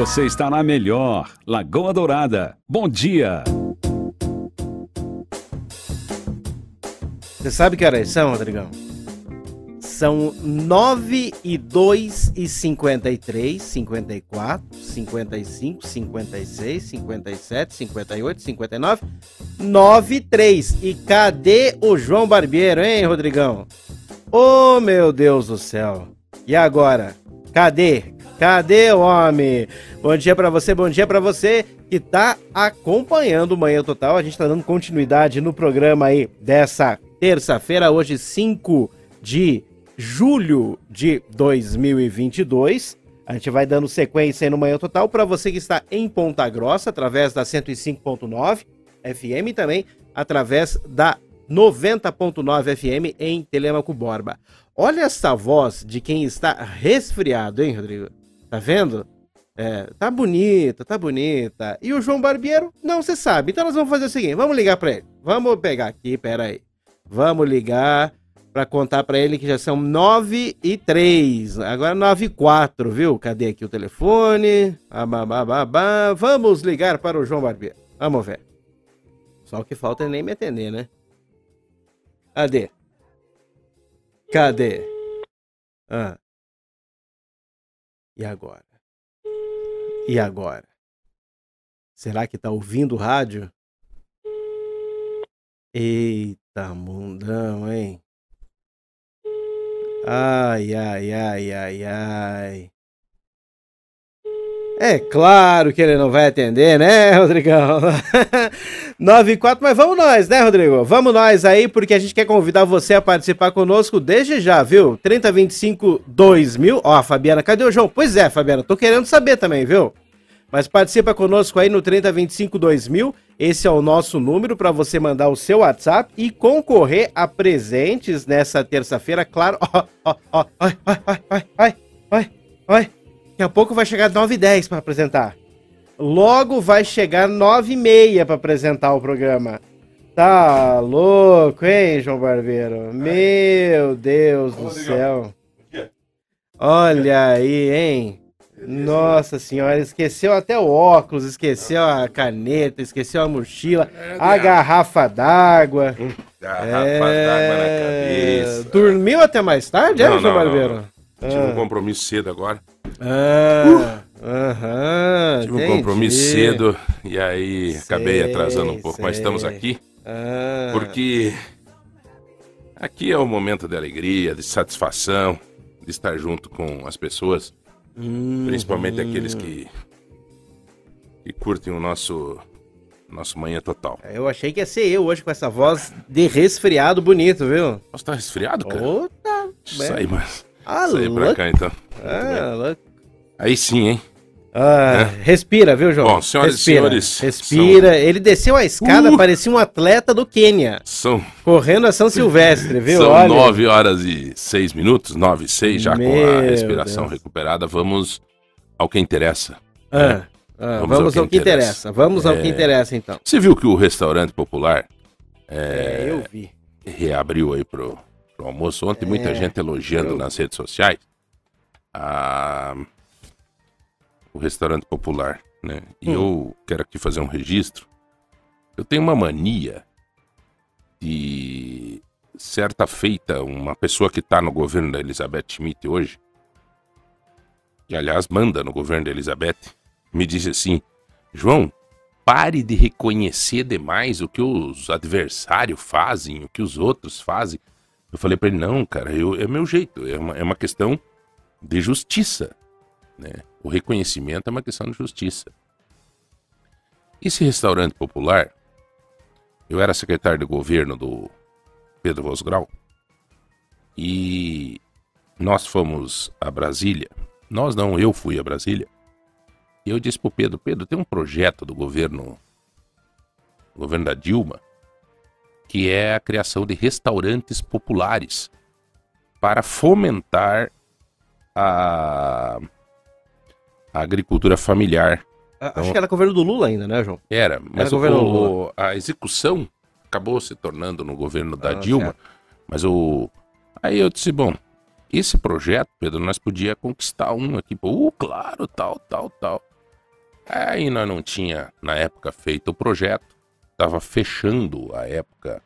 Você está na melhor Lagoa Dourada. Bom dia. Você sabe que horas são, Rodrigão? São 9 e 2 e 53, 54, 55, 56, 57, 58, 59, 9 e 3. E cadê o João Barbeiro, hein, Rodrigão? Oh, meu Deus do céu. E agora? Cadê? Cadê o homem? Bom dia para você, bom dia para você que tá acompanhando o Manhã Total. A gente tá dando continuidade no programa aí dessa terça-feira, hoje 5 de julho de 2022. A gente vai dando sequência aí no Manhã Total para você que está em Ponta Grossa, através da 105.9 FM e também através da 90.9 FM em Telemaco Borba. Olha essa voz de quem está resfriado, hein, Rodrigo? Tá vendo? É, tá bonita, tá bonita. E o João Barbeiro? Não se sabe. Então nós vamos fazer o seguinte, vamos ligar para ele. Vamos pegar aqui, pera aí. Vamos ligar para contar para ele que já são 9 e 3. Agora 9 e 4, viu? Cadê aqui o telefone? Ababababá. Vamos ligar para o João Barbeiro. Vamos ver. Só o que falta é nem me atender, né? Cadê? Cadê? Ah. E agora? E agora? Será que tá ouvindo o rádio? Eita, mundão, hein? Ai, ai, ai, ai, ai. É claro que ele não vai atender, né, Rodrigão? 9 e 4, mas vamos nós, né, Rodrigo? Vamos nós aí, porque a gente quer convidar você a participar conosco desde já, viu? 3025 2000. Ó, Fabiana, cadê o João? Pois é, Fabiana, tô querendo saber também, viu? Mas participa conosco aí no 3025 2000. Esse é o nosso número para você mandar o seu WhatsApp e concorrer a presentes nessa terça-feira, claro. Ó, ó, ó, ó, ó, ó, ó, ó, ó, ó. Daqui a pouco vai chegar 9 h 10 para apresentar. Logo vai chegar 9 h 30 para apresentar o programa. Tá louco, hein, João Barbeiro? Meu Deus do céu. Olha aí, hein? Nossa senhora, esqueceu até o óculos, esqueceu a caneta, esqueceu a mochila, a garrafa d'água. Garrafa é... d'água na cabeça. Dormiu até mais tarde, é, João Barbeiro? Não. Tive um ah. compromisso cedo agora. Ah, uh, uh Tive um compromisso cedo e aí sei, acabei atrasando um pouco, sei. mas estamos aqui. Ah. Porque aqui é o momento de alegria, de satisfação, de estar junto com as pessoas, uhum. principalmente aqueles que, que curtem o nosso nosso manhã total. Eu achei que ia ser eu hoje com essa voz de resfriado bonito, viu? Você tá resfriado, cara? Oh, tá. Isso aí, mas. Ah, pra cá, então. Ah, Aí sim, hein? Ah, é. Respira, viu, João? Bom, senhoras respira, e senhores. Respira. São... Ele desceu a escada, uh, parecia um atleta do Quênia. São. Correndo a São Silvestre, viu? São Olha. 9 horas e 6 minutos, 9 e 6, já Meu com a respiração Deus. recuperada. Vamos ao que interessa. Ah, né? ah, vamos, vamos, ao que, interessa. interessa. Vamos é... ao que interessa, então. Você viu que o restaurante popular. É, é eu vi. Reabriu aí pro, pro almoço. Ontem, é, muita gente elogiando eu... nas redes sociais a... o restaurante popular, né? E hum. eu quero aqui fazer um registro. Eu tenho uma mania de certa feita, uma pessoa que está no governo da Elizabeth Schmidt hoje, que aliás manda no governo da Elizabeth, me disse assim: João, pare de reconhecer demais o que os adversários fazem, o que os outros fazem. Eu falei para ele, não, cara, eu, é meu jeito, é uma, é uma questão de justiça. Né? O reconhecimento é uma questão de justiça. Esse restaurante popular, eu era secretário de governo do Pedro Vosgrau e nós fomos a Brasília. Nós não, eu fui a Brasília. E eu disse pro Pedro, Pedro, tem um projeto do governo, governo da Dilma, que é a criação de restaurantes populares para fomentar a, a agricultura familiar. Acho então, que era governo do Lula ainda, né, João? Era, mas era o, o, a execução acabou se tornando no governo da ah, Dilma. Certo. Mas o. Aí eu disse, bom, esse projeto, Pedro, nós podia conquistar um aqui. Uh, claro, tal, tal, tal. Aí nós não tinha, na época, feito o projeto. Estava fechando a época,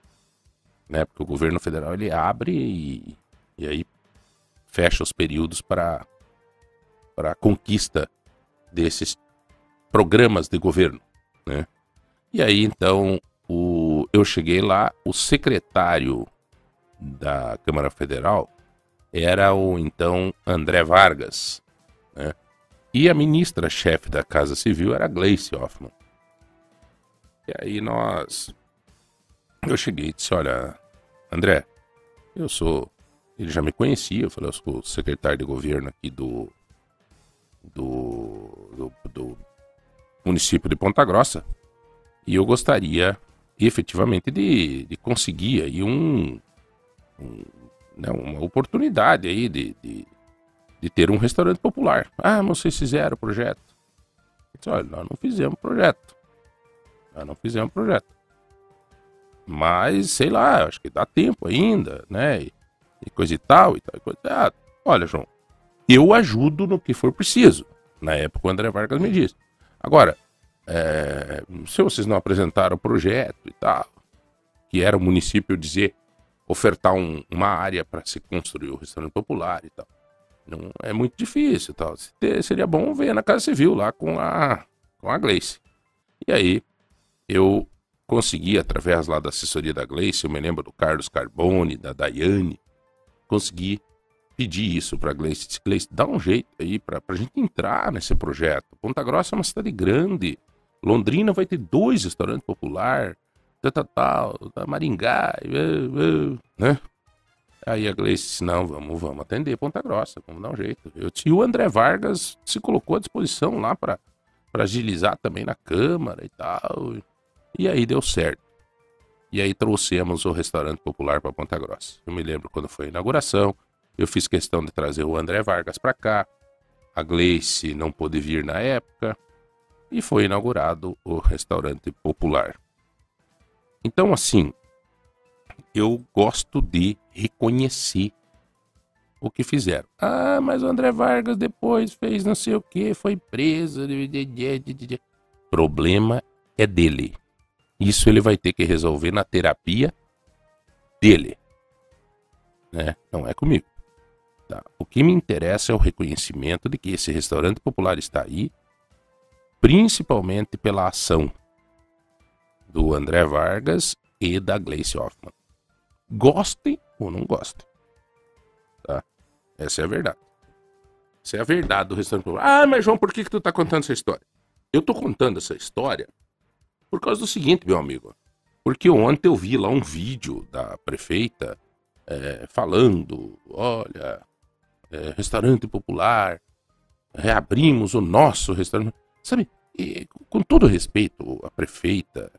né? Porque o governo federal ele abre e, e aí fecha os períodos para para a conquista desses programas de governo, né? E aí então o, eu cheguei lá, o secretário da Câmara Federal era o então André Vargas, né? E a ministra-chefe da Casa Civil era Gleice Hoffmann. E aí nós. Eu cheguei e disse: Olha, André, eu sou. Ele já me conhecia, eu falei: Eu sou secretário de governo aqui do. Do, do, do município de Ponta Grossa. E eu gostaria efetivamente de, de conseguir aí um, um né, uma oportunidade aí de, de, de, ter um restaurante popular. Ah, mas vocês fizeram o projeto. disse, olha, nós não fizemos projeto. Nós não fizemos projeto. Mas, sei lá, acho que dá tempo ainda, né? E, e coisa e tal, e tal. E coisa, ah, olha, João, eu ajudo no que for preciso. Na época o André Vargas me disse. Agora, é, se vocês não apresentaram o projeto e tal, que era o município dizer ofertar um, uma área para se construir o restaurante popular e tal. Não é muito difícil tal. Seria bom ver na Casa Civil lá com a, com a Gleice. E aí eu consegui, através lá da assessoria da Gleice, eu me lembro do Carlos Carbone, da Daiane, consegui pedir isso para a Gleice. Disse, Gleice, dá um jeito aí para a gente entrar nesse projeto. Ponta Grossa é uma cidade grande. Londrina vai ter dois restaurantes populares tal, tal, tal, Maringá, né? Aí a Gleice disse, não, vamos, vamos atender Ponta Grossa, vamos dar um jeito. Eu, e o André Vargas se colocou à disposição lá para agilizar também na Câmara e tal. E aí deu certo. E aí trouxemos o restaurante popular para Ponta Grossa. Eu me lembro quando foi a inauguração, eu fiz questão de trazer o André Vargas para cá. A Gleice não pôde vir na época. E foi inaugurado o restaurante popular. Então, assim, eu gosto de reconhecer o que fizeram. Ah, mas o André Vargas depois fez não sei o que, foi preso. Problema é dele. Isso ele vai ter que resolver na terapia dele. Né? Não é comigo. Tá? O que me interessa é o reconhecimento de que esse restaurante popular está aí, principalmente pela ação do André Vargas e da Gleice Hoffmann. Gostem ou não gostem. Tá? Essa é a verdade. Essa é a verdade do restaurante. Ah, mas João, por que, que tu tá contando essa história? Eu tô contando essa história por causa do seguinte, meu amigo. Porque ontem eu vi lá um vídeo da prefeita é, falando: olha, é, restaurante popular, reabrimos o nosso restaurante. Sabe, e, com todo respeito à prefeita,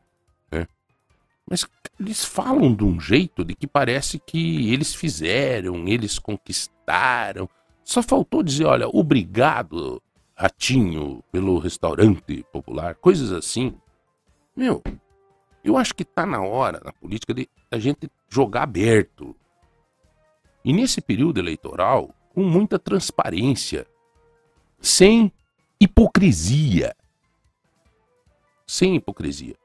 mas eles falam de um jeito de que parece que eles fizeram, eles conquistaram. Só faltou dizer, olha, obrigado, ratinho, pelo restaurante popular, coisas assim. Meu, eu acho que tá na hora na política de a gente jogar aberto. E nesse período eleitoral, com muita transparência, sem hipocrisia. Sem hipocrisia.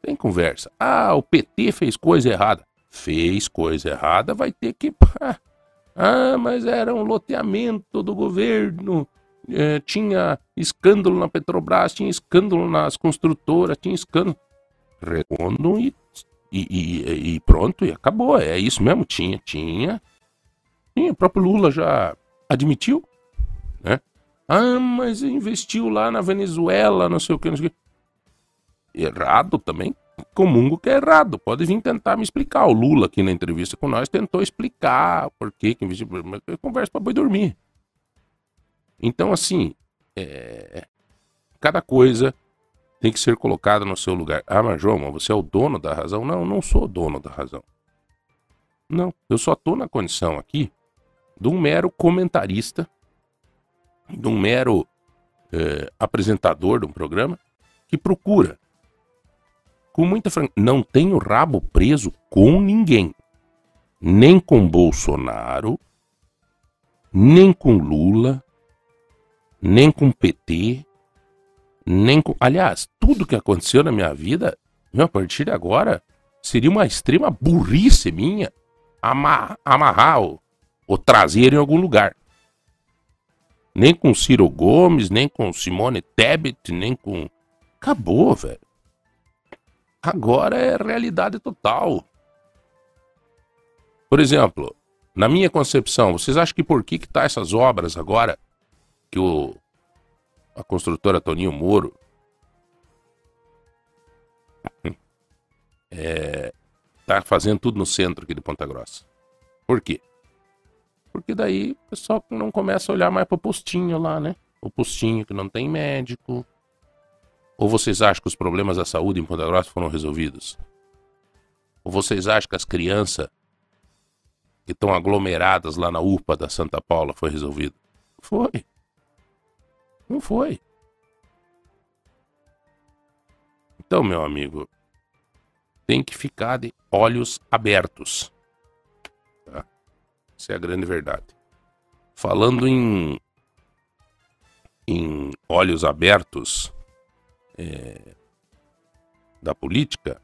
Tem conversa. Ah, o PT fez coisa errada. Fez coisa errada, vai ter que. Ah, mas era um loteamento do governo. É, tinha escândalo na Petrobras, tinha escândalo nas construtoras, tinha escândalo. Redondo e, e, e, pronto, e acabou. É isso mesmo, tinha, tinha. E o próprio Lula já admitiu, né? Ah, mas investiu lá na Venezuela, não sei o que, não sei o que errado também, comungo que é errado. Pode vir tentar me explicar. O Lula aqui na entrevista com nós tentou explicar por que que investiu. Conversa para boi dormir. Então, assim, é... cada coisa tem que ser colocada no seu lugar. Ah, mas João, você é o dono da razão? Não, eu não sou dono da razão. Não, eu só estou na condição aqui de um mero comentarista, de um mero é, apresentador de um programa que procura com muita franqueza, não tenho rabo preso com ninguém. Nem com Bolsonaro, nem com Lula, nem com PT, nem com. Aliás, tudo que aconteceu na minha vida, meu, a partir de agora, seria uma extrema burrice minha amar, amarrar o, o traseiro em algum lugar. Nem com Ciro Gomes, nem com Simone Tebet, nem com. Acabou, velho. Agora é realidade total. Por exemplo, na minha concepção, vocês acham que por que que tá essas obras agora que o a construtora Toninho Moro é, tá fazendo tudo no centro aqui de Ponta Grossa? Por quê? Porque daí o pessoal não começa a olhar mais para o postinho lá, né? O postinho que não tem médico. Ou vocês acham que os problemas da saúde em Ponta Grossa foram resolvidos? Ou vocês acham que as crianças que estão aglomeradas lá na UPA da Santa Paula foi resolvido? Foi. Não foi. Então, meu amigo, tem que ficar de olhos abertos. Essa é a grande verdade. Falando em, em olhos abertos é, da política,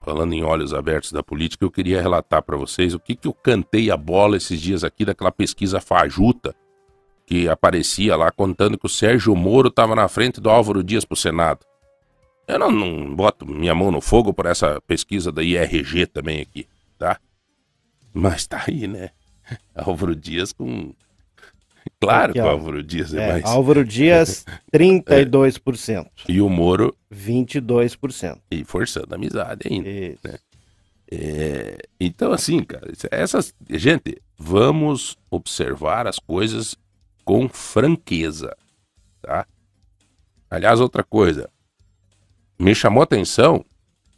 falando em olhos abertos da política, eu queria relatar para vocês o que, que eu cantei a bola esses dias aqui daquela pesquisa fajuta que aparecia lá contando que o Sérgio Moro estava na frente do Álvaro Dias para o Senado. Eu não, não boto minha mão no fogo por essa pesquisa da IRG também aqui, tá? Mas tá aí, né? Álvaro Dias com. Claro Aqui, que o. Álvaro Dias é, É, mais. Álvaro Dias, 32%. E o Moro, 22%. e forçando a amizade ainda. Isso. É, então, assim, cara, essas. Gente, vamos observar as coisas com franqueza, tá? Aliás, outra coisa. Me chamou atenção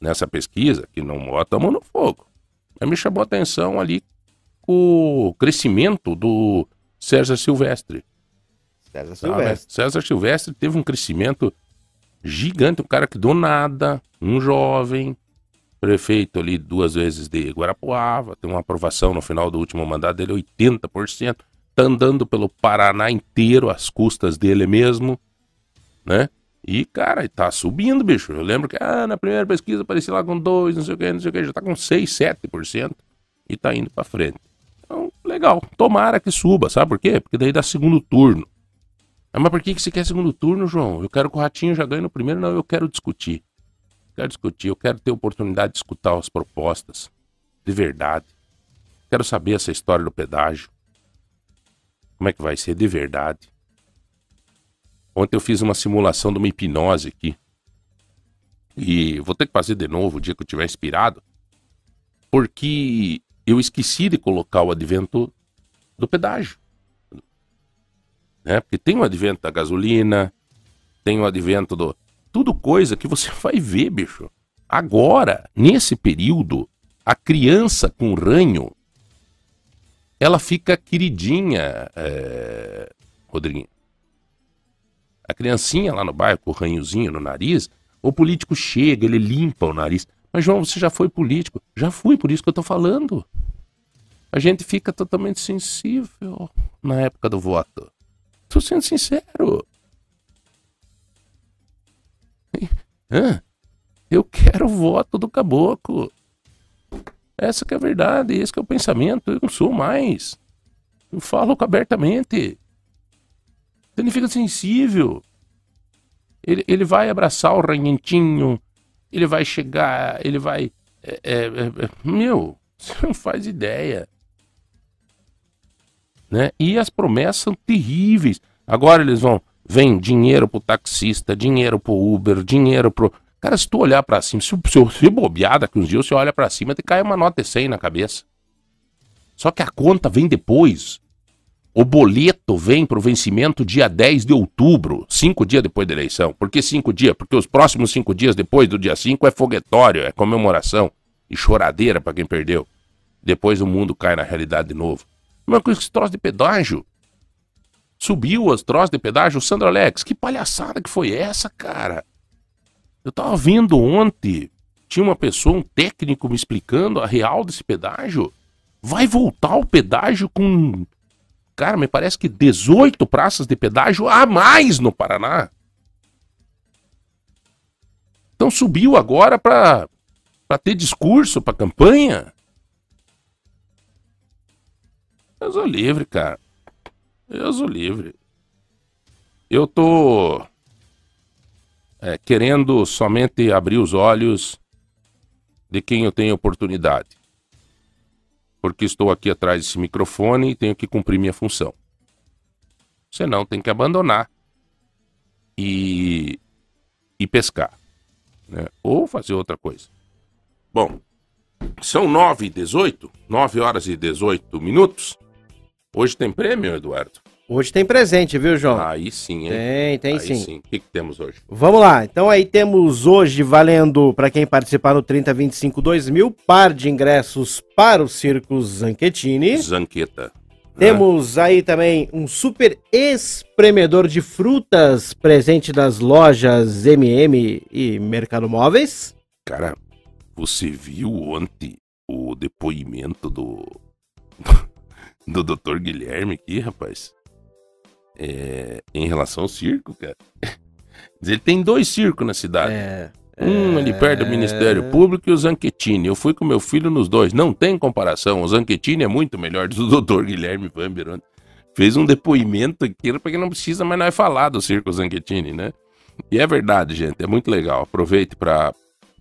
nessa pesquisa, que não bota a mão no fogo, mas me chamou atenção ali o crescimento do César Silvestre. César sabe? Silvestre. César Silvestre teve um crescimento gigante, um cara que do nada, um jovem, prefeito ali duas vezes de Guarapuava, tem uma aprovação no final do último mandato dele, 80%, tá andando pelo Paraná inteiro às custas dele mesmo, né? E, cara, tá subindo, bicho. Eu lembro que ah, na primeira pesquisa aparecia lá com 2, não sei o que, não sei o que, já tá com 6, 7% e tá indo pra frente. Então, legal. Tomara que suba, sabe por quê? Porque daí dá segundo turno. Ah, mas por que, que você quer segundo turno, João? Eu quero que o Ratinho já ganhe no primeiro. Não, eu quero discutir. Quero discutir, eu quero ter oportunidade de escutar as propostas. De verdade. Quero saber essa história do pedágio. Como é que vai ser de verdade. Ontem eu fiz uma simulação de uma hipnose aqui. E vou ter que fazer de novo o dia que eu estiver inspirado. Porque eu esqueci de colocar o advento do pedágio. Né? Porque tem o advento da gasolina, tem o advento do. Tudo coisa que você vai ver, bicho. Agora, nesse período, a criança com ranho, ela fica queridinha, é... A criancinha lá no bairro com o ranhozinho no nariz, o político chega, ele limpa o nariz. Mas, João, você já foi político? Já fui, por isso que eu tô falando. A gente fica totalmente sensível na época do voto. Tô sendo sincero. Eu quero o voto do caboclo. Essa que é a verdade, esse que é o pensamento. Eu não sou mais. Eu falo abertamente. Ele fica sensível. Ele, ele vai abraçar o ranhentinho. Ele vai chegar. Ele vai. é, é, é, meu, você não faz ideia. Né? E as promessas são terríveis. Agora eles vão. Vem dinheiro pro taxista, dinheiro pro Uber, dinheiro pro. Cara, se tu olhar pra cima, se, se você bobear daqui uns dias, você olha pra cima, te cai uma nota de 100 na cabeça. Só que a conta vem depois. O boleto vem pro vencimento dia 10 de outubro, cinco dias depois da eleição. Por que cinco dias? Porque os próximos cinco dias depois do dia 5 é foguetório, é comemoração e choradeira pra quem perdeu. Depois o mundo cai na realidade de novo. Mas com esse troço de pedágio. Subiu as troços de pedágio. Sandro Alex, que palhaçada que foi essa, cara? Eu tava vendo ontem. Tinha uma pessoa, um técnico me explicando a real desse pedágio. Vai voltar o pedágio com cara, me parece que 18 praças de pedágio a mais no Paraná. Então subiu agora para ter discurso, para campanha. Eu sou livre, cara. Eu sou livre. Eu tô é, querendo somente abrir os olhos de quem eu tenho oportunidade. Porque estou aqui atrás desse microfone e tenho que cumprir minha função. Senão tem que abandonar e, e pescar. Né? Ou fazer outra coisa. Bom, são 9 e 18, 9 horas e 18 minutos. Hoje tem prêmio, Eduardo? Hoje tem presente, viu, João? Aí sim, hein? Tem, tem Aí sim. O que, que temos hoje? Vamos lá. Então aí temos hoje valendo para quem participar no 3025 2000 par de ingressos para o Circo Zanchettini. Zanqueta. Temos aí também um super espremedor de frutas presente das lojas MM e Mercado Móveis. Cara, você viu ontem o depoimento do. do Dr. Guilherme aqui, rapaz? É, em relação ao circo, cara. Ele tem dois circos na cidade. É, Um ali perto do Ministério Público e o Zanchettini. Eu fui com meu filho nos dois. Não tem comparação. O Zanchettini é muito melhor do Dr. Guilherme Vamber. ontem. Fez um depoimento aqui porque não precisa mais nós falar do circo Zanchettini, né? E é verdade, gente. É muito legal. Aproveite para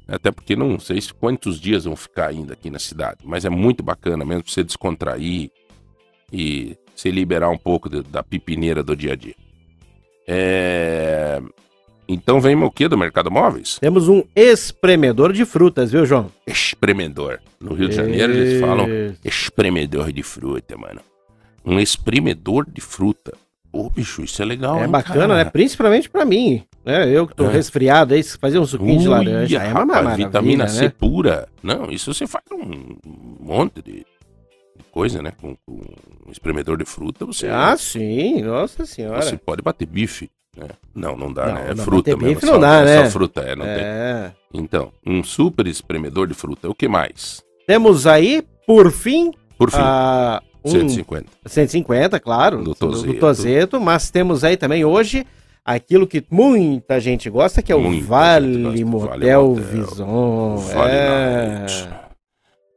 até porque não sei se quantos dias vão ficar ainda aqui na cidade, mas é muito bacana mesmo pra você descontrair e se liberar um pouco de- da pipineira do dia a dia. É... Então vem o que do Mercado Móveis? Temos um espremedor de frutas, viu, João? Espremedor. No Rio de Janeiro eles falam espremedor de fruta, mano. Um espremedor de fruta. Ô, bicho, isso é legal, É hein, bacana, cara? né? Principalmente pra mim. Né? Eu que tô É. resfriado aí, fazer um suquinho de laranja. É uma rapaz, vitamina C né? pura. Não, isso você faz um monte de coisa, né? Com, com um espremedor de fruta, você, Ah, sim, nossa senhora. você pode bater bife. Né? Não, não dá, Não, né? É não, fruta mesmo. bife só, não dá, é né? Só fruta, é, não tem. É. Então, um super espremedor de fruta. O que mais? Temos aí, por fim, Por fim, a, um 150. 150, claro, Do Tozeto. Tozeto, mas temos aí também hoje aquilo que muita gente gosta, que é o Vale gosta. Motel Vale Motel. Vison. Vale é. Night.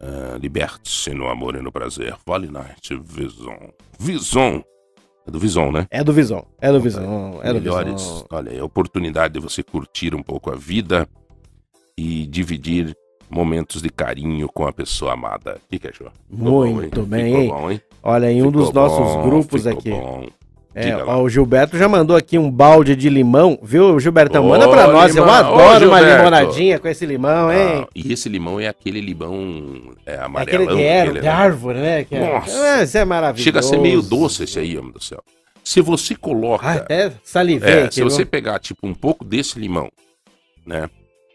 Ah, Liberte-se no amor e no prazer. Vale Night, Vison. Vison. É do Vison, né? É do Vison, é do Vison, é do Melhores. Vison. Olha, é a oportunidade de você curtir um pouco a vida e dividir momentos de carinho com a pessoa amada. O que, que achou? Muito hein? bem, Ficou hein? bom, hein? Olha, em um Ficou dos nossos bom, grupos aqui. bom. É, ó, o Gilberto já mandou aqui um balde de limão, viu, Gilbertão? Manda Ô, pra nós, eu limão. adoro Ô, uma limonadinha com esse limão, hein? Ah, e esse limão é aquele limão é, É aquele de, aquele, né? árvore, né? Que é- Nossa. É, isso é maravilhoso. Chega a ser meio doce esse aí, homem do céu. Se você coloca. Ah, até salivei É, aqui, se você pegar, tipo, um pouco desse limão, né?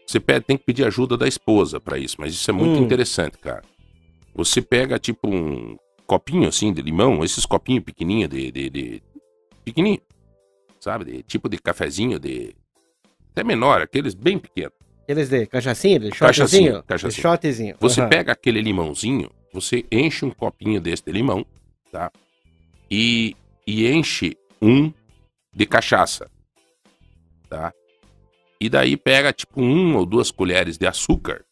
Você pede, tem que pedir ajuda da esposa pra isso, mas isso é muito Hum. interessante, cara. Você pega, tipo, um copinho, assim, de limão, esses copinhos pequenininhos de... de, de- pequenininho, sabe? De, tipo de cafezinho, de... Até menor, aqueles bem pequenos. Aqueles de cachaçinha, de shotzinho? cachaçinha. De shotzinho. Você Aham. pega aquele limãozinho, você enche um copinho desse de limão, tá? E, e enche um de cachaça, tá? E daí pega tipo um ou duas colheres de açúcar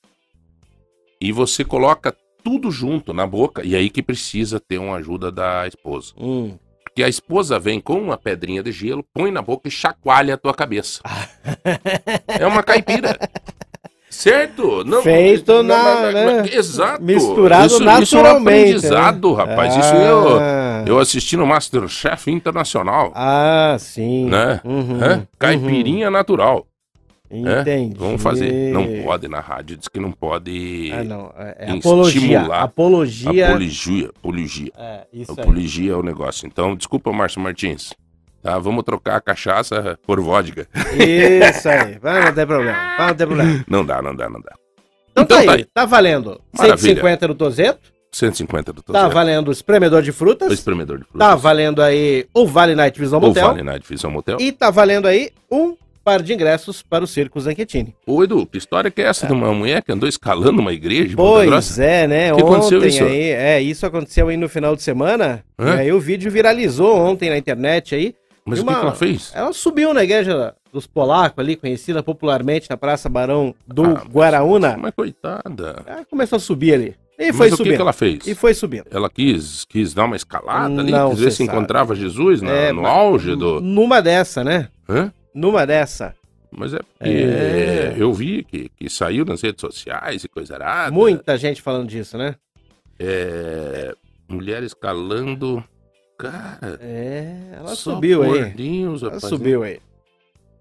e você coloca tudo junto na boca e aí que precisa ter uma ajuda da esposa. Hum. Porque a esposa vem com uma pedrinha de gelo, põe na boca e chacoalha a tua cabeça. é uma caipira. Certo? Não, Feito na- mas- né? Exato. Misturado isso, Isso é um naturalmente, aprendizado, rapaz. Isso eu, Ah. eu assisti no Masterchef Internacional. Ah, sim. Né? Uhum, Hã? Caipirinha natural. uhum. né? Entendi. Vamos fazer. Não pode na rádio, diz que não pode. Ah, não. É, é Estimular apologia. Apologia. Apologia. Apologia. É, isso. Apologia é o negócio. Então, desculpa, Márcio Martins. Tá? Vamos trocar a cachaça por vodka. Isso aí. Vai, não tem problema. Vai, não tem problema. Não dá, não dá, não dá. Então, Então tá, tá aí. aí. Tá valendo. Maravilha. 150 do Tozeto. 150 do Tá valendo o espremedor de O frutas. espremedor de frutas. Tá valendo aí o Vale Night Visão O Motel. Vale Night Visão Motel. E tá valendo aí um par de ingressos para o Circo Zanchettini. Ô, Edu, que história que é essa de uma mulher que andou escalando uma igreja? Pois é, né? O que aconteceu ontem isso? aí, é, isso aconteceu aí no final de semana. Hã? E aí o vídeo viralizou ontem na internet aí. Mas E o que, uma- que ela fez? Ela subiu na igreja dos polacos ali, conhecida popularmente na Praça Barão do Ah, mas- Guaraúna. Mas coitada. Ela começou a subir ali. E Mas foi o que, subindo. que ela fez? E foi subindo. Ela quis, quis dar uma escalada ali, Não quis ver se sabe. encontrava Jesus na- É, no auge do. Numa dessa, né? Hã? Numa dessa. Mas é porque É. eu vi que, que saiu nas redes sociais e coisa arada. Muita gente falando disso, né? É, mulher escalando. Cara, É, ela subiu aí. Ela subiu aí.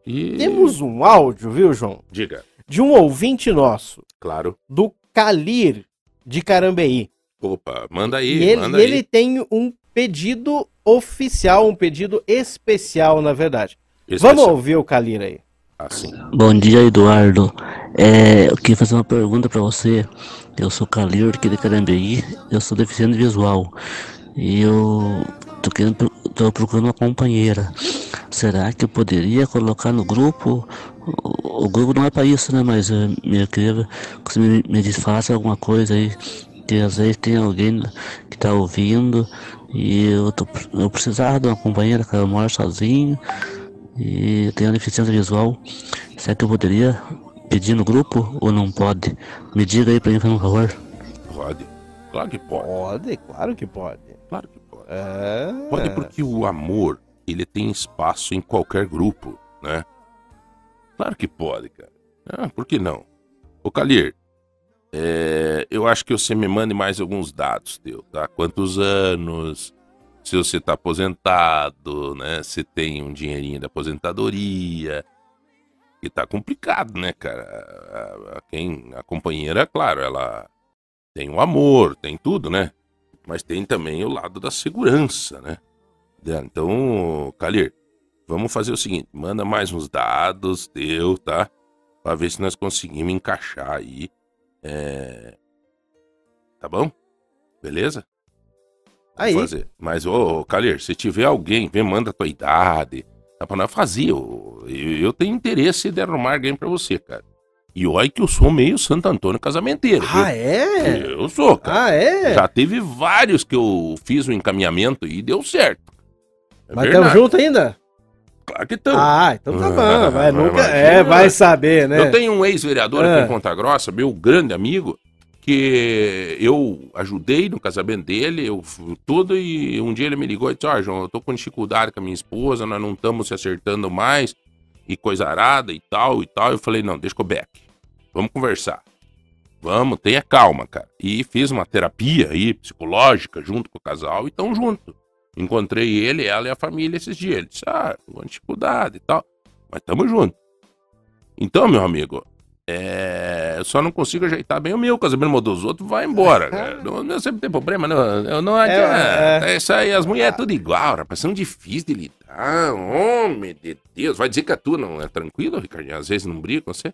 E... Temos um áudio, viu, João? Diga, De um ouvinte nosso, claro. do Calir de Carambeí. Opa, manda aí, E ele, manda e aí. ele tem um pedido oficial, um pedido especial, na verdade. Esse Vamos ser ouvir o Calir aí. Assim. Bom dia, Eduardo. É, eu queria fazer uma pergunta para você. Eu sou Calir aqui de Carambeí, eu sou deficiente visual e eu tô, querendo, tô procurando uma companheira. Será que eu poderia colocar no grupo? O, o grupo não é para isso, né? Mas eh, eu queria que você me, me disfaça alguma coisa aí. Que às vezes tem alguém que tá ouvindo e eu, tô, eu precisava de uma companheira, cara. Eu moro sozinho e eu tenho deficiência visual. Será que eu poderia pedir no grupo ou não pode? Me diga aí pra mim, por favor. Pode. Claro que pode. Pode, claro que pode. Claro que pode. É. Pode porque o amor, ele tem espaço em qualquer grupo, né? Claro que pode, cara. Ah, por que não? Ô, Calir, é, eu acho que você me mande mais alguns dados, teu, tá? Quantos anos, se você tá aposentado, né? Se tem um dinheirinho da aposentadoria. E tá complicado, né, cara? A, a- quem, a companheira, claro, ela tem o amor, tem tudo, né? Mas tem também o lado da segurança, né? dela. Então, Calir, vamos fazer o seguinte: manda mais uns dados teu, tá? Pra ver se nós conseguimos encaixar aí. É... Tá bom? Beleza? Aí. Fazer. Mas, ô, Calir, se tiver alguém, vem, manda a tua idade. Dá pra nós fazer. Eu, eu tenho interesse de arrumar alguém pra você, cara. E olha que eu sou meio Santo Antônio casamenteiro. viu? Ah, é? Eu sou, cara. Ah, é? Já teve vários que eu fiz o encaminhamento e deu certo. É Mas estamos juntos ainda? Claro que estamos. Ah, então tá bom. Vai, Ah, nunca... imagina. É, vai saber, né? Eu tenho um ex-vereador aqui Ah. em Ponta Grossa, meu grande amigo, que eu ajudei no casamento dele, eu tudo, e um dia ele me ligou e disse, ó, João, eu tô com dificuldade com a minha esposa, nós não estamos se acertando mais, e coisa arada e tal e tal. Eu falei, não, deixa o Beck. Vamos conversar. Vamos, tenha calma, cara. E fiz uma terapia aí, psicológica, junto com o casal, e tão junto. Encontrei ele, ela e a família esses dias. Ele disse, ah, com dificuldade e tal. Mas tamo junto. Então, meu amigo, é... eu só não consigo ajeitar bem o meu casamento, mas dos outros vai embora. cara. Não, não sempre tem problema, não, eu não adianta. É, Isso aí, as mulheres é tudo igual, rapaz, são difíceis de lidar. Homem de Deus, vai dizer que a tua não é tranquila, Ricardinho? Às vezes não briga com você?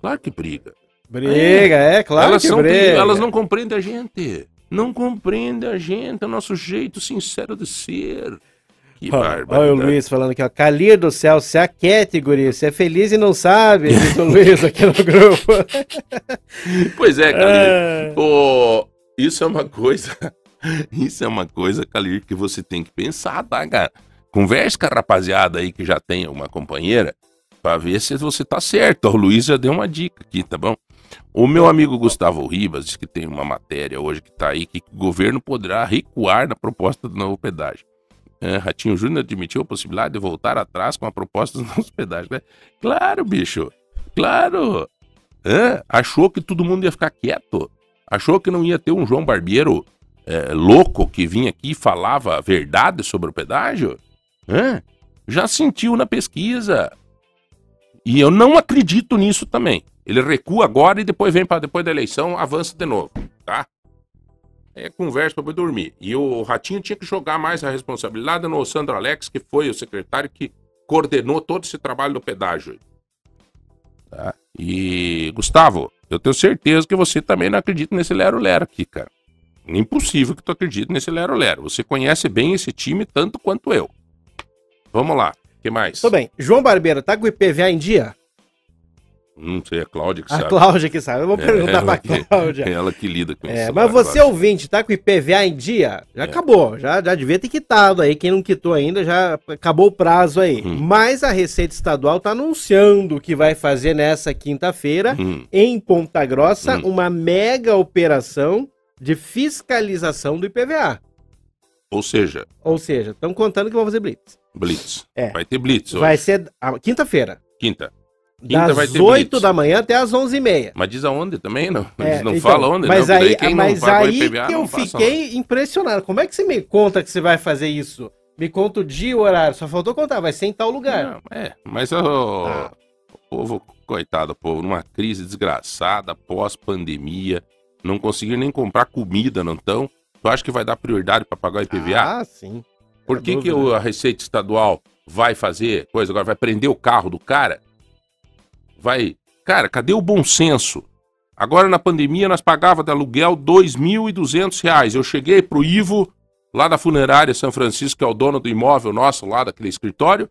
Claro que briga. Briga, é, claro elas, que são briga. elas não compreendem a gente. Não compreendem a gente, é o nosso jeito sincero de ser. Que Ó, Olha o. Luiz falando aqui, ó. Calir do céu, se aquete, guri. Você é feliz e não sabe, diz o Luiz aqui no grupo. Pois é, Calir. É. Isso é uma coisa. Isso é uma coisa, Calir, que você tem que pensar, tá, cara? Converse com a rapaziada aí que já tem uma companheira pra ver se você tá certo. O Luiz já deu uma dica aqui, tá bom? O meu amigo Gustavo Ribas diz que tem uma matéria hoje que tá aí que o governo poderá recuar na proposta do novo pedágio. É, Ratinho Júnior admitiu a possibilidade de voltar atrás com a proposta dos pedágios. né? Claro, bicho. Claro. Hã? Achou que todo mundo ia ficar quieto? Achou que não ia ter um João Barbeiro é, louco que vinha aqui e falava a verdade sobre o pedágio? Hã? Já sentiu na pesquisa. E eu não acredito nisso também. Ele recua agora e depois vem para depois da eleição, avança de novo, tá? É conversa para dormir. E o Ratinho tinha que jogar mais a responsabilidade no Sandro Alex, que foi o secretário que coordenou todo esse trabalho do pedágio. Tá? E, Gustavo, eu tenho certeza que você também não acredita nesse lero-lero aqui, cara. Impossível que tu acredite nesse lero-lero. Você conhece bem esse time tanto quanto eu. Vamos lá. que mais? Tudo bem. João Barbeiro, tá com o IPVA em dia? Não sei, a Cláudia que A sabe. Cláudia que sabe. Eu vou É, perguntar pra ela que- Cláudia. Ela que lida com É, isso. mas a você, Cláudia. ouvinte, tá com o IPVA em dia? Já acabou, já, já devia ter quitado aí. Quem não quitou ainda, já acabou o prazo aí. Hum. Mas a Receita Estadual tá anunciando que vai fazer nessa quinta-feira, Hum, em Ponta Grossa, Hum. uma mega operação de fiscalização do IPVA. Ou seja, Ou seja, estão contando que vão fazer blitz. Blitz. É. Vai ter Blitz hoje. Vai ser a quinta-feira, Quinta. Quinta das ter 8 blitz. da manhã até as 11h30. Mas diz aonde também, não? É, não então, falam onde, mas não. aí, mas não aí IPVA que eu não fiquei impressionado. Como é que você me conta que você vai fazer isso? Me conta o dia e o horário. Só faltou contar, vai ser em tal lugar. Não, é, mas Ah. o povo, coitado, o povo, numa crise desgraçada, pós-pandemia, não conseguir nem comprar comida, não estão. Tu acha que vai dar prioridade para pagar o IPVA? Ah, sim. Por é que, dúvida. o- a Receita Estadual vai fazer coisa agora? Vai prender o carro do cara? Vai. Cara, cadê o bom senso? Agora na pandemia nós pagava de aluguel 2.200 reais. Eu cheguei pro Ivo, lá da funerária São Francisco, que é o dono do imóvel nosso lá daquele escritório.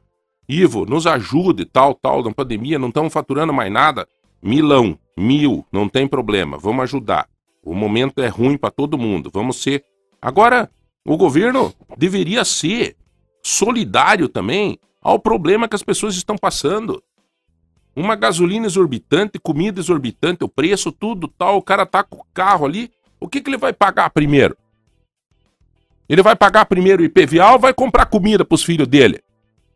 Ivo, nos ajude, tal, tal, na pandemia, não estamos faturando mais nada. Milão, mil, não tem problema, vamos ajudar. O momento é ruim para todo mundo, vamos ser. Agora, o governo deveria ser solidário também ao problema que as pessoas estão passando. Uma gasolina exorbitante, comida exorbitante, o preço, tudo tal, o cara tá com o carro ali, o que, que ele vai pagar primeiro? Ele vai pagar primeiro o IPVA ou vai comprar comida para os filhos dele?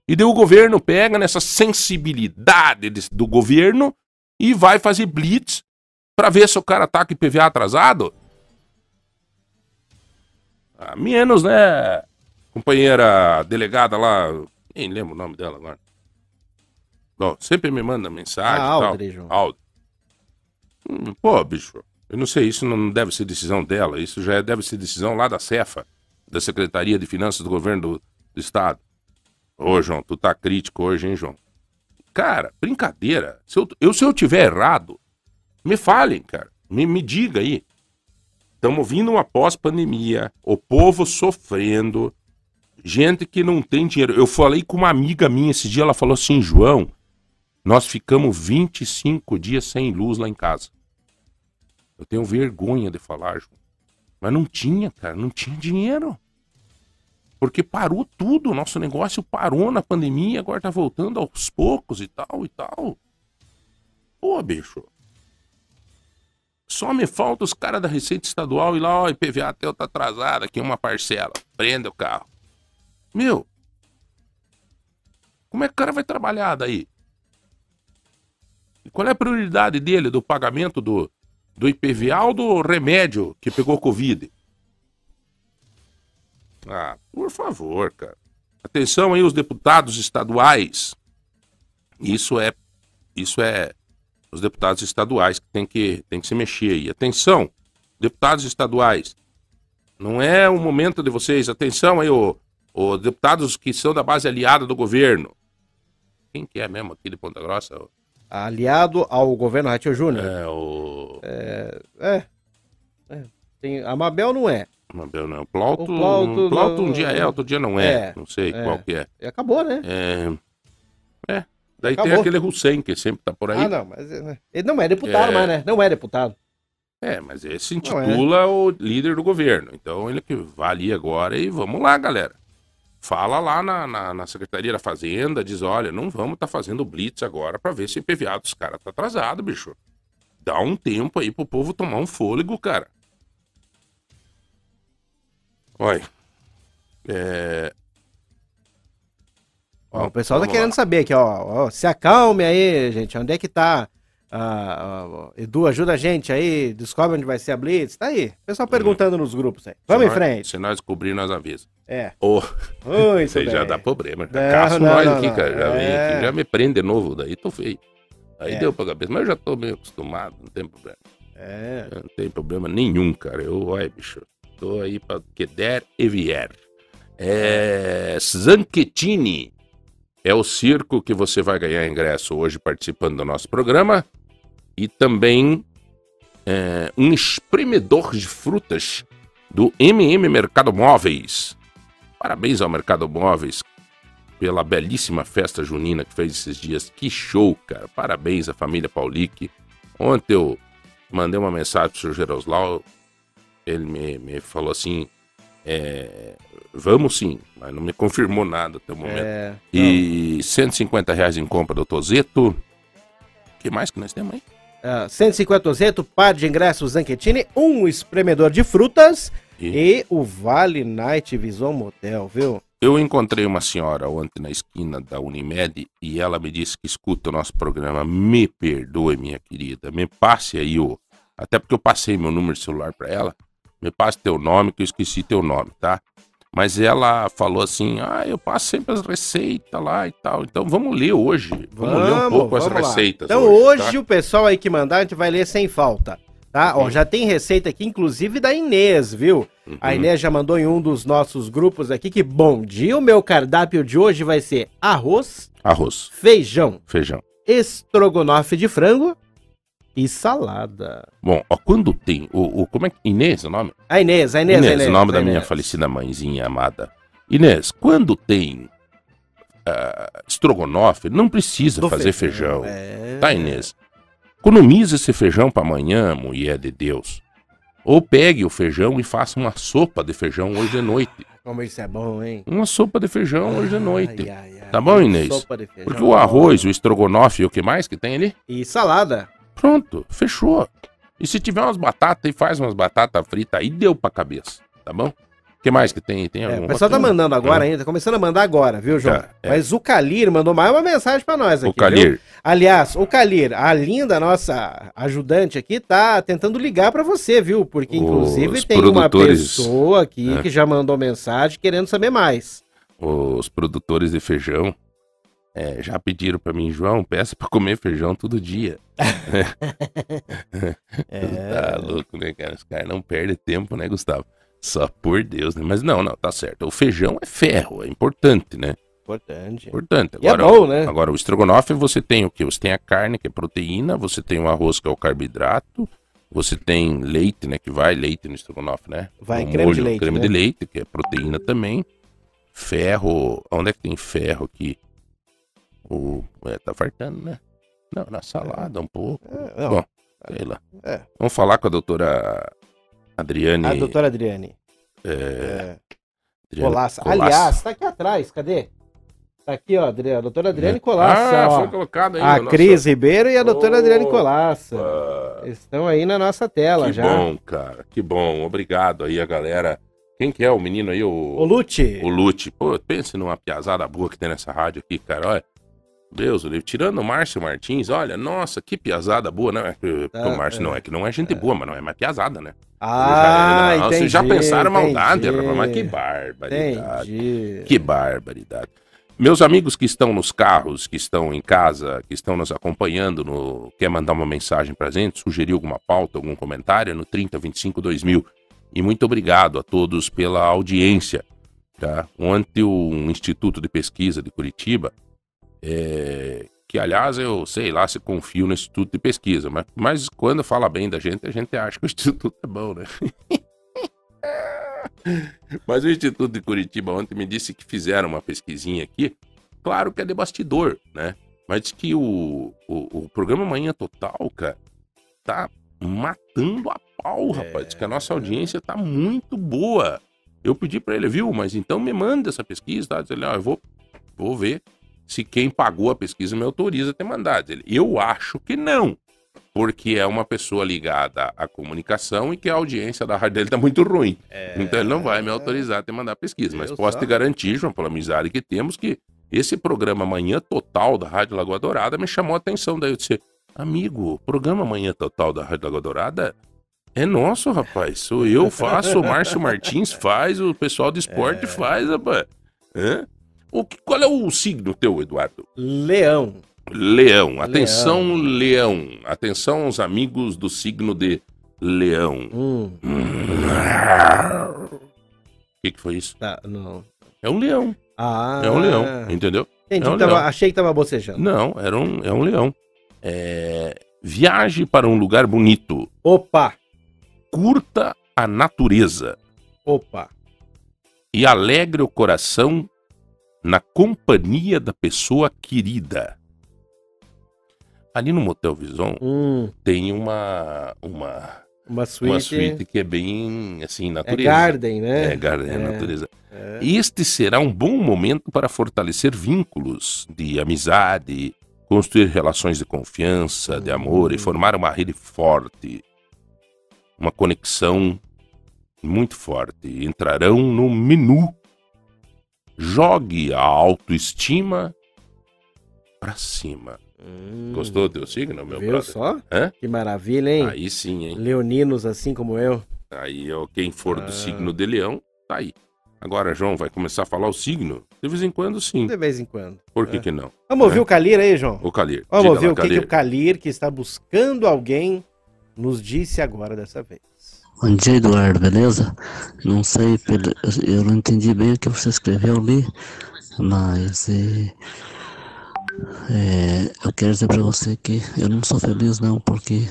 E daí o governo pega nessa sensibilidade do governo e vai fazer blitz para ver se o cara tá com IPVA atrasado? Ah, menos, né? Companheira delegada lá, nem lembro o nome dela agora. Sempre me manda mensagem. Ah. Aldre, João. Hum, pô, bicho, eu não sei, isso não deve ser decisão dela, isso já é- deve ser decisão lá da Cefa, da Secretaria de Finanças do Governo do, do Estado. Ô, João, tu tá crítico hoje, hein, João? Cara, brincadeira. Se eu, eu, se eu tiver errado, me falem, cara. Me, me diga aí. Estamos vindo uma pós-pandemia, o povo sofrendo, gente que não tem dinheiro. Eu falei com uma amiga minha esse dia, ela falou assim, João, nós ficamos 25 dias sem luz lá em casa. Eu tenho vergonha de falar, João. Mas não tinha, cara, não tinha dinheiro. Porque parou tudo, nosso negócio parou na pandemia, agora tá voltando aos poucos e tal e tal. Pô, bicho. Só me falta os caras da Receita Estadual e lá, ó, IPVA teu tá atrasado, aqui uma parcela. Prenda o carro. Meu. Como é que o cara vai trabalhar daí? Qual é a prioridade dele do pagamento do, do IPVA ou do remédio que pegou Covid? Ah, por favor, cara. Atenção aí os deputados estaduais. Isso é isso é os deputados estaduais que tem que tem que se mexer aí. Atenção, deputados estaduais. Não é o momento de vocês. Atenção aí, o, os deputados que são da base aliada do governo. Quem que é mesmo aqui de Ponta Grossa? Aliado ao governo Ratinho Júnior. É o. É. é. Tem, a Mabel não é. Mabel não. Plauto, O Plauto Plauto um dia é, outro dia não é. É, não sei é. qual que é. E acabou, né? É. É. Daí tem Acabou. aquele Hussein que sempre tá por aí. Ah, não, mas é, ele não é deputado É. mais, né? Não é deputado. É, mas esse Não é. intitula o líder do governo. Então ele que vai ali agora e vamos lá, galera. Fala lá na, na, na Secretaria da Fazenda, diz, olha, não vamos tá fazendo blitz agora pra ver se o IPVA dos caras tá atrasado, bicho. Dá um tempo aí pro povo tomar um fôlego, cara. Olha. É... Ó, o pessoal tá querendo lá. saber aqui, ó, ó, Se acalme aí, gente. Onde é que tá? Ah, Edu, ajuda a gente aí. Descobre onde vai ser a Blitz. Tá aí. Pessoal perguntando nos grupos aí. Vamos em nós- frente. Se nós descobrir, nós avisa. É. Muito isso aí já dá problema. Não, Caço não, nós não, aqui, cara. Já vem É. aqui, já me prende de novo. Daí tô feio. Aí É. deu pra cabeça. Mas eu já tô meio acostumado, não tem problema. É. Não tem problema nenhum, cara. Eu, olha, bicho, tô aí pra que der e vier. É. Zanchettini é o circo que você vai ganhar ingresso hoje participando do nosso programa. E também é, um espremedor de frutas do MM Mercado Móveis. Parabéns ao Mercado Móveis. pela belíssima festa junina que fez esses dias. Que show, cara. Parabéns à família Paulique. Ontem eu mandei uma mensagem pro senhor Geroslau. Ele me, me falou assim: é, vamos sim, mas não me confirmou nada até o momento. É, E 150 reais em compra do Tozeto. O que mais que nós temos aí? Ah, 150 Zeto, par de ingressos Zanquetini, um espremedor de frutas E- e o Vale Night Vision Motel, viu? Eu encontrei uma senhora ontem na esquina da Unimed e ela me disse que escuta o nosso programa. Me perdoe, minha querida. Me passe aí o. Até porque eu passei meu número de celular pra ela. Me passe teu nome, que eu esqueci teu nome, tá? Mas ela falou assim: ah, eu passo sempre as receitas lá e tal. Então vamos ler hoje. Vamos, ler um pouco as vamos lá. receitas. Então hoje, hoje, tá? o pessoal aí que mandar, a gente vai ler sem falta. Tá? Ó, já tem receita aqui, inclusive da Inês, viu? A Uhum. Inês já mandou em um dos nossos grupos aqui que, bom dia, o meu cardápio de hoje vai ser arroz, Arroz, feijão, feijão. estrogonofe de frango e salada. Bom, ó, quando tem. O, o- como é que. Inês, o nome? A Inês, a Inês, Inês, a Inês o nome da minha Inês. falecida mãezinha amada. Inês, quando tem ah, estrogonofe, não precisa Do fazer feijão. É. Tá, Inês? Economize esse feijão pra amanhã, mulher de Deus. Ou pegue o feijão e faça uma sopa de feijão hoje de noite. Como isso é bom, hein? Uma sopa de feijão hoje de noite. Ai, ai, ai. Tá bom, Inês? Sopa de feijão. Porque o arroz, o estrogonofe e o que mais que tem ali? E salada. Pronto, fechou. E se tiver umas batatas, e faz umas batatas fritas aí, deu pra cabeça. Tá bom? O que mais que tem? Tem É, algum o pessoal tá mandando agora ainda, tá começando a mandar agora, viu, João? Tá, é. Mas o Calir mandou mais uma mensagem pra nós aqui. O Calir. viu? Aliás, o Calir, a linda nossa ajudante aqui tá tentando ligar pra você, viu? Porque inclusive Os tem uma produtores- pessoa aqui É. que já mandou mensagem querendo saber mais. os produtores de feijão é, já pediram pra mim, João, peça pra comer feijão todo dia. É. Tá louco, né, cara? Os caras não perdem tempo, né, Gustavo? Só por Deus, né? Mas não, não, tá certo. O feijão é ferro, é importante, né? Importante. Importante. E é Agora, bom, né? agora, o estrogonofe, você tem o quê? Você tem a carne, que é proteína, você tem o arroz, que é o carboidrato, você tem leite, né, que vai leite no estrogonofe, né? Vai, O creme de leite, Creme né? de leite, que é proteína também. Ferro, onde é que tem ferro aqui? O, é, tá fartando, né? Não, na salada um pouco. É, não, Bom, sei lá. É. Vamos falar com a doutora Adriane. a doutora Adriane. é, É, Adriane Colaça. Aliás, tá aqui atrás, cadê? Tá aqui, ó, Adri- a doutora Adriane Colaça, ah, ó. foi colocado aí. A Cris Ribeiro e a doutora Adriane Colaça. Opa, Estão aí na nossa tela Que já. bom, cara. Que bom. Obrigado aí a galera. Quem que é o menino aí? O, O Lute. o Lute. Pô, pense numa piazada boa que tem nessa rádio aqui, cara. Olha. Deus, o livro. tirando o Márcio Martins, olha, nossa, que piazada boa, não é o Márcio é. não é que não é gente boa, mas não é mais piazada, né? Ah, já, não, entendi. Vocês já pensaram maldade, entendi. rapaz, mas que barbaridade. Entendi. Que barbaridade. Meus amigos que estão nos carros, que estão em casa, que estão nos acompanhando, no... quer mandar uma mensagem pra gente, sugerir alguma pauta, algum comentário, é no 3025 2000. E muito obrigado a todos pela audiência. Tá? Ontem o Instituto de Pesquisa de Curitiba, é, que aliás eu sei lá se confio no Instituto de Pesquisa, mas, mas quando fala bem da gente, a gente acha que o Instituto é bom, né? Mas o Instituto de Curitiba ontem me disse que fizeram uma pesquisinha aqui. Claro que é de bastidor, né? Mas diz que o, o, o programa Manhã Total, cara, tá matando a pau, rapaz. Diz que a nossa audiência tá muito boa. Eu pedi pra ele, viu? Mas então me manda essa pesquisa, tá? Diz ele, ó, eu vou, vou ver se quem pagou a pesquisa me autoriza a ter mandado. Ele, eu acho que não. Porque é uma pessoa ligada à comunicação e que a audiência da rádio dele tá muito ruim. Então ele não vai me autorizar a ter mandar pesquisa. Mas posso só? te garantir, João, pela amizade que temos, que esse programa Manhã Total da Rádio Lagoa Dourada me chamou a atenção. Daí eu disse, amigo, o programa Manhã Total da Rádio Lagoa Dourada é nosso, rapaz. Sou eu, faço, o Márcio Martins faz, o pessoal do esporte faz, rapaz. Hã? O que, qual é o signo teu, Eduardo? Leão. Leão. Atenção, Leão. Atenção aos amigos do signo de Leão. Hum, O que, que foi isso? tá, não. É um leão. Ah. É um leão, entendeu? Entendi, É um tava- leão. achei que tava bocejando. Não, era um, é um leão. É, viaje para um lugar bonito. Opa, Curta a natureza. opa. E alegre o coração na companhia da pessoa querida. Ali no Motel Vison Hum, tem uma uma uma suíte. uma suíte que é bem assim É natureza. garden, né? É, garden, é, É, natureza. é. Este será um bom momento para fortalecer vínculos de amizade, construir relações de confiança, de amor e Hum. formar uma rede forte. Uma conexão muito forte. Entrarão no menu. Jogue a autoestima pra cima. Hum, Gostou do teu signo, meu Viu brother? só? Hã? Que maravilha, hein? Aí sim, hein? Leoninos assim como eu. Aí, ó, quem for Ah. do signo de leão, tá aí. Agora, João, vai começar a falar o signo? De vez em quando, sim. De vez em quando. Por que É. que não? Vamos ouvir É. o Calir aí, João? O Calir. Vamos diga ouvir lá, o que, que o Calir, que está buscando alguém, nos disse agora dessa vez. Bom dia, Eduardo, beleza? Não sei, eu não entendi bem o que você escreveu ali, mas é, é, eu quero dizer pra você que eu não sou feliz não, porque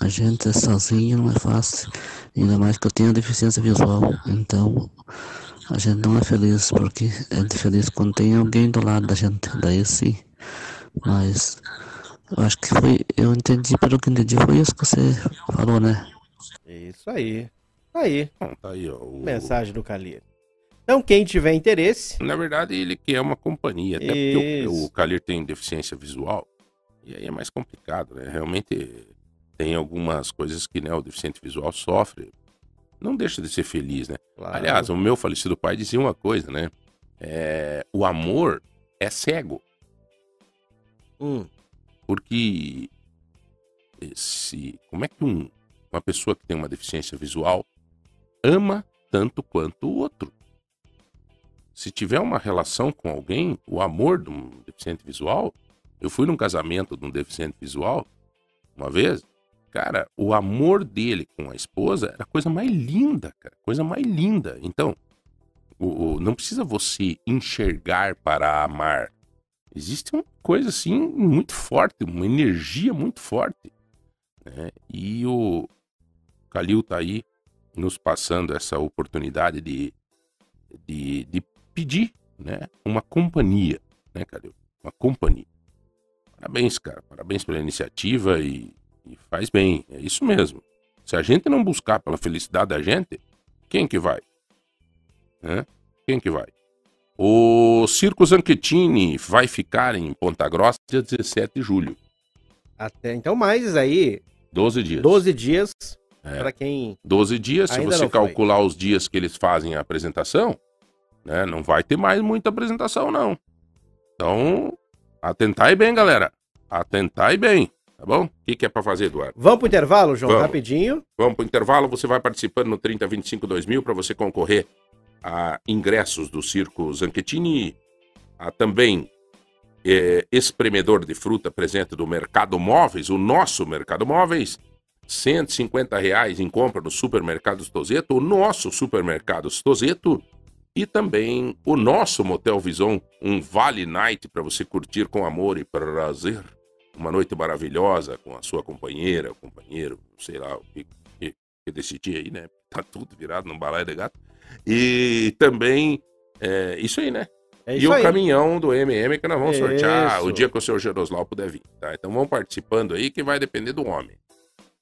a gente sozinho não é fácil, ainda mais que eu tenho deficiência visual, então a gente não é feliz, porque é feliz quando tem alguém do lado da gente, daí sim, mas eu acho que foi, eu entendi, pelo que entendi, foi isso que você falou, né? Isso aí. Aí, tá aí, ó. o- mensagem do Calir. Então, quem tiver interesse, Na verdade, ele quer uma companhia. Até porque o, Isso. o Calir tem deficiência visual. E aí é mais complicado, né? Realmente tem algumas coisas que né, o deficiente visual sofre. Não deixa de ser feliz, né? claro, Aliás, o meu falecido pai dizia uma coisa, né? É, o amor é cego. hum, Porque se, como é que um- uma pessoa que tem uma deficiência visual ama tanto quanto o outro? Se tiver uma relação com alguém, o amor de um deficiente visual, eu fui num casamento de um deficiente visual uma vez, cara, o amor dele com a esposa era a coisa mais linda, cara, coisa mais linda. Então, o- o- não precisa você enxergar para amar. Existe uma coisa assim muito forte, uma energia muito forte. né? E o Calil tá aí nos passando essa oportunidade de, de, de pedir né? uma companhia, né, Calil? Uma companhia. Parabéns, cara. Parabéns pela iniciativa e, e faz bem. É isso mesmo. Se a gente não buscar pela felicidade da gente, quem que vai? Né? Quem que vai? O Circo Zanchettini vai ficar em Ponta Grossa dia 17 de julho. até então mais aí, 12 dias. 12 dias É. para quem 12 dias, se você não foi. calcular os dias que eles fazem a apresentação, né, não vai ter mais muita apresentação, não. Então, atentai bem, galera. Atentai bem, tá bom? O que, que é pra fazer, Eduardo? Vamos pro intervalo, João, Vamos. rapidinho. Vamos pro intervalo, você vai participando no 3025 2000 para você concorrer a ingressos do Circo Zanchettini, a também é, espremedor de fruta presente do Mercado Móveis, o nosso Mercado Móveis, 150 reais em compra no Supermercados Tozeto, o nosso Supermercados Tozeto e também o nosso Motel Vison, um Vale Night para você curtir com amor e prazer. Uma noite maravilhosa com a sua companheira, companheiro, sei lá o que, que, que decidir aí, né? Tá tudo virado num balaio de gato. E também, é, isso aí, né? É e o aí. caminhão do MM que nós vamos sortear Isso. o dia que o seu Geroslau puder vir, tá? Então vamos participando aí que vai depender do homem,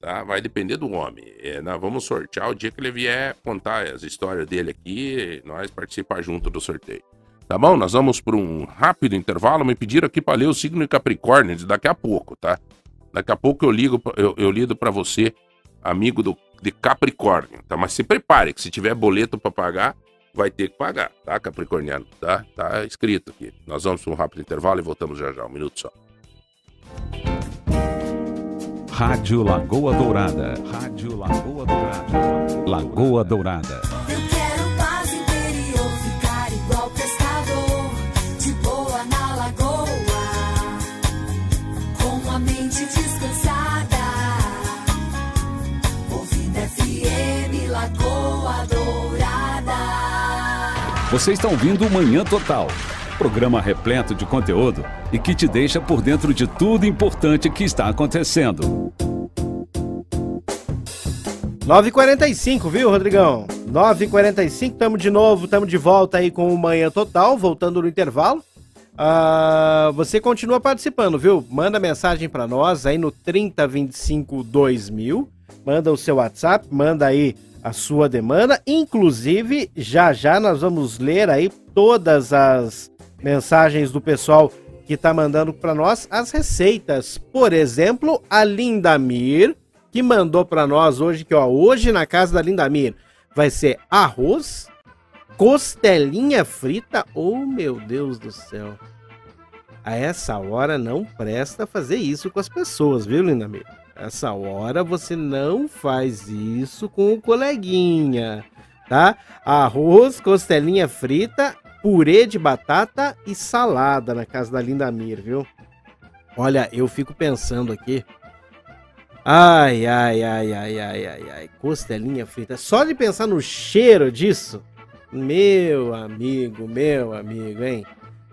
tá? Vai depender do homem. É, nós vamos sortear o dia que ele vier contar as histórias dele aqui, nós participar junto do sorteio. Tá bom? Nós vamos para um rápido intervalo. Me pediram aqui para ler o signo de Capricórnio daqui a pouco, tá? Daqui a pouco eu ligo, eu, eu lido para você, amigo do, de Capricórnio, tá? Mas se prepare que se tiver boleto para pagar, vai ter que pagar, tá, Capricorniano? Tá, tá escrito aqui. Nós vamos para um rápido intervalo e voltamos já já, um minuto só. Rádio Lagoa Dourada. Rádio Lagoa Dourada. Lagoa Dourada. Eu quero paz interior, ficar igual pescador, de boa na lagoa, com a mente descansada. FM Lagoa Dourada. Você está ouvindo Manhã Total. Programa repleto de conteúdo e que te deixa por dentro de tudo importante que está acontecendo. 9h45, viu, Rodrigão? 9h45, estamos de novo, estamos de volta aí com o Manhã Total, voltando no intervalo. Ah, você continua participando, viu? Manda mensagem para nós aí no 3025 2000. Manda o seu WhatsApp, manda aí a sua demanda. Inclusive, já já nós vamos ler aí todas as mensagens do pessoal que tá mandando para nós as receitas. Por exemplo, a Lindamir, que mandou para nós hoje que ó, hoje na casa da Lindamir vai ser arroz, costelinha frita. Oh, meu Deus do céu. A essa hora não presta fazer isso com as pessoas, viu, Lindamir? Essa hora você não faz isso com o coleguinha, tá? Arroz, costelinha frita, purê de batata e salada na casa da Lindamir, viu? Olha, eu fico pensando aqui. Ai, ai, ai, ai, ai, ai, ai, costelinha frita. Só de pensar no cheiro disso, meu amigo, meu amigo, hein?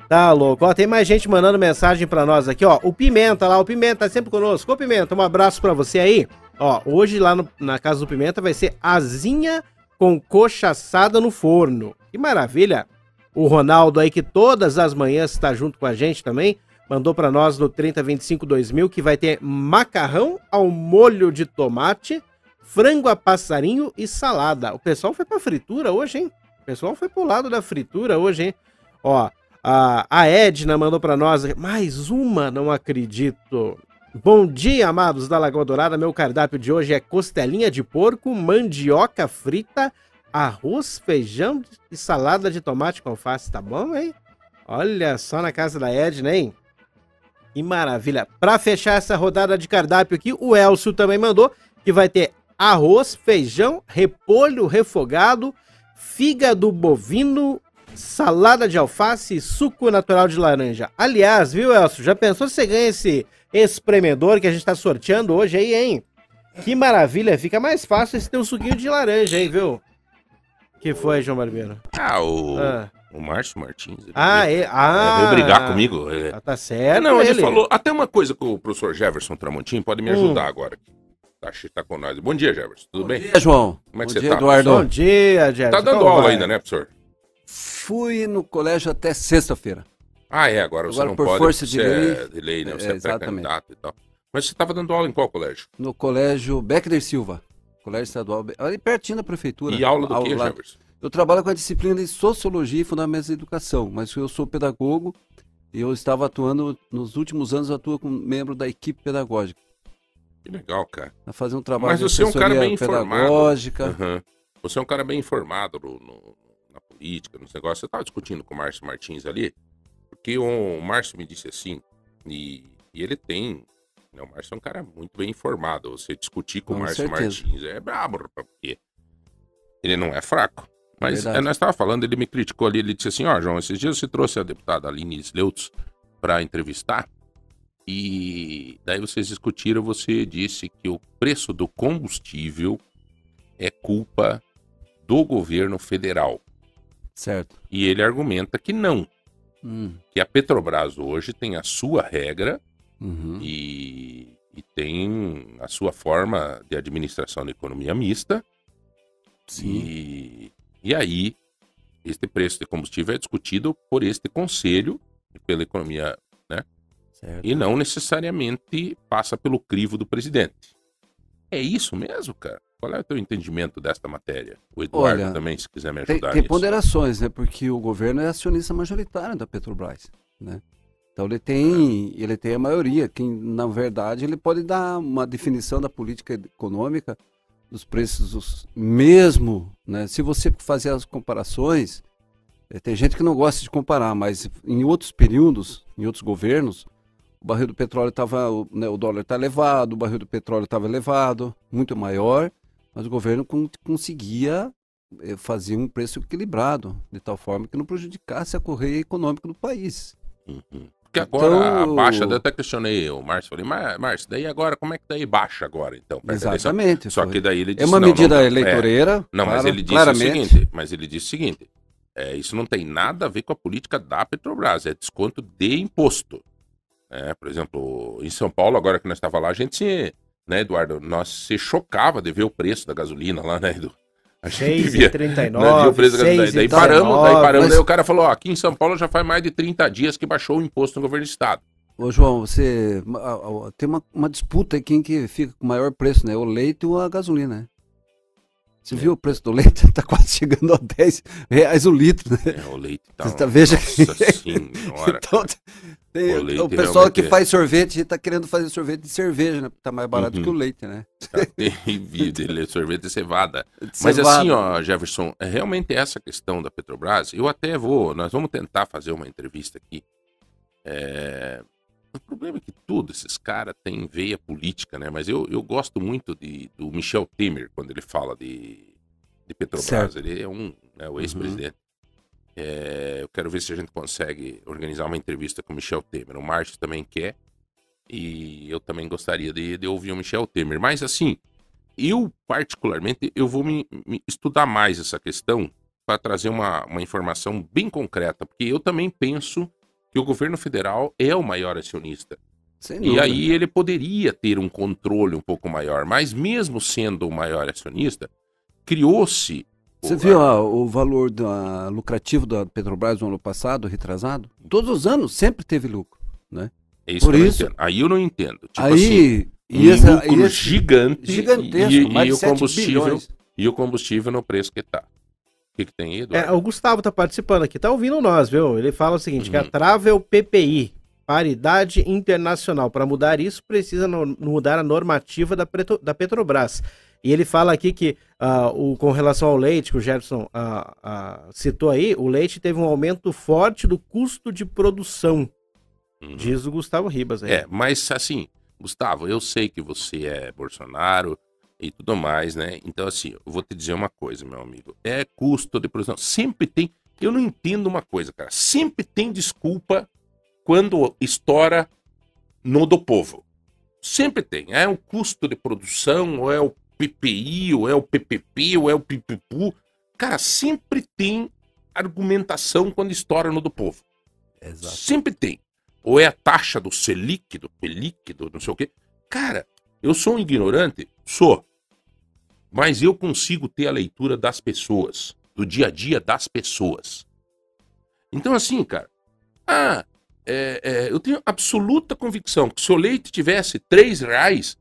Tá louco. Ó, tem mais gente mandando mensagem pra nós aqui, ó. O Pimenta lá, o Pimenta tá sempre conosco. Ô, Pimenta, um abraço pra você aí. Ó, hoje lá no- na casa do Pimenta vai ser asinha com coxa assada no forno. Que maravilha. O Ronaldo aí, que todas as manhãs está junto com a gente também, mandou pra nós no 3025 2000 que vai ter macarrão ao molho de tomate, frango a passarinho e salada. O pessoal foi pra fritura hoje, hein? O pessoal foi pro lado da fritura hoje, hein? Ó, a, a Edna mandou pra nós mais uma, não acredito. Bom dia, amados da Lagoa Dourada. Meu cardápio de hoje é costelinha de porco, mandioca frita, arroz, feijão e salada de tomate com alface. Tá bom, hein? Olha só na casa da Edna, hein? Que maravilha. Pra fechar essa rodada de cardápio aqui, o Elcio também mandou que vai ter arroz, feijão, repolho refogado, fígado bovino, salada de alface e suco natural de laranja. Aliás, viu, Elcio? Já pensou se você ganha esse espremedor que a gente tá sorteando hoje aí, hein? Que maravilha, fica mais fácil esse teu suquinho de laranja aí, viu? Que foi, João Barbeiro? Ah, o, Ah, o Márcio Martins. ele ah, veio- é, ah veio brigar comigo. é. Ah, tá É, certo, não, ele, ele. falou. Até uma coisa que o professor Jefferson Tramontim pode me Hum. ajudar agora. Tá, tá com nós. Bom dia, Jefferson. Tudo bem? Bom dia, João. Como é que Bom você dia, tá? Eduardo. Bom dia, Jefferson. Tá dando Como aula vai? ainda, né, professor? Fui no colégio até sexta-feira. Ah, é, agora, você Agora, não por pode. força de você lei, é de lei, né? Você é, é, pré-candidato e tal. Mas você estava dando aula em qual colégio? No colégio Beckner Silva. Colégio Estadual. Be- Ali pertinho da prefeitura. E aula do que, Jefferson? Eu trabalho com a disciplina de Sociologia e Fundamentos da Educação, mas eu sou pedagogo e eu estava atuando, nos últimos anos, atuo como membro da equipe pedagógica. Que legal, cara. A fazer um trabalho Mas de você é um cara bem informado. pedagógica. Aham. Você é um cara bem informado no- no- na política, nos negócios. Você estava discutindo com o Márcio Martins ali, porque o, o Márcio me disse assim, e, e ele tem. Né, o Márcio é um cara muito bem informado. Você discutir com, o Márcio certeza. Martins é brabo, porque ele não é fraco. Mas é, nós estávamos falando, ele me criticou ali, ele disse assim, ó, João, esses dias você trouxe a deputada Aline Sleutz para entrevistar, e daí vocês discutiram, você disse que o preço do combustível é culpa do governo federal. Certo. E ele argumenta que não, Hum, que a Petrobras hoje tem a sua regra uhum. e, e tem a sua forma de administração da economia mista. Sim. E, e aí, este preço de combustível é discutido por este conselho e pela economia Certo. e não necessariamente passa pelo crivo do presidente. É isso mesmo, cara? Qual é o teu entendimento desta matéria? O Eduardo Olha, também, se quiser me Tem, ajudar tem nisso. ponderações, né? Porque o governo é acionista majoritário da Petrobras, né? Então ele tem, ele tem a maioria. Quem, na verdade, ele pode dar uma definição da política econômica dos preços dos- mesmo, né? Se você fazer as comparações, eh, tem gente que não gosta de comparar, mas em outros períodos, em outros governos, o barril do petróleo estava, né, o dólar está elevado, o barril do petróleo estava elevado, muito maior, mas o governo con- conseguia eh, fazer um preço equilibrado, de tal forma que não prejudicasse a correia econômica do país. Uhum. Porque agora Então- a baixa, eu até questionei o Márcio, falei, mas Márcio, daí agora, como é que daí baixa agora, então? perto da eleição?" Exatamente. Só que daí ele disse, é uma não, medida não, é, eleitoreira. Não, mas claro, ele disse claramente. o seguinte, mas ele disse o seguinte, é, isso não tem nada a ver com a política da Petrobras, é desconto de imposto. É, por exemplo, em São Paulo, agora que nós estava lá, a gente né, Eduardo? Nós se chocava de ver o preço da gasolina lá, né, Edu? A Seis e via- trinta e né, preço da gasolina. seis e Daí paramos, daí paramos, mas- daí o cara falou, ó, aqui em São Paulo já faz mais de 30 dias que baixou o imposto no governo do estado. Ô, João, você tem uma, uma disputa aí quem que fica com o maior preço, né? O leite ou a gasolina, né? Você viu o preço do leite? Tá quase chegando a 10 reais o litro, né? É, o leite tá... Você tá- veja que- Nossa senhora. Então, tem- O leite o pessoal que é. faz sorvete tá querendo fazer sorvete de cerveja, né? Tá mais barato Uhum. que o leite, né? Tá terrível, sorvete de cevada. Mas Cevada. assim, ó, Jefferson, é realmente essa questão da Petrobras, eu até vou, nós vamos tentar fazer uma entrevista aqui. É, O problema é que todos esses caras têm veia política, né? Mas eu, eu gosto muito de, do Michel Temer, quando ele fala de, de Petrobras. Certo. Ele é um, né, o ex-presidente. É, eu quero ver se a gente consegue organizar uma entrevista com o Michel Temer. O Márcio também quer. E eu também gostaria de, de ouvir o Michel Temer. Mas assim, eu particularmente, eu vou me, me estudar mais essa questão para trazer uma, uma informação bem concreta. Porque eu também penso que o governo federal é o maior acionista. E aí ele poderia ter um controle um pouco maior. Mas mesmo sendo o maior acionista, criou-se... Você viu o valor da, lucrativo da Petrobras no ano passado, retrasado? Todos os anos sempre teve lucro, né? É isso por que eu não isso- entendo. Aí eu não entendo. Tipo assim, aí, um e essa, lucro e esse- gigante gigantesco, e, mais e de o 7 combustível bilhões. e o combustível no preço que tá. O que, que tem aí, É, o Gustavo tá participando aqui, tá ouvindo nós, viu? Ele fala o seguinte, que a Uhum. Travel PPI, paridade internacional, para mudar isso precisa no- mudar a normativa da, Preto- da Petrobras. E ele fala aqui que ah, o, com relação ao leite, que o Gerson ah, ah, citou aí, o leite teve um aumento forte do custo de produção, Uhum. diz o Gustavo Ribas. Aí. É, mas assim, Gustavo, eu sei que você é Bolsonaro e tudo mais, né? Então, assim, eu vou te dizer uma coisa, meu amigo. É custo de produção. Sempre tem. Eu não entendo uma coisa, cara. Sempre tem desculpa quando estoura no do povo. Sempre tem. É o custo de produção, ou é o PPI, ou é o PPP, ou é o PPPU. Cara, sempre tem argumentação quando estoura no do povo. Exato. Sempre tem. Ou é a taxa do Selic, do Pelic, do não sei o quê. Cara, eu sou um ignorante? Sou. Mas eu consigo ter a leitura das pessoas, do dia a dia das pessoas. Então, assim, cara, ah, é, é, eu tenho absoluta convicção que se o leite tivesse três reais,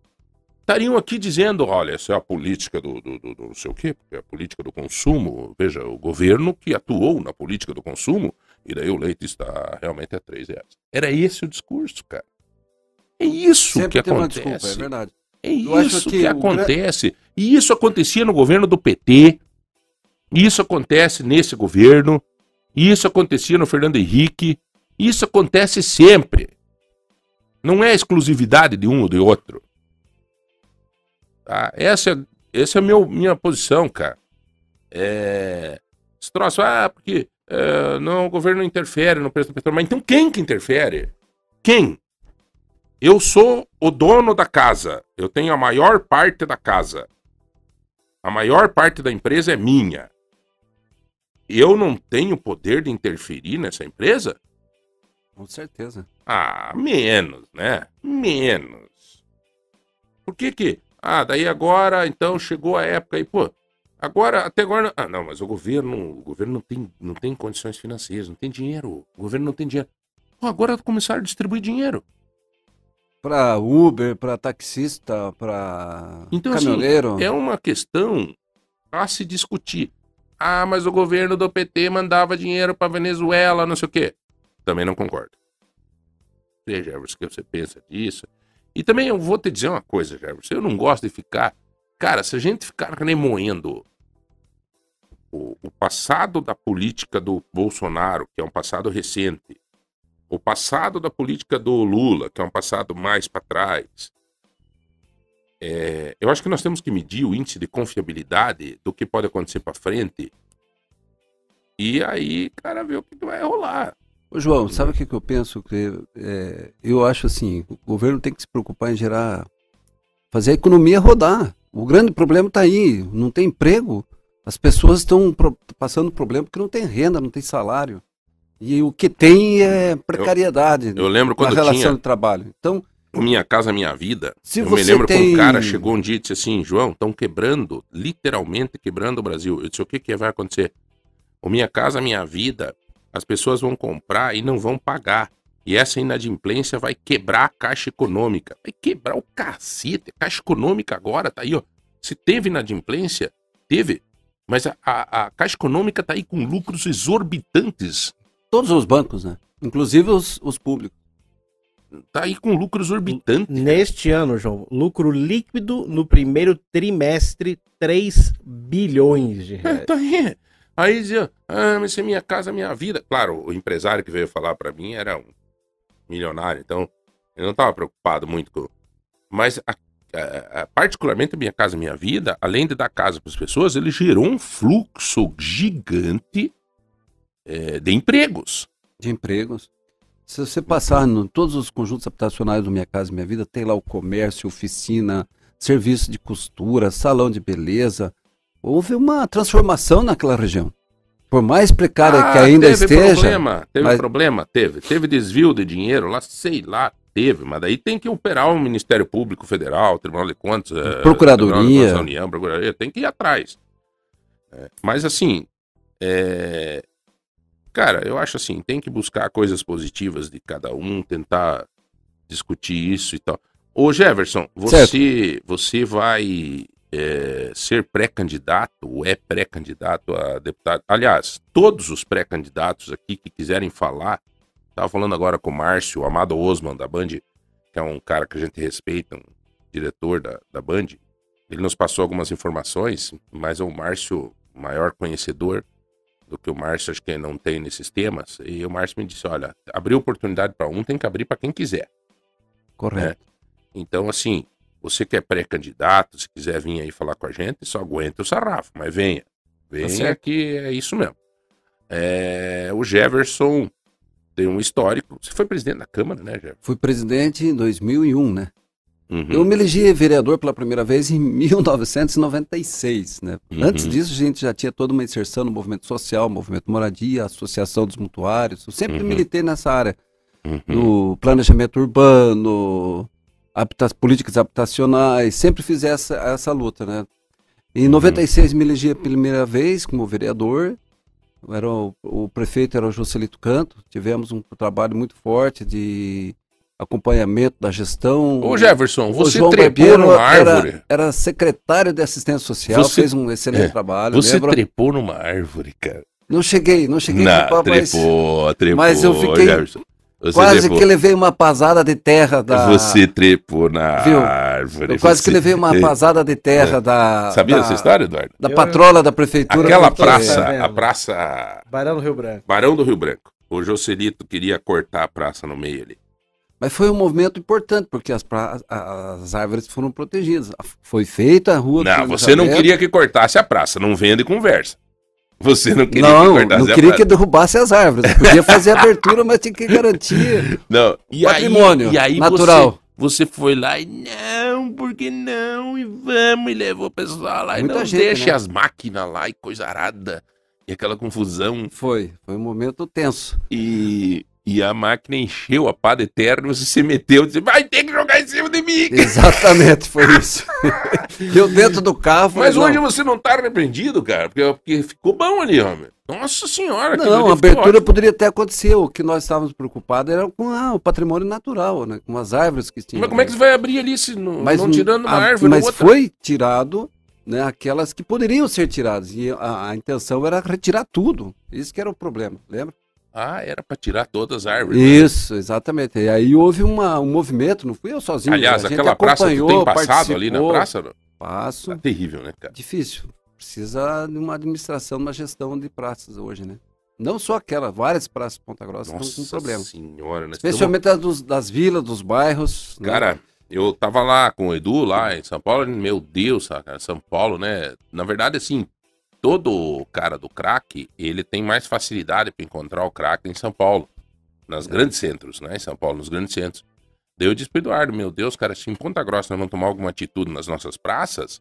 estariam aqui dizendo, olha, essa é a política do, do, do- do não sei o quê, porque é a política do consumo. Veja, o governo que atuou na política do consumo, e daí o leite está realmente a três reais. Era esse o discurso, cara. É isso Sempre que acontece. desculpa, é verdade. É Eu isso que que, o acontece. E isso acontecia no governo do PT. Isso acontece nesse governo. Isso acontecia no Fernando Henrique. Isso acontece sempre. Não é exclusividade de um ou de outro. Tá? Essa, é- essa é a meu, minha posição, cara. É... Esse troço, ah, porque é, não, o governo não interfere no preço do petróleo. Mas então quem que interfere? Quem? Eu sou o dono da casa. Eu tenho a maior parte da casa. A maior parte da empresa é minha. Eu não tenho poder de interferir nessa empresa? Com certeza. Ah, menos, né? Menos. Por que que? Ah, daí agora, então chegou a época aí, pô. Agora, até agora. Ah, não, mas o governo, o governo não tem, não tem condições financeiras, não tem dinheiro. O governo não tem dinheiro. Pô, agora começaram a distribuir dinheiro. Para Uber, para taxista, para Então, assim, caminhoneiro. É uma questão a se discutir. Ah, mas o governo do PT mandava dinheiro para Venezuela, não sei o quê. Também não concordo. Sei, Jefferson, o que você pensa disso. E também eu vou te dizer uma coisa, Jefferson. Eu não gosto de ficar. Cara, se a gente ficar remoendo o, o passado da política do Bolsonaro, que é um passado recente, o passado da política do Lula, que é um passado mais para trás, é, eu acho que nós temos que medir o índice de confiabilidade do que pode acontecer para frente. E aí, cara, ver o que vai rolar. Ô, João, sabe o que, que eu penso? Que, é, eu acho assim, o governo tem que se preocupar em gerar, fazer a economia rodar. O grande problema está aí, não tem emprego. As pessoas estão pro- passando problema porque não tem renda, não tem salário. E o que tem é precariedade Eu lembro na quando relação tinha. de trabalho. Então, O Minha Casa Minha Vida. Se eu me lembro que tem- um cara chegou um dia e disse assim: João, estão quebrando, literalmente quebrando o Brasil. Eu disse: o que, que vai acontecer? O Minha Casa Minha Vida, as pessoas vão comprar e não vão pagar. E essa inadimplência vai quebrar a Caixa Econômica. Vai quebrar o cacete. A Caixa Econômica agora tá aí, ó. Se teve inadimplência, teve. Mas a, a- a Caixa Econômica tá aí com lucros exorbitantes. Todos os bancos, né? Inclusive os, os públicos. Tá aí com lucros exorbitantes. Neste ano, João, lucro líquido no primeiro trimestre, 3 bilhões de É, reais. tá aí. Aí dizia, ah, mas isso é minha casa, minha vida. Claro, o empresário que veio falar pra mim era um milionário, então eu não tava preocupado muito com. Mas, a- a- a- particularmente minha casa, minha vida, além de dar casa para as pessoas, ele gerou um fluxo gigante é, de empregos. de empregos. Se você passar em todos os conjuntos habitacionais do Minha Casa Minha Vida, tem lá o comércio, oficina, serviço de costura, salão de beleza. Houve uma transformação naquela região. Por mais precária que ainda Ah, teve esteja, Problema, teve mas- problema, teve. Teve desvio de dinheiro lá, sei lá, teve. Mas daí tem que operar o Ministério Público Federal, Tribunal de Contas, eh, Procuradoria. Tribunal de União, Procuradoria, tem que ir atrás. É, mas assim, é, cara, eu acho assim, tem que buscar coisas positivas de cada um, tentar discutir isso e tal. Ô Jefferson, você, você vai é, ser pré-candidato ou é pré-candidato a deputado? Aliás, todos os pré-candidatos aqui que quiserem falar, estava falando agora com o Márcio, o Amado Osman da Band, que é um cara que a gente respeita, um diretor da, da Band. Ele nos passou algumas informações, mas é o Márcio, maior conhecedor do que o Márcio, acho que não tem nesses temas. E o Márcio me disse: olha, abrir oportunidade para um, tem que abrir para quem quiser. correto. Então, assim, você que é pré-candidato, se quiser vir aí falar com a gente, só aguenta o sarrafo, mas venha. Venha certo. que é isso mesmo. É, o Jefferson tem um histórico. Você foi presidente da Câmara, né, Jefferson? Fui presidente em 2001, né? Uhum. Eu me elegi vereador pela primeira vez em 1996, né? Uhum. Antes disso, a gente já tinha toda uma inserção no movimento social, movimento moradia, associação dos mutuários. Eu sempre Uhum. militei nessa área, Uhum. no planejamento urbano, habita- políticas habitacionais, sempre fiz essa, essa luta, né? Em Uhum. 96 me elegi a primeira vez como vereador. Era o, o prefeito era o Joselito Canto. Tivemos um trabalho muito forte de acompanhamento da gestão. Ô, Jefferson, O você João trepou Barbeiro numa árvore. Era, era secretário de assistência social, Você- fez um excelente é, trabalho. Você lembra? trepou numa árvore, cara. Não cheguei, não cheguei Não, a trepar, mas trepou, trepou. mas eu fiquei Jefferson. Você quase trepou. que levei uma pasada de terra da. Você trepou na Viu? árvore. Eu quase que você- levei uma pasada de terra da. Sabia da, dessa história, Eduardo? Da Eu- patrola da prefeitura. Aquela praça, sabendo. a praça Barão do Rio Branco. Barão do Rio Branco. O Joselito queria cortar a praça no meio ali. Mas foi um movimento importante, porque as, pra- as árvores foram protegidas. Foi feita a rua. Não, você não queria que cortasse a praça. Não vende conversa. Você não queria Não, que não queria que derrubasse as árvores. Podia fazer abertura, mas tinha que garantir. Não. E Patrimônio aí, e aí natural. Você, você foi lá e não, porque não? E vamos, e levou o pessoal lá. Muita e não gente, deixe né? as máquinas lá e coisa arada. E aquela confusão. Foi, foi um momento tenso. E, e a máquina encheu a pá de e se meteu e disse, vai ter que jogar em cima de mim. Exatamente, foi isso. Eu dentro do carro. Mas hoje não, você não tá arrependido, cara, porque, porque ficou bom ali, homem. Nossa senhora, Não, a abertura poderia até acontecer. O que nós estávamos preocupados era com ah, o patrimônio natural, né? Com as árvores que tinham. Mas como é que você vai abrir ali se não, Mas, não tirando uma a- árvore mas foi tirado né, aquelas que poderiam ser tiradas. E a, a intenção era retirar tudo. Isso que era o problema, lembra? Ah, era pra tirar todas as árvores. né? Isso, exatamente. E aí houve uma, um movimento, não fui eu sozinho. Aliás, aquela praça que tem passado ali na praça, não? Passo. tá terrível, né, cara? Difícil. Precisa de uma administração, uma gestão de praças hoje, né? Não só aquela, várias praças de Ponta Grossa estão com problema. senhora, né? Especialmente as dos- das vilas, dos bairros. né? Cara, eu tava lá com o Edu, lá em São Paulo, meu Deus, cara, São Paulo, né? Na verdade, assim, todo cara do crack, ele tem mais facilidade para encontrar o crack em São Paulo. Nas grandes centros, né? Em São Paulo, nos grandes centros. Daí eu disse pro Eduardo, meu Deus, cara, se em Ponta Grossa nós vamos tomar alguma atitude nas nossas praças,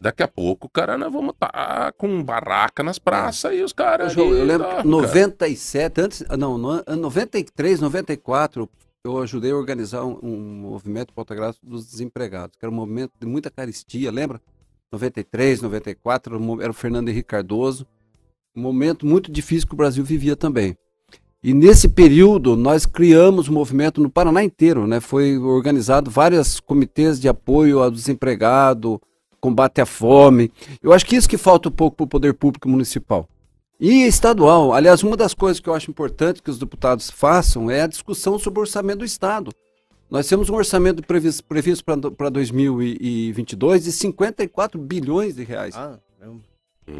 daqui a pouco, cara, nós vamos estar com barraca nas praças e os caras... Ali, eu lembro tá, que cara. 97, antes, não, no, ano 93, 94, eu ajudei a organizar um, um movimento Ponta Grossa dos desempregados, que era um movimento de muita caristia, lembra? 93, 94, era o Fernando Henrique Cardoso, um momento muito difícil que o Brasil vivia também. E nesse período nós criamos um movimento no Paraná inteiro, né? Foi organizado vários comitês de apoio ao desempregado, combate à fome. Eu acho que isso que falta um pouco para o poder público municipal. E estadual. Aliás, uma das coisas que eu acho importante que os deputados façam é a discussão sobre o orçamento do Estado. Nós temos um orçamento previsto, previsto para 2022 de 54 bilhões de reais. Ah. Uhum.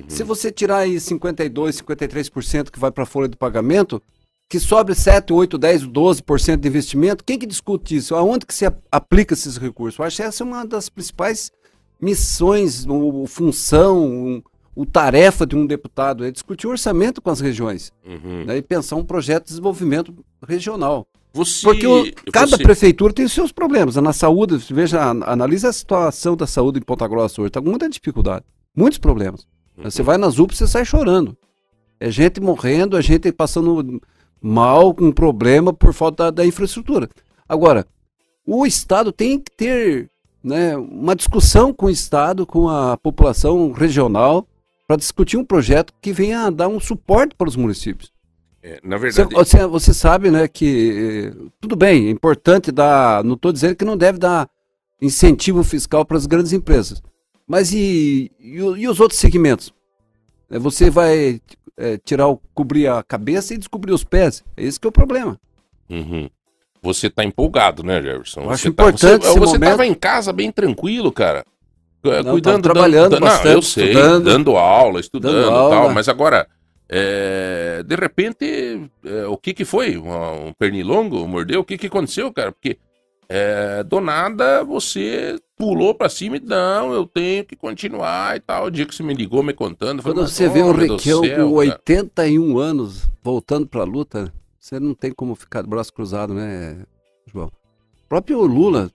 Se você tirar aí 52, 53% que vai para a folha de pagamento, que sobre 7, 8, 10, 12% de investimento, quem que discute isso? Aonde que se aplica esses recursos? Eu acho que essa é uma das principais missões, ou função, um- o tarefa de um deputado, é discutir o orçamento com as regiões Uhum. né, e pensar um projeto de desenvolvimento regional. Você, Porque o- cada você- prefeitura tem os seus problemas. Na saúde, veja, an- analisa a situação da saúde em Ponta Grossa hoje, está com muita dificuldade, muitos problemas. Uhum. Você vai nas UPA, você sai chorando. É gente morrendo, é gente passando mal, com problema por falta da, da infraestrutura. Agora, o Estado tem que ter né, uma discussão com o Estado, com a população regional, para discutir um projeto que venha a dar um suporte para os municípios. É, na Você, verdade, você, você sabe, né, que eh, tudo bem, é importante dar. Não estou dizendo que não deve dar incentivo fiscal para as grandes empresas. Mas e, e, e os outros segmentos? Eh, Você vai eh, tirar o, cobrir a cabeça e descobrir os pés. É esse que é o problema. Uhum. Você tá empolgado, né, Jefferson? Eu você acho tá- importante Você, esse você momento. tava em casa bem tranquilo, cara. Não, Cuidando, trabalhando dando, Não, bastante, eu sei, estudando. dando aula, estudando Dando e tal. aula. Mas agora, eh, de repente, eh, o que que foi? Um, um pernilongo mordeu? O que que aconteceu, cara? Porque eh, do nada você pulou pra cima e não, eu tenho que continuar e tal. O dia que você me ligou me contando, falei, Quando você vê Requião céu, com cara. 81 anos voltando para a luta, você não tem como ficar de braço cruzado, né, João? O próprio Lula,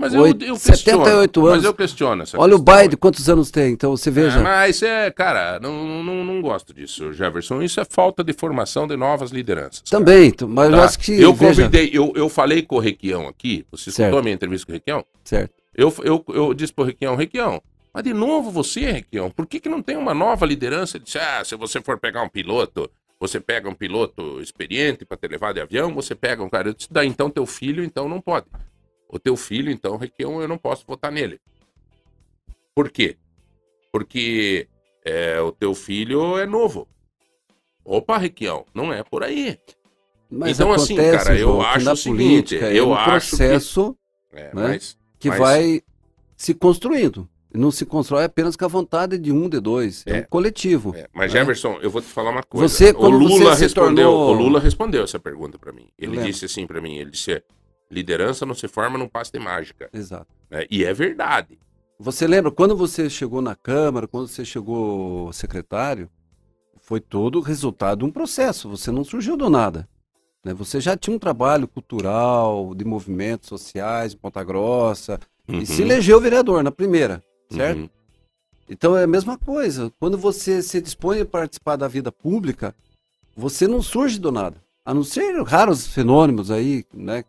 Mas eu, Oito- eu questiono. 78 Mas anos. eu questiono essa olha o questão aí. Biden, quantos anos tem? Então você É, veja. mas é, cara, não, não, não gosto disso, Jefferson. Isso é falta de formação de novas lideranças. cara. Também, tu- mas eu Tá? acho que. eu veja, convidei, eu, eu falei com o Requião aqui, você Certo. escutou a minha entrevista com o Requião? Certo. Eu, eu, eu disse pro Requião, Requião, mas de novo você, Requião, por que, que não tem uma nova liderança? Ele disse, ah, se você for pegar um piloto, você pega um piloto experiente para te levar de avião, você pega um cara, eu disse, dá então teu filho, então não pode. O teu filho, então, Requião, eu não posso votar nele. Por quê? Porque é, o teu filho é novo. Opa, Requião, não é por aí. Mas Então, assim, acontece, cara, eu João, que acho na o seguinte, política é eu um acho que- processo É, Né? mas, que mas- vai se construindo. Não se constrói apenas com a vontade de um, de dois. É, É. um coletivo. É, mas né? Jefferson, eu vou te falar uma coisa. Você, o Lula você respondeu, tornou- o Lula respondeu essa pergunta pra mim. Ele disse assim pra mim, ele disse: liderança não se forma num passe de mágica. Exato. né? E é verdade. Você lembra, quando você chegou na Câmara, quando você chegou secretário, foi todo resultado de um processo. Você não surgiu do nada. né? Você já tinha um trabalho cultural, de movimentos sociais, em Ponta Grossa, Uhum, e se elegeu vereador na primeira, certo? uhum. Então é a mesma coisa. Quando você se dispõe a participar da vida pública, você não surge do nada. A não ser raros fenômenos aí, né,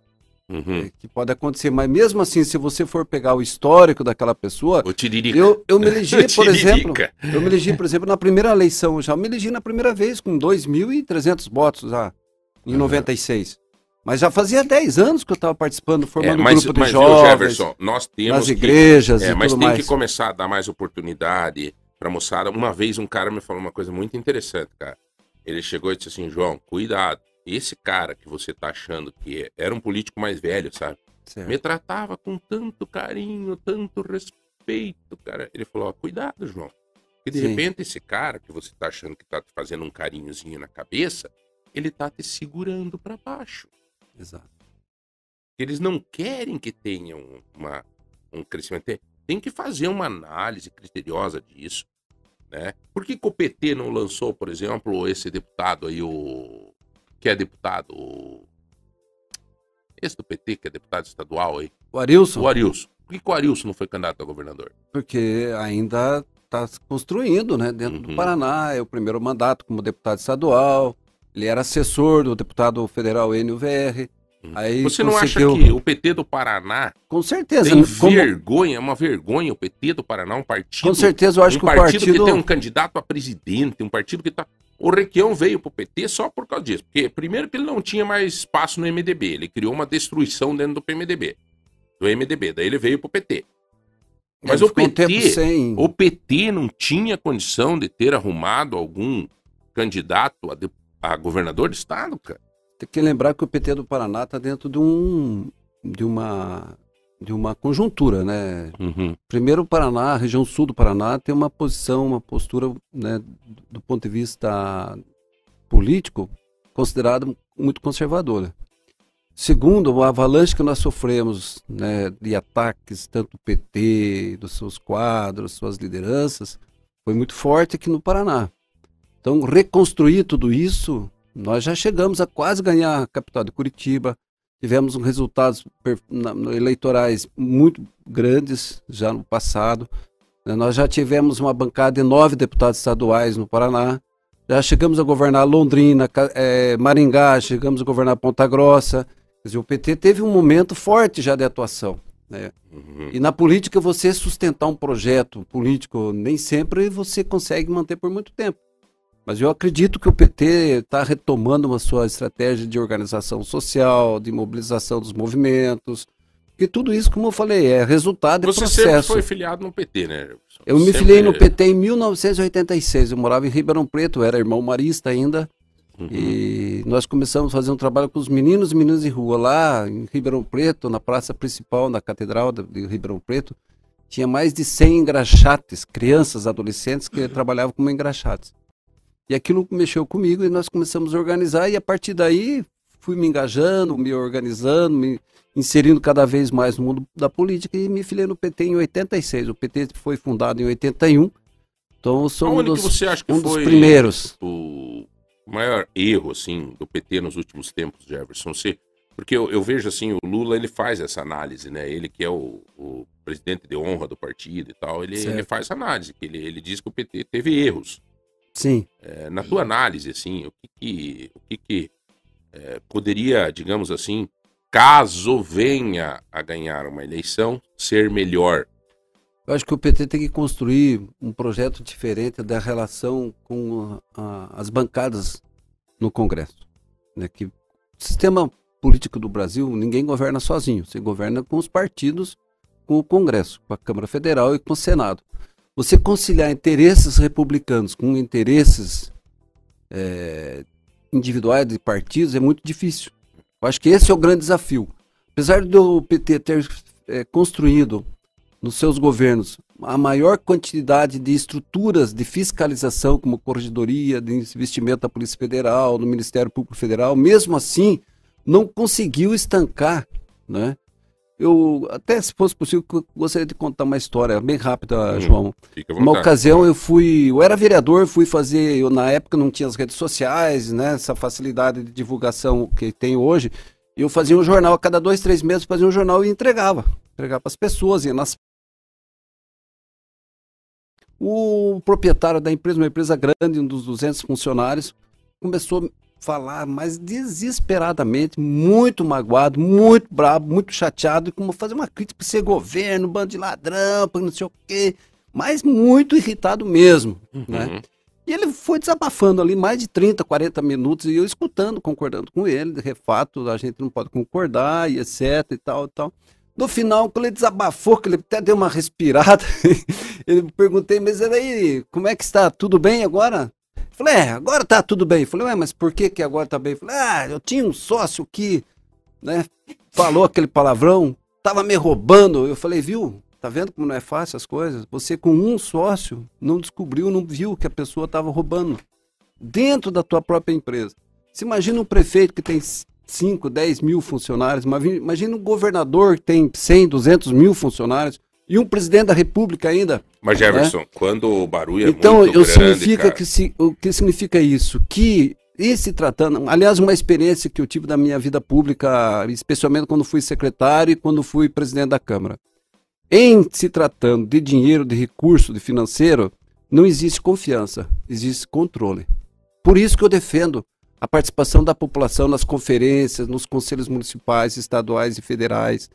Uhum. é, que pode acontecer. Mas mesmo assim, se você for pegar o histórico daquela pessoa, O Tiririca. eu, eu me elegi, por exemplo, eu me elegi, por exemplo, na primeira eleição já. Eu me elegi na primeira vez com 2.300 votos já, em Uhum. 96. Mas já fazia 10 anos que eu estava participando, É, formando um mas, grupo de mas jovens, Jefferson, nós temos nas que- igrejas É, e mas tem mais. que começar a dar mais oportunidade pra moçada. Uma vez um cara me falou uma coisa muito interessante, cara. Ele chegou e disse assim, João, cuidado. Esse cara que você tá achando que era um político mais velho, sabe? Certo. Me tratava com tanto carinho, tanto respeito, cara. Ele falou, ó, cuidado, João. Porque de Sim. repente esse cara que você tá achando que tá te fazendo um carinhozinho na cabeça, ele tá te segurando pra baixo. Exato. Eles não querem que tenham uma, um crescimento. Tem, tem que fazer uma análise criteriosa disso. Né? Por que, que o PT não lançou, por exemplo, esse deputado aí, o. que é deputado. Esse do PT, que é deputado estadual aí, O Arilson, o Arilson. Por que, o Arilson não foi candidato a governador? porque ainda está se construindo, né? Dentro Uhum. do Paraná, é o primeiro mandato como deputado estadual. Ele era assessor do deputado federal Enio VR. Aí Você não acha conseguiu- que o PT do Paraná Com certeza. tem como- vergonha, é uma vergonha o PT do Paraná, um partido. com certeza eu acho um que o partido, partido. que tem um candidato a presidente, um partido que tá. O Requião veio pro PT só por causa disso. Porque, primeiro, que ele não tinha mais espaço no MDB. Ele criou uma destruição dentro do PMDB. Do MDB. Daí ele veio pro PT. Mas ele o PT, sem. o PT não tinha condição de ter arrumado algum candidato a, de- a governador de estado, cara. Tem que lembrar que o PT do Paraná está dentro de um de uma de uma conjuntura, né? Uhum. Primeiro, o Paraná, a região sul do Paraná tem uma posição, uma postura, né, do ponto de vista político, considerada muito conservadora. Segundo, o avalanche que nós sofremos né, de ataques, tanto do PT, dos seus quadros, suas lideranças, foi muito forte aqui no Paraná. Então, reconstruir tudo isso, nós já chegamos a quase ganhar a capital de Curitiba, tivemos um resultados eleitorais muito grandes já no passado. né? Nós já tivemos uma bancada de nove deputados estaduais no Paraná. Já chegamos a governar Londrina, eh, Maringá, chegamos a governar Ponta Grossa. Quer dizer, o PT teve um momento forte já de atuação. né? Uhum. E na política, você sustentar um projeto político, nem sempre você consegue manter por muito tempo. Mas eu acredito que o PT está retomando uma sua estratégia de organização social, de mobilização dos movimentos. Porque tudo isso, como eu falei, é resultado Você sempre processo. foi filiado no PT, né? Eu me Sempre- filiei no PT em 1986. Eu morava em Ribeirão Preto, era irmão marista ainda. Uhum. E nós começamos a fazer um trabalho com os meninos e meninas de rua lá em Ribeirão Preto, na praça principal, na Catedral de de Ribeirão Preto. Tinha mais de 100 engraxates, crianças, adolescentes que trabalhavam como engraxates. E aquilo mexeu comigo e nós começamos a organizar e a partir daí fui me engajando, me organizando, me inserindo cada vez mais no mundo da política e me filiei no PT em 86. O PT foi fundado em 81. Então eu sou um dos, você acha que um dos foi primeiros. o maior erro assim do PT nos últimos tempos, Jefferson? Você, porque eu, eu vejo assim, o Lula ele faz essa análise, né? Ele que é o, o presidente de honra do partido e tal, ele, ele faz essa análise, que ele, ele diz que o PT teve erros. Sim. É, na tua análise, assim, o que que, o que, que é, poderia, digamos assim, caso venha a ganhar uma eleição, ser melhor? Eu acho que o PT tem que construir um projeto diferente da relação com a- as bancadas no Congresso. Né? Que o sistema político do Brasil, ninguém governa sozinho. Você governa com os partidos, com o Congresso, com a Câmara Federal e com o Senado. Você conciliar interesses republicanos com interesses eh, individuais de partidos é muito difícil. Eu acho que esse é o grande desafio. Apesar do PT ter eh, construído nos seus governos a maior quantidade de estruturas de fiscalização, como corregedoria, de investimento da Polícia Federal, do Ministério Público Federal, mesmo assim, não conseguiu estancar, né? Eu, até se fosse possível, gostaria de contar uma história bem rápida, Hum. João. Uma ocasião eu fui, eu era vereador, fui fazer, eu, na época não tinha as redes sociais, né, essa facilidade de divulgação que tem hoje. Eu fazia um jornal a cada dois, três meses, fazia um jornal e entregava, entregava para as pessoas, ia nas o proprietário da empresa, uma empresa grande, um dos 200 funcionários, começou falar mais desesperadamente, muito magoado, muito bravo, muito chateado, e como fazer uma crítica para ser governo, bando de ladrão, para não sei o quê, mas muito irritado mesmo, né? Uhum. E ele foi desabafando ali mais de 30, 40 minutos e eu escutando, concordando com ele, de fato, a gente não pode concordar e etc e tal e tal. No final, quando ele desabafou, que ele até deu uma respirada, ele perguntei, mas aí, como é que está? Tudo bem agora? Falei, é, agora tá tudo bem. Falei, ué, mas por que que agora tá bem? Falei, ah, eu tinha um sócio que, né, falou aquele palavrão, tava me roubando. Eu falei, viu? Tá vendo como não é fácil as coisas? Você com um sócio não descobriu, não viu que a pessoa estava roubando dentro da tua própria empresa. Se imagina um prefeito que tem 5, 10 mil funcionários, imagina um governador que tem 100, 200 mil funcionários e um presidente da república ainda. Mas, Jefferson, quando o barulho é então, muito eu grande, significa cara, que se, o que significa isso? Que e se tratando, aliás, uma experiência que eu tive da minha vida pública, especialmente quando fui secretário e quando fui presidente da Câmara. Em se tratando de dinheiro, de recurso, de financeiro, não existe confiança, existe controle. Por isso que eu defendo a participação da população nas conferências, nos conselhos municipais, estaduais e federais,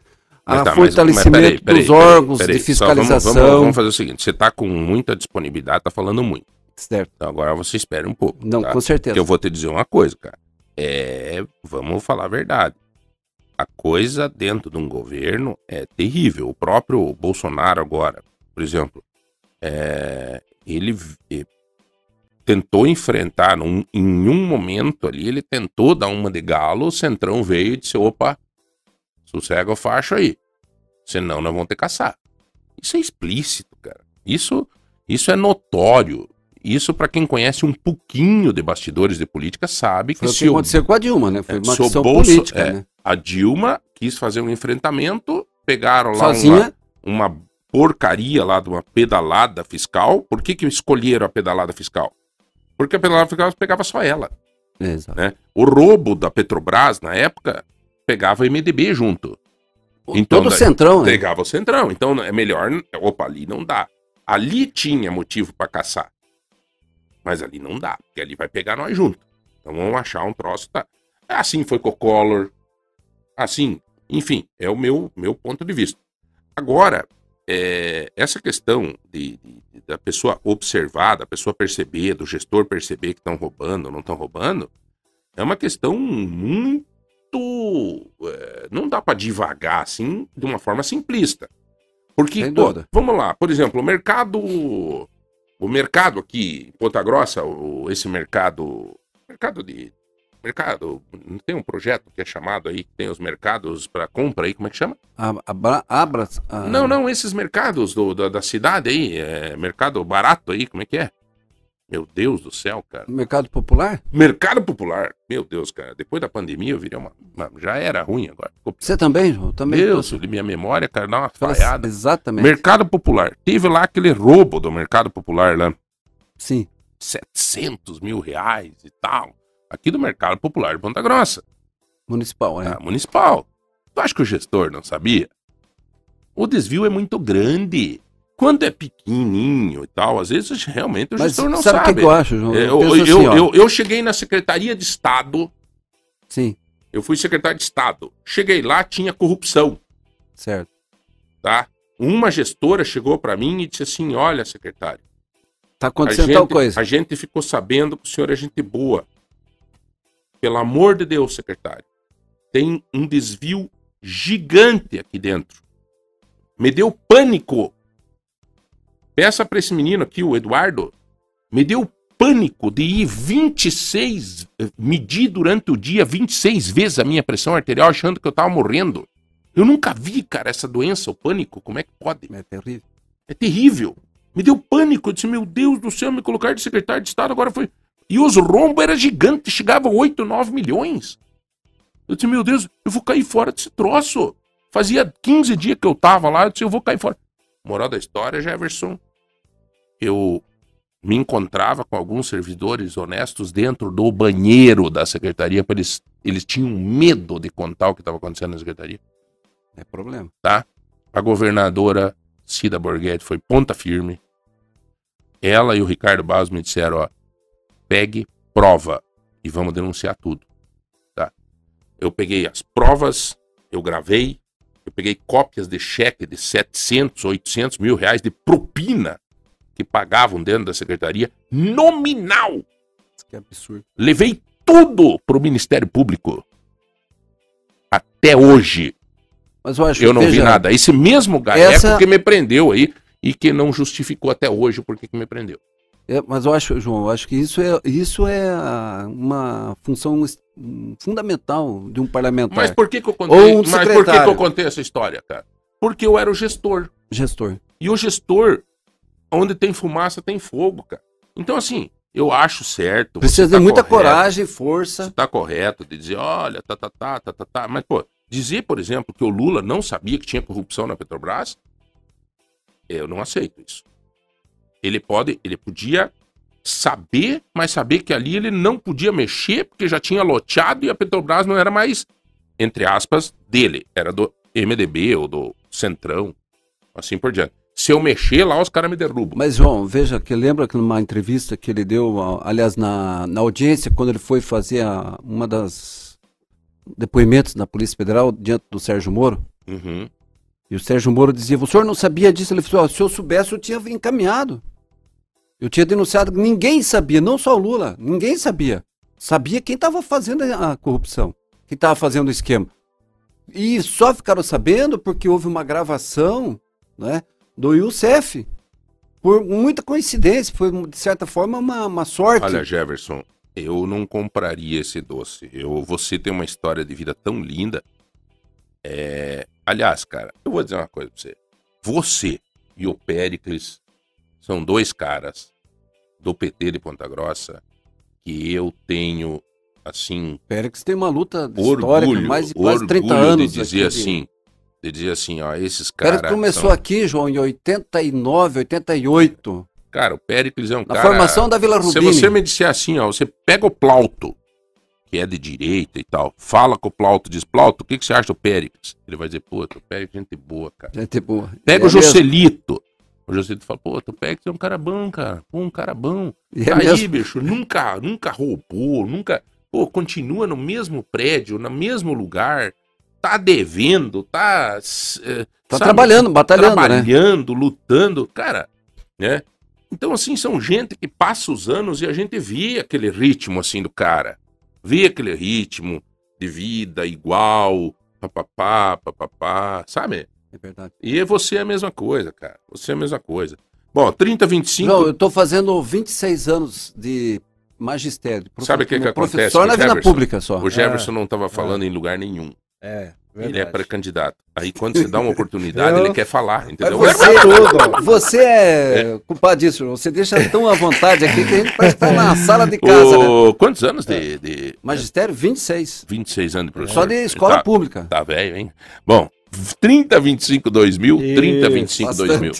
a tá, mas- mas fortalecimento peraí, peraí, dos órgãos peraí. de Só vamos- fiscalização. Vamos, vamos fazer o seguinte: você tá com muita disponibilidade, tá falando muito. Certo. Então agora você espera um pouco. Não, tá? com certeza. Porque eu vou te dizer uma coisa, cara. É, vamos falar a verdade. A coisa dentro de um governo é terrível. O próprio Bolsonaro agora, por exemplo, é, ele eh, tentou enfrentar em um momento ali, ele tentou dar uma de galo, o Centrão veio e disse, opa, sossega o facho aí. Senão nós vamos ter que caçar. Isso é explícito, cara. Isso, isso é notório. Isso, pra quem conhece um pouquinho de bastidores de política, sabe que Foi o aconteceu com a Dilma, né? Foi é, uma questão Bolso- política, é, né? a Dilma quis fazer um enfrentamento, pegaram lá Sozinha, uma, uma porcaria lá de uma pedalada fiscal. Por que, que escolheram a pedalada fiscal? Porque a pedalada fiscal pegava só ela. Né? O roubo da Petrobras, na época, pegava o MDB junto. Então, Todo o daí- centrão, né? Pegava o centrão. Então é melhor. Opa, ali não dá. Ali tinha motivo pra caçar. Mas ali não dá, porque ali vai pegar nós junto. Então vamos achar um troço. Tá. Assim foi com o Collor. Assim, enfim, é o meu, meu ponto de vista. Agora, é, essa questão de, de- da pessoa observar, da pessoa perceber, do gestor perceber que estão roubando ou não estão roubando, é uma questão muito. É, não dá para divagar assim de uma forma simplista. Porque, pô, vamos lá, por exemplo, o mercado. O mercado aqui, em Ponta Grossa, o- esse mercado. Mercado de. Mercado. Não tem um projeto que é chamado aí, que tem os mercados para compra aí, como é que chama? Abra, a- Não, não, esses mercados do, da, da cidade aí, é, mercado barato aí, como é que é? Meu Deus do céu, cara. Mercado popular? Mercado popular, meu Deus, cara. Depois da pandemia eu virei uma. uma- já era ruim agora. Você também, João? Também. Deus, tô- minha memória, cara, dá uma Fala- falhada. Exatamente. Mercado Popular. Teve lá aquele roubo do Mercado Popular lá. Sim. 700 mil reais e tal. Aqui do Mercado Popular de Ponta Grossa. Municipal, é. tá? Municipal. Tu acha que o gestor não sabia? O desvio é muito grande. Quando é pequenininho e tal, às vezes realmente o Mas gestor não sabe sabe. o que, eu acho, João? É, Eu, Eu, assim, eu- eu- eu cheguei na Secretaria de Estado, Sim, eu fui secretário de Estado. Cheguei lá, tinha corrupção. certo. tá? Uma gestora chegou para mim e disse assim: Olha, secretário, Tá acontecendo gente, tal coisa. a gente ficou sabendo que o senhor é gente boa. Pelo amor de Deus, secretário, tem um desvio gigante aqui dentro. Me deu pânico. Peça para esse menino aqui, o Eduardo, me deu pânico de ir 26, eh, medir durante o dia 26 vezes a minha pressão arterial, achando que eu tava morrendo. Eu nunca vi, cara, essa doença, o pânico. Como é que pode? É terrível. É terrível. Me deu pânico. Eu disse, meu Deus do céu, me colocar de secretário de Estado agora foi. E os rombos eram gigantes, chegavam a 8, 9 milhões. Eu disse, meu Deus, eu vou cair fora desse troço. Fazia 15 dias que eu tava lá, eu disse, eu vou cair fora. Moral da história, Jefferson, eu me encontrava com alguns servidores honestos dentro do banheiro da secretaria, porque eles, eles tinham medo de contar o que estava acontecendo na secretaria É problema. tá? A governadora Cida Borghetti foi ponta firme. Ela e o Ricardo Barros me disseram, ó, pegue prova e vamos denunciar tudo, tá? Eu peguei as provas, eu gravei, eu peguei cópias de cheque de 700, 800 mil reais de propina que pagavam dentro da secretaria, nominal. Isso que é absurdo. Levei tudo pro Ministério Público. Até hoje, Mas eu acho eu não vi veja, nada. Esse mesmo gareco Essa- que me prendeu aí e que não justificou até hoje por que que me prendeu. é, mas eu acho, João, eu acho que isso é, isso é uma função fundamental de um parlamentar. Mas por que que eu contei, Ou um mas por que que eu contei essa história, cara? Porque eu era o gestor. Gestor. E o gestor, onde tem fumaça, tem fogo, cara. Então, assim, eu acho certo. Precisa você tá de muita correto, coragem, Você força. tá correto de dizer, olha, tá, tá, tá, tá, tá, tá. Mas, pô, dizer, por exemplo, que o Lula não sabia que tinha corrupção na Petrobras, eu não aceito isso. Ele pode, ele podia saber, mas saber que ali ele não podia mexer, porque já tinha loteado e a Petrobras não era mais, entre aspas, dele. Era do MDB ou do Centrão, assim por diante. Se eu mexer lá, os caras me derrubam. Mas, João, veja que lembra que numa entrevista que ele deu, aliás, na, na audiência, quando ele foi fazer a- uma das depoimentos na Polícia Federal diante do Sérgio Moro, Uhum. e o Sérgio Moro dizia, o senhor não sabia disso? Ele falou, "Ó, se eu soubesse, eu tinha encaminhado. Eu tinha denunciado, ninguém sabia, não só o Lula, ninguém sabia. Sabia quem estava fazendo a a corrupção, quem estava fazendo o esquema. E só ficaram sabendo porque houve uma gravação né, do Youssef. Por muita coincidência, foi de certa forma uma, uma sorte. Olha, Jefferson, eu não compraria esse doce. Eu, você tem uma história de vida tão linda. É... Aliás, cara, eu vou dizer uma coisa pra você. Você e o Pericles são dois caras do PT de Ponta Grossa que eu tenho, assim, Pérez tem uma luta orgulho, histórica, mais de quase orgulho 30 anos. de dizer assim, de dizer assim, ó, esses caras começou são- aqui, João, em 89, 88. Cara, o Pericles é um Na cara... formação da Vila Se Rubini. você me disser assim, ó, você pega o Plauto, que é de direita e tal, fala com o Plauto, diz, Plauto, o que, que você acha do Péricles? Ele vai dizer, puta, o Péricles é gente boa, cara. Gente boa. Pega É o Joselito. O Joselito fala, pô, o Péricles é um cara bom, cara. Pô, um cara bom. mesmo. E é Tá aí, mesmo. bicho, nunca, nunca roubou, nunca... Pô, continua no mesmo prédio, no mesmo lugar, tá devendo, tá... eh, Tá sabe, trabalhando, batalhando, né? trabalhando, lutando, cara, né? Então, assim, são gente que passa os anos e a gente vê aquele ritmo, assim, do cara. Vê aquele ritmo de vida igual, papapá, papapá, sabe? É verdade. E você é a mesma coisa, cara. Você é a mesma coisa. Bom, 30, 25... João, eu tô fazendo 26 anos de magistério. profe- Sabe o que que acontece Professor na vida Jefferson? pública só. O Jefferson não estava falando em lugar nenhum. É, Ele é verdade. pré-candidato. Aí quando você dá uma oportunidade, Eu- ele quer falar, entendeu? Mas Você tudo. Você é, culpado disso. Você deixa tão à vontade aqui que a gente parece estar na sala de casa, né? Ô, Quantos anos de, de Magistério, 26. 26 anos de professor? Só de escola tá, pública. Tá velho, hein? Bom, 30, 25, 2000, 30, Isso, 25, bastante. 2000.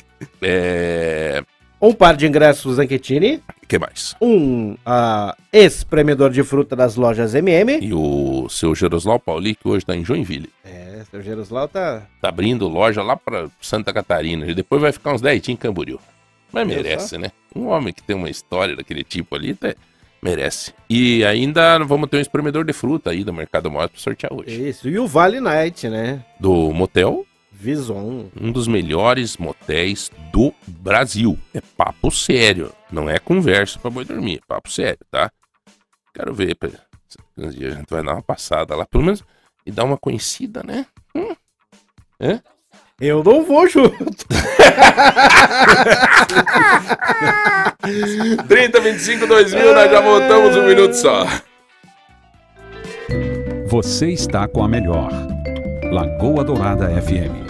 É... Um par de ingressos Zanchettini, O que mais? um ah, ex-premedor de fruta das lojas MM. E o seu Geroslau Pauli, que hoje tá em Joinville. É, seu Geruslau tá... Tá abrindo loja lá pra Santa Catarina. E depois vai ficar uns 10 dias em Camboriú. Mas merece, né? Um homem que tem uma história daquele tipo ali, tá- merece. E ainda vamos ter um espremedor de fruta aí do Mercado Móvel pra sortear hoje. Isso, e o Vale Night, né? Do motel Vison. um dos melhores motéis do Brasil. É papo sério, não é conversa pra boi dormir, é papo sério, tá? Quero ver, pra- um dia a gente vai dar uma passada lá, pelo menos, e dar uma conhecida, né? Hum? É? Eu não vou junto. 30, 25, 2000, nós já voltamos um minuto só. Você está com a melhor. Lagoa Dourada FM.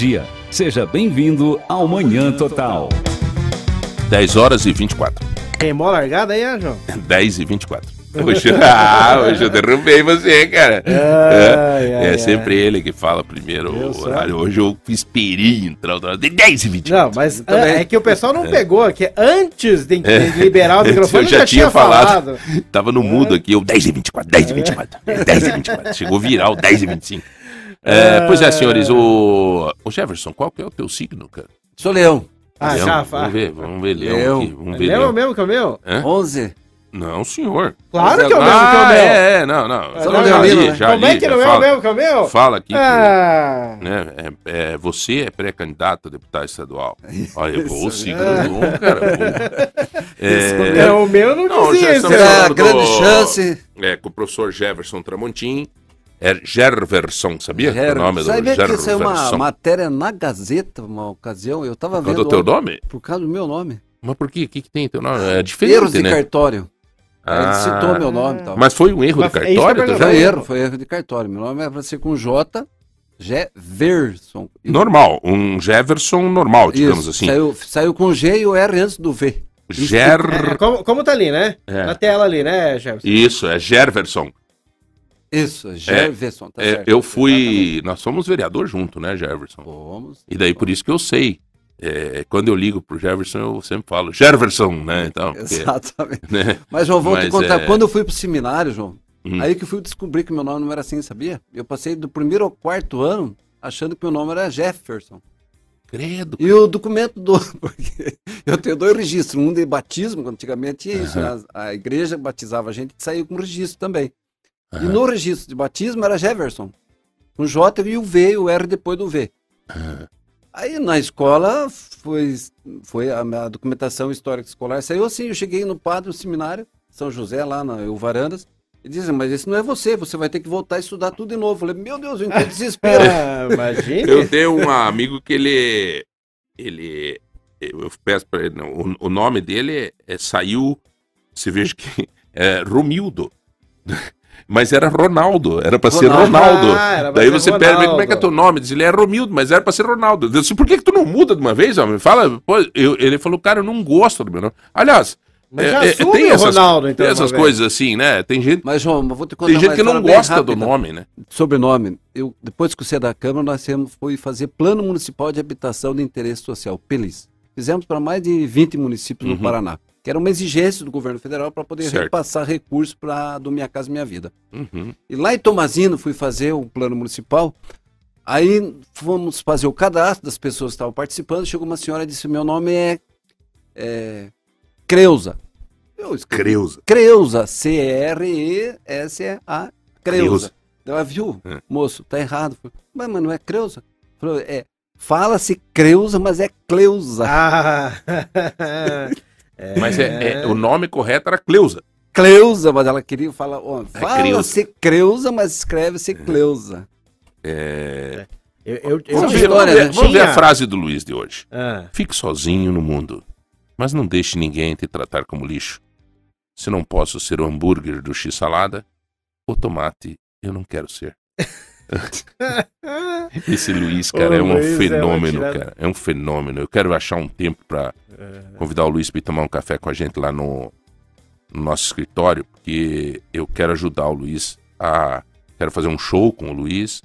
Dia. Seja bem-vindo ao Manhã Total. 10 horas e 24. Queimou a largada aí, né, João? 10 e 24. Hoje, ah, hoje eu derrubei você, cara. Ai, é ai, é ai. sempre ele que fala primeiro o horário. Hoje eu esperei entrar o horário de 10 e 24. Não, mas Também. é, é que o pessoal não pegou, que antes de, de liberar o microfone É. Eu já já, tinha tinha falado. Tava no mudo aqui, eu 10 e 24, 10 e 24, 10 e 24. Chegou viral, 10 e 25. É, pois é, senhores, o, o Jefferson, qual que é o teu signo, cara? Sou leão. Ah, Leão? já, Vamos ver, vamos ver Leão, Leão. aqui. Vamos ver Lembra Leão. mesmo que é o meu? Hã? 11. Não, senhor. Claro que é o mesmo que é o Ah, meu. é, é, não, não. É, Já não, li, já Como li, é que não é o mesmo que é o meu? Fala aqui que Ah, né, é, é, você é pré-candidato a deputado estadual. Olha, eu vou signo é. bom, cara. É, é, o meu não, Não, dizia já isso. estamos Será a grande do- chance. é, com o professor Jefferson Tramontim. É Gerverson, sabia? Ger- O nome do Sabe que isso é uma matéria na Gazeta, uma ocasião? Eu tava Por causa vendo. do teu nome? Por causa do meu nome. Mas por quê? O que, que tem teu nome? É diferente, Erros de né? cartório. Aí Ele citou Ah, meu nome e tal. Mas foi um erro Mas de é cartório? perguntei. tá Foi vendo? erro, foi erro de cartório. Meu nome é pra ser com J. Jefferson. Normal, um Jefferson normal, digamos Isso, assim. Saiu, saiu com G e o R antes do V. Ger... É, como, como tá ali, né? É. Na tela ali, né, Jefferson? Isso, é Gerverson. Isso, Jefferson, tá É, certo. eu fui. Nós somos vereador junto, né, Jefferson? Fomos. E daí por isso que eu sei. É, quando eu ligo pro Jefferson, eu sempre falo Jefferson, né? Então, porque, Exatamente. né? Mas, João, vou te Mas, contar. é- Quando eu fui pro seminário, João, Hum. aí que eu fui descobrir que meu nome não era assim, sabia? Eu passei do primeiro ao quarto ano achando que meu nome era Jefferson. Credo. E o documento do. Porque eu tenho dois registros. Um de batismo, antigamente tinha isso. né? A, a igreja batizava a gente e saiu com registro também. E Aham. no registro de batismo era Jefferson. Com J e o V, o R depois do V. Aí na escola foi, foi a minha documentação histórica escolar. Saiu assim, eu cheguei no padre, no seminário, São José, lá na Varandas, e dizem, mas esse não é você, você vai ter que voltar a estudar tudo de novo. Eu falei, meu Deus, eu entrei desespero. Ah, imagina. Eu tenho um amigo que ele. Ele. Eu peço pra ele. não, O, o nome dele é, saiu. Você veja que. É Romildo. Mas era Ronaldo. Era pra ser Ronaldo. Ronaldo. Ah, era pra Daí ser você mas como é que é Ronaldo. teu nome? Diz, ele é Romildo, mas era pra ser Ronaldo. Eu disse, por que, que tu não muda de uma vez, homem? Fala. Pô, eu- ele falou, cara, eu não gosto do meu nome. Aliás. Mas é- já é- tem essas, Ronaldo, então, tem essas coisas assim, né? Tem gente, Mas, João, eu vou te contar tem gente que não gosta do rápida. nome, né? Sobrenome. Eu, depois que eu saí da Câmara, nós temos, foi fazer Plano Municipal de Habitação de Interesse Social, PELIS. Fizemos para mais de 20 municípios Uhum. no Paraná, que era uma exigência do governo federal para poder Certo. repassar recursos para do Minha Casa Minha Vida. Uhum. E lá em Tomazino fui fazer o plano municipal. Aí fomos fazer o cadastro das pessoas que estavam participando. Chegou uma senhora e disse: Meu nome é, é Creuza. Eu escrevi Creuza. Creuza, C-R-E-S-A, Creuza. Creuza. Ela viu, É. moço, tá errado. Falei, mas, mas não é Creuza? É, fala-se Creuza, mas é Cleusa. Ah. Mas é, é- o nome correto era Cleusa. Cleusa, mas ela queria falar, ó, É fala-se Creuza, mas escreve-se Cleusa. É, Eu, eu, eu Vamos, ver, vamos, ver, né? vamos ver a frase do Luiz de hoje. Ah, Fique sozinho no mundo, mas não deixe ninguém te tratar como lixo. Se não posso ser o hambúrguer do X-salada, o tomate eu não quero ser. Esse Luiz, cara, O é um Luiz é fenômeno, tirada. cara. É um fenômeno. Eu quero achar um tempo pra convidar o Luiz para ir tomar um café com a gente lá no, no nosso escritório, porque eu quero ajudar o Luiz a. Quero fazer um show com o Luiz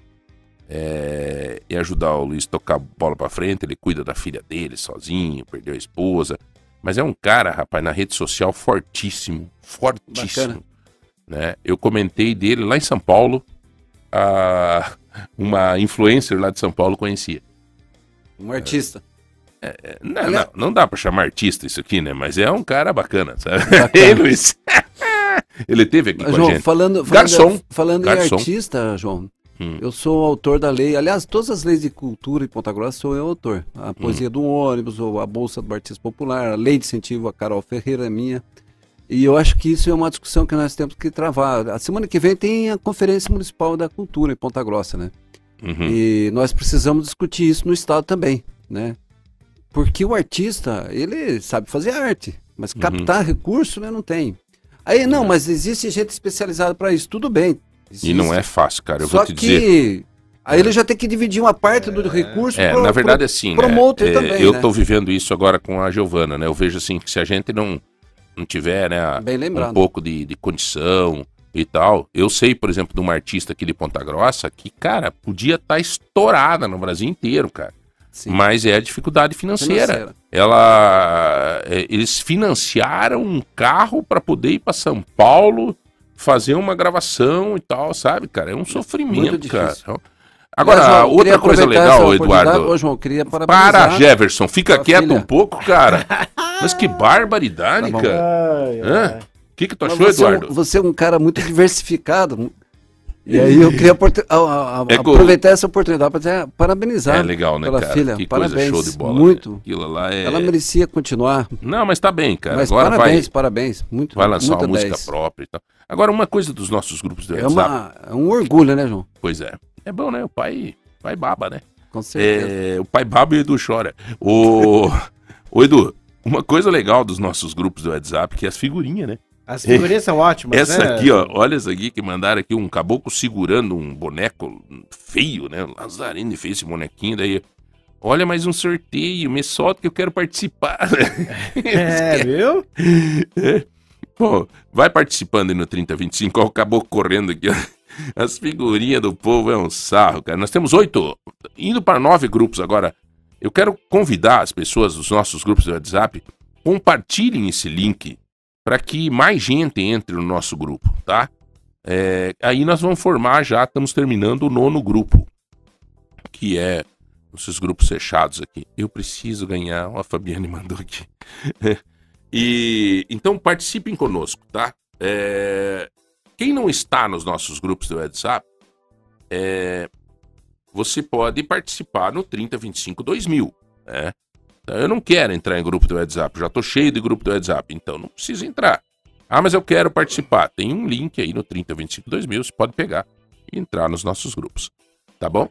é, e ajudar o Luiz a tocar bola pra frente. Ele cuida da filha dele sozinho, perdeu a esposa. Mas é um cara, rapaz, na rede social fortíssimo. Fortíssimo. Bacana. Né? Eu comentei dele lá em São Paulo. A- uma influencer lá de São Paulo conhecia. Um artista. É, Não, não, não dá pra chamar artista isso aqui, né? Mas é um cara bacana, sabe? Bacana. Ei, Luiz. Ele teve aqui Mas, com a João, gente. falando, falando, Garçom. falando Garçom. em artista, João, Hum. eu sou autor da lei. Aliás, todas as leis de cultura em Ponta Grossa sou eu autor. A Hum. poesia do ônibus, ou a Bolsa do Artista Popular, a lei de incentivo a Carol Ferreira é minha. E eu acho que isso é uma discussão que nós temos que travar. A semana que vem tem a Conferência Municipal da Cultura em Ponta Grossa, né? Uhum. E nós precisamos discutir isso no Estado também, né? Porque o artista, ele sabe fazer arte, mas Uhum. captar recurso, né, não tem. Aí, não, mas existe gente especializada para isso, tudo bem. E não é fácil, cara. Eu Só vou te que dizer. aí ele já tem que dividir uma parte do recurso É, pro- na verdade, pro- assim, né? promoter é, também, eu né? tô vivendo isso agora com a Giovana, né? Eu vejo assim que se a gente não, não tiver, né, um pouco de, de condição e tal. Eu sei, por exemplo, de uma artista aqui de Ponta Grossa que, cara, podia estar estourada no Brasil inteiro, cara. Sim. Mas é a dificuldade financeira. Financeira. Ela, é, eles financiaram um carro para poder ir para São Paulo fazer uma gravação e tal, sabe, cara? É um sofrimento, Muito cara. Agora, João, outra coisa legal. Eduardo. Ô, João, queria parabenizar. Para, Jefferson, fica quieto filha. um pouco, cara. Mas que barbaridade, Tá cara. O que, que tu Mas achou, você, é um- Eduardo? você é um cara muito diversificado. E aí eu queria a- a- a- É aproveitar essa oportunidade para parabenizar É legal, né, pela cara? filha. Que parabéns. coisa show de bola. Muito. né? Aquilo lá é... Ela merecia continuar. Não, mas tá bem, cara. mas Agora parabéns, vai, parabéns. Muito, vai lançar muita uma música 10. própria e tal. Agora, uma coisa dos nossos grupos do É, WhatsApp. uma, é um orgulho, né, João? Pois é. É bom, né? O pai, pai baba, né? Com certeza. É, o pai baba e o Edu chora. O, o Edu, uma coisa legal dos nossos grupos do WhatsApp que é as figurinhas, né? As figurinhas são ótimas, Essa né? aqui, ó, olha essa aqui que mandaram aqui, um caboclo segurando um boneco feio, né? O Lazarino fez esse bonequinho, daí. Olha mais um sorteio, me solta que eu quero participar. É, viu? Pô, vai participando aí no 3025, ó, o caboclo correndo aqui, ó. As figurinhas do povo é um sarro, cara. Nós temos oito, indo para nove grupos agora. Eu quero convidar as pessoas dos nossos grupos do WhatsApp, compartilhem esse link para que mais gente entre no nosso grupo, tá? É, aí nós vamos formar já, estamos terminando o nono grupo, que é esses grupos fechados aqui. Eu preciso ganhar, a Fabiane mandou aqui. e então participem conosco, tá? É, quem não está nos nossos grupos do WhatsApp, é, você pode participar no 3025 2000, né? Então, eu não quero entrar em grupo do WhatsApp, já tô cheio de grupo do WhatsApp, então não precisa entrar. Ah, mas eu quero participar. Tem um link aí no 3025 2000, você pode pegar e entrar nos nossos grupos, tá bom?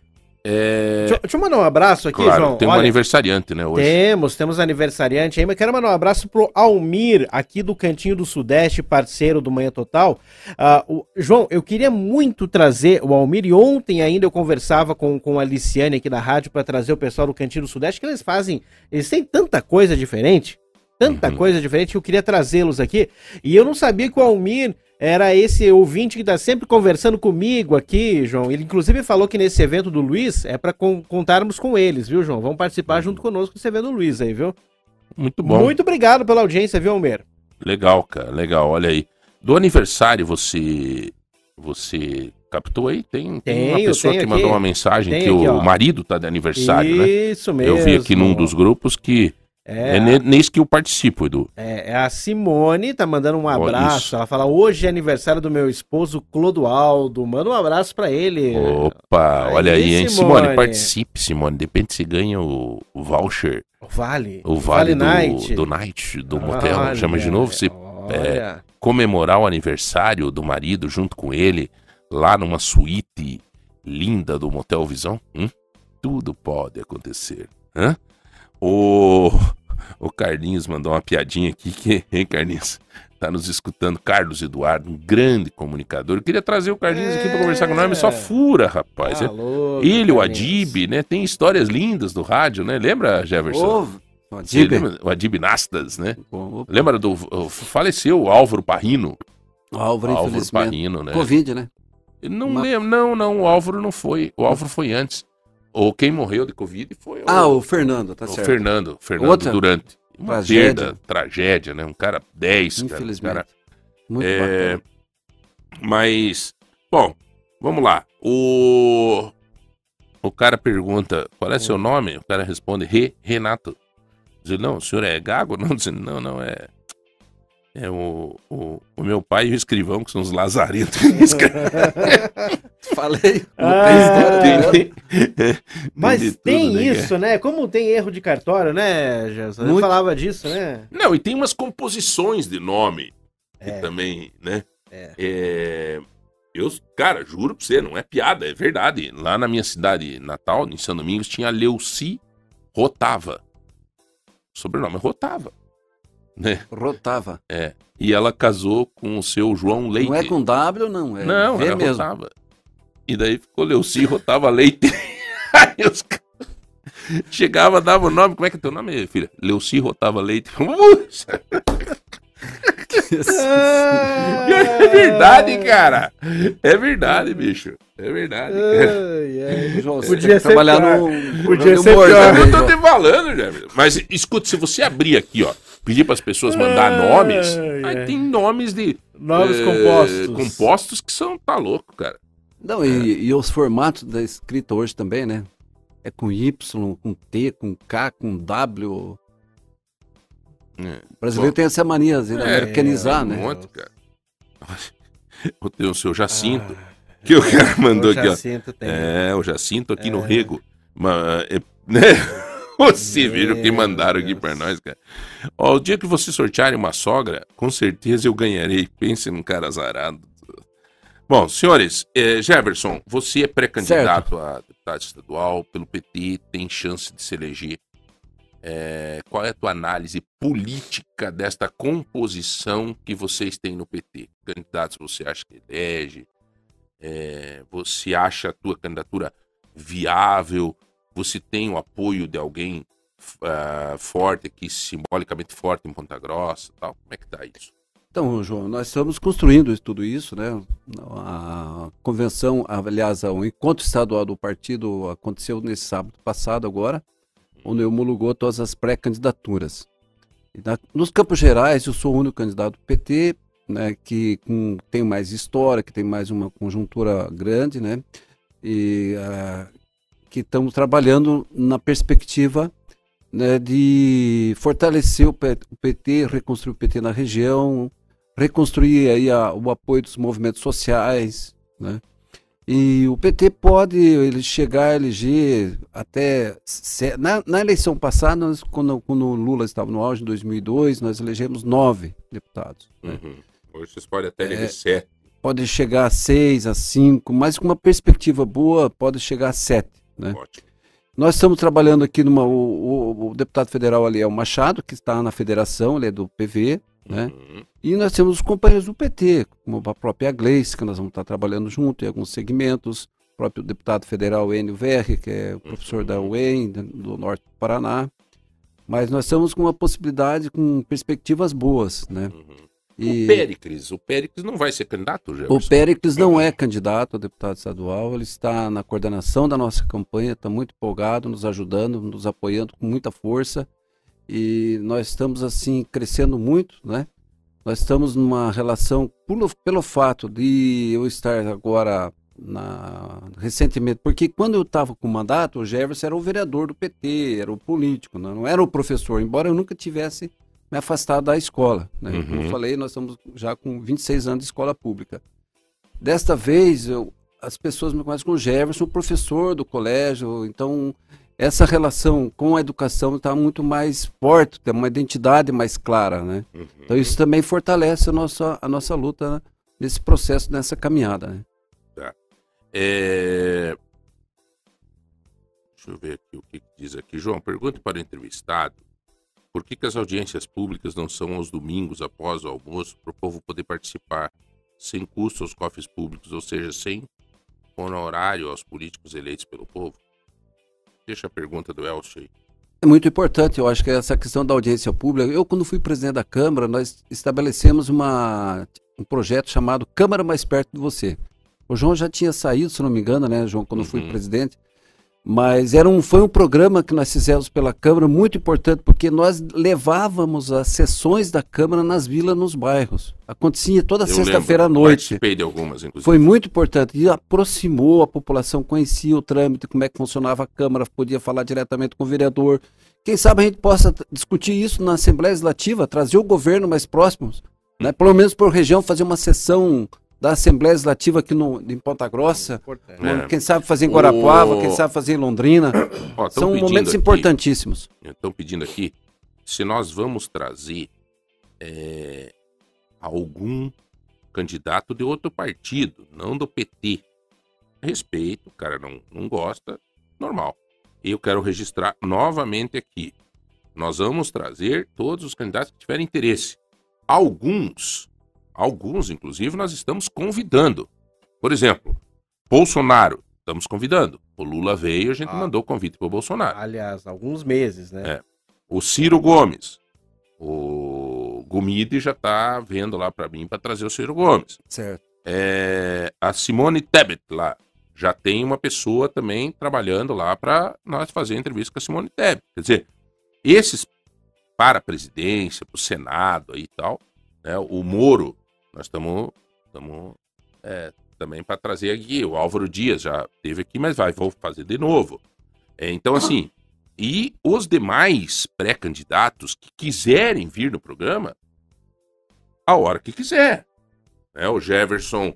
É... Deixa, deixa eu mandar um abraço aqui, Claro, João. tem um Olha, aniversariante, né, hoje. Temos, temos aniversariante aí, mas quero mandar um abraço pro Almir, aqui do Cantinho do Sudeste, parceiro do Manhã Total. Ah, o- João, eu queria muito trazer o Almir, e ontem ainda eu conversava com, com a Liciane aqui da rádio para trazer o pessoal do Cantinho do Sudeste, que eles fazem, eles têm tanta coisa diferente, tanta Uhum. coisa diferente, que eu queria trazê-los aqui, e eu não sabia que o Almir era esse ouvinte que tá sempre conversando comigo aqui, João. Ele inclusive falou que nesse evento do Luiz é para contarmos com eles, viu, João? Vão participar junto conosco desse evento do Luiz aí, viu? Muito bom. Muito obrigado pela audiência, viu, Almer? Legal, cara, legal. Olha aí. Do aniversário, você você captou aí? Tem, tem uma pessoa que mandou aqui. uma mensagem Tenho que aqui, o ó. marido tá de aniversário, né? Isso mesmo. Eu vi aqui num dos grupos que é, É, nesse que eu participo, Edu. é, é a Simone, tá mandando um abraço. isso. Ela fala: hoje é aniversário do meu esposo Clodoaldo. Manda um abraço pra ele. Opa, Aí, olha aí, hein? Simone, Simone. participe, Simone. De repente você ganha o, o voucher, Vale. o vale, do, Night. do Night, do motel. Chama de novo, você Olha. comemorar o aniversário do marido junto com ele, lá numa suíte linda do Motel Visão, hum? tudo pode acontecer. Hã? O, o Carlinhos mandou uma piadinha aqui, que, hein, Carlinhos? Tá nos escutando, Carlos Eduardo, um grande comunicador. Eu queria trazer o Carlinhos aqui para conversar com nós, mas só fura, rapaz. Tá É- louco, ele, o. Adib, né? Tem histórias lindas do rádio, né? Lembra, Jefferson? Ô, Você Adib. lembra? O Adib Nastas, né? Bom, Lembra do. o- Faleceu o Álvaro Parrino. o Álvaro, Álvaro. Parrino, né? Covid, né? Não Uma- lembro, não, não, o Álvaro não foi. O Álvaro foi antes. Ou quem morreu de Covid foi o, Ah, o Fernando, tá o certo. Fernando. Fernando Outra Durante. Uma tragédia. perda, tragédia, né? Um cara 10, cara. um Infelizmente. cara- Muito É, bacana. Mas, bom, vamos lá. O, o cara pergunta, qual é seu nome? O cara responde, Re, Renato. Diz ele, não, o senhor é Gago? Não, diz não, não, é... É o, o, o meu pai e o escrivão, que são os lazaretos. Falei. Ah, tem tem- Tem Mas de tudo, tem né, cara? isso, né? Como tem erro de cartório, né? Eu Muito. falava disso, né? Não, e tem umas composições de nome que É. também, né? É. É, Eu, cara, juro pra você, não é piada, é verdade. Lá na minha cidade natal, em São Domingos, tinha Leuci Rotava. O sobrenome é Rotava. Né? Rotava. É. E ela casou com o seu João Leite. Não é com W, não. É Não, V era mesmo. Rotava. E daí ficou Leuci Rotava Leite. Aí os caras Chegava, dava o nome. Como é que é teu nome, filha? Leuci Rotava Leite. É verdade, cara. É verdade, bicho. É verdade. cara. Ai, ai. João, você Podia ser trabalhar pior. no Podia no ser humor pior. também, Eu tô te falando, Jefferson. Mas escuta, se você abrir aqui, ó, pedir para as pessoas mandar Ai, nomes, ai. aí tem nomes de Novos eh, compostos. compostos que são tá louco, cara. Não, e, e os formatos da escrita hoje também, né? É com Y, com T, com K, com W. É. O brasileiro Bom. tem essa mania, de É, americanizar, tem um né? monte, cara. O teu o seu Jacinto, que o cara mandou O aqui, ó. Jacinto tem. É, o Jacinto aqui no É. Rego. Mas, é, né? Você viu o que mandaram aqui pra nós, cara. Ó, o dia que você sortearem uma sogra, com certeza eu ganharei. Pense num cara azarado. Bom, senhores, eh, Jefferson, você é pré-candidato a deputado estadual pelo PT, tem chance de se eleger. Eh, qual é a tua análise política desta composição que vocês têm no PT? Candidatos você acha que elege? Eh, você acha a tua candidatura viável? Você tem o apoio de alguém ah, forte aqui, simbolicamente forte em Ponta Grossa tal? Como é que tá isso? Então, João, nós estamos construindo tudo isso, né? A convenção, aliás, o encontro estadual do partido aconteceu nesse sábado passado agora, onde homologou todas as pré-candidaturas. Nos Campos Gerais, eu sou o único candidato do PT, né, que com- tem mais história, que tem mais uma conjuntura grande, né? E ah, que estamos trabalhando na perspectiva né, de fortalecer o PT, reconstruir o PT na região, reconstruir aí a- o apoio dos movimentos sociais, né? E o PT pode ele chegar a eleger até na, na eleição passada, nós, quando, quando o Lula estava no auge em 2002, nós elegemos nove deputados. né? Uhum. Hoje vocês podem até É. eleger sete. Pode chegar a seis, a cinco, mas com uma perspectiva boa pode chegar a sete, né? Ótimo. Nós estamos trabalhando aqui numa. O, o- o deputado federal ali é o Machado, que está na federação, ele é do PV, né? Uhum. E nós temos os companheiros do PT, como a própria Gleice, que nós vamos estar trabalhando junto em alguns segmentos, o próprio deputado federal Enio que é o professor da UEM, do norte do Paraná. Mas nós estamos com uma possibilidade, com perspectivas boas, né? Uhum. E O Péricles, o Péricles não vai ser candidato, Jefferson? o Péricles não é candidato a deputado estadual, ele está na coordenação da nossa campanha, está muito empolgado, nos ajudando, nos apoiando com muita força. E nós estamos assim crescendo muito, né? Nós estamos numa relação pelo, pelo fato de eu estar agora na recentemente, porque quando eu estava com o mandato, o Jefferson era o vereador do PT, era o político, né? não era o professor, embora eu nunca tivesse me afastado da escola, né? Como Uhum. eu falei, nós estamos já com 26 anos de escola pública. Desta vez, eu, as pessoas me conhecem como Jefferson, professor do colégio, então essa relação com a educação está muito mais forte, tem uma identidade mais clara, né? Uhum. Então isso também fortalece a nossa, a nossa luta nesse processo, nessa caminhada, né? É... Deixa eu ver aqui o que diz aqui. João, pergunta para o entrevistado por que, que as audiências públicas não são aos domingos após o almoço para o povo poder participar sem custo aos cofres públicos, ou seja, sem honorário aos políticos eleitos pelo povo? Deixa a pergunta do Elcio aí. É muito importante, eu acho que essa questão da audiência pública. Eu, quando fui presidente da Câmara, nós estabelecemos uma, um projeto chamado Câmara Mais Perto de Você. O João já tinha saído, se não me engano, né, João, quando eu fui Uhum. presidente. Mas era um, foi um programa que nós fizemos pela Câmara muito importante, porque nós levávamos as sessões da Câmara nas vilas, nos bairros. Acontecia toda sexta-feira à noite. Participei de algumas, inclusive. Foi muito importante e aproximou a população, conhecia o trâmite, como é que funcionava a Câmara, podia falar diretamente com o vereador. Quem sabe a gente possa discutir isso na Assembleia Legislativa, trazer o governo mais próximos, né? pelo menos por região, fazer uma sessão da Assembleia Legislativa aqui no, em Ponta Grossa. É. quem sabe fazer em Guarapuava, O- quem sabe fazer em Londrina. Ó, São momentos aqui- importantíssimos. Estão pedindo aqui se nós vamos trazer é, algum candidato de outro partido, não do PT. Respeito, o cara não, não gosta, normal. Eu quero registrar novamente aqui. Nós vamos trazer todos os candidatos que tiverem interesse. Alguns, alguns, inclusive, nós estamos convidando. Por exemplo, Bolsonaro, estamos convidando. O Lula veio, a gente Ah. mandou o convite para o Bolsonaro Aliás, alguns meses, né? É. o Ciro Gomes. O Gomide já tá vendo lá para mim para trazer o Ciro Gomes. Certo. É, a Simone Tebet lá já tem uma pessoa também trabalhando lá para nós fazer entrevista com a Simone Tebet. Quer dizer, esses para a presidência, para o Senado aí e tal, né, o Moro, nós estamos é, também para trazer aqui. O Álvaro Dias já teve aqui, mas vai, vou fazer de novo. É, então, assim, e os demais pré-candidatos que quiserem vir no programa, a hora que quiser. Né? O Jefferson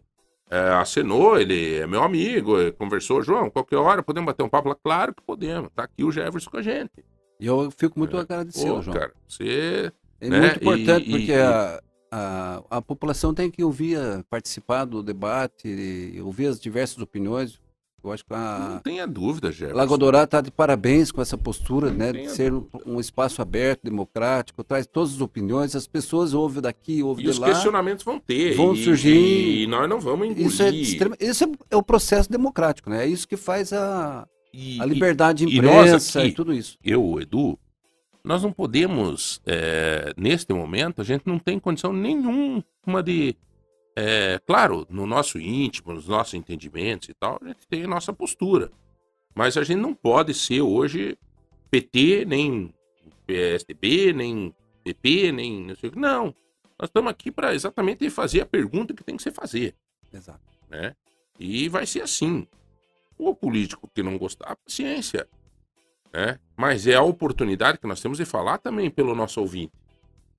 é, acenou, ele é meu amigo, eh, conversou, João, qualquer hora podemos bater um papo lá? Claro que podemos, tá aqui o Jefferson com a gente. E eu fico muito É. agradecido, Pô, João. cara, você... É né? muito importante E- porque e- a, a, a população tem que ouvir, a- participar do debate, e ouvir as diversas opiniões. Eu acho que Não a tenha dúvida, Jefferson. Lagoa Dourada está de parabéns com essa postura, né, de tenha ser um, dúvida. um espaço aberto, democrático, traz todas as opiniões, as pessoas ouvem daqui, ouvem E de os lá. questionamentos vão ter. vão e- surgir. E, nós não vamos engolir. Isso é, extrema- isso é, é o processo democrático, né? É isso que faz a, E- a liberdade de e imprensa e, aqui- tudo isso. eu, Edu, nós não podemos, é, neste momento, a gente não tem condição nenhuma de. é, claro, no nosso íntimo, nos nossos entendimentos e tal, a gente tem a nossa postura. Mas a gente não pode ser hoje PT, nem PSDB, nem PP, nem não sei o que. Não. Nós estamos aqui para exatamente fazer a pergunta que tem que ser fazer Exato. né? E vai ser assim. O político que não gostar, paciência. Né? Mas é a oportunidade que nós temos de falar também pelo nosso ouvinte.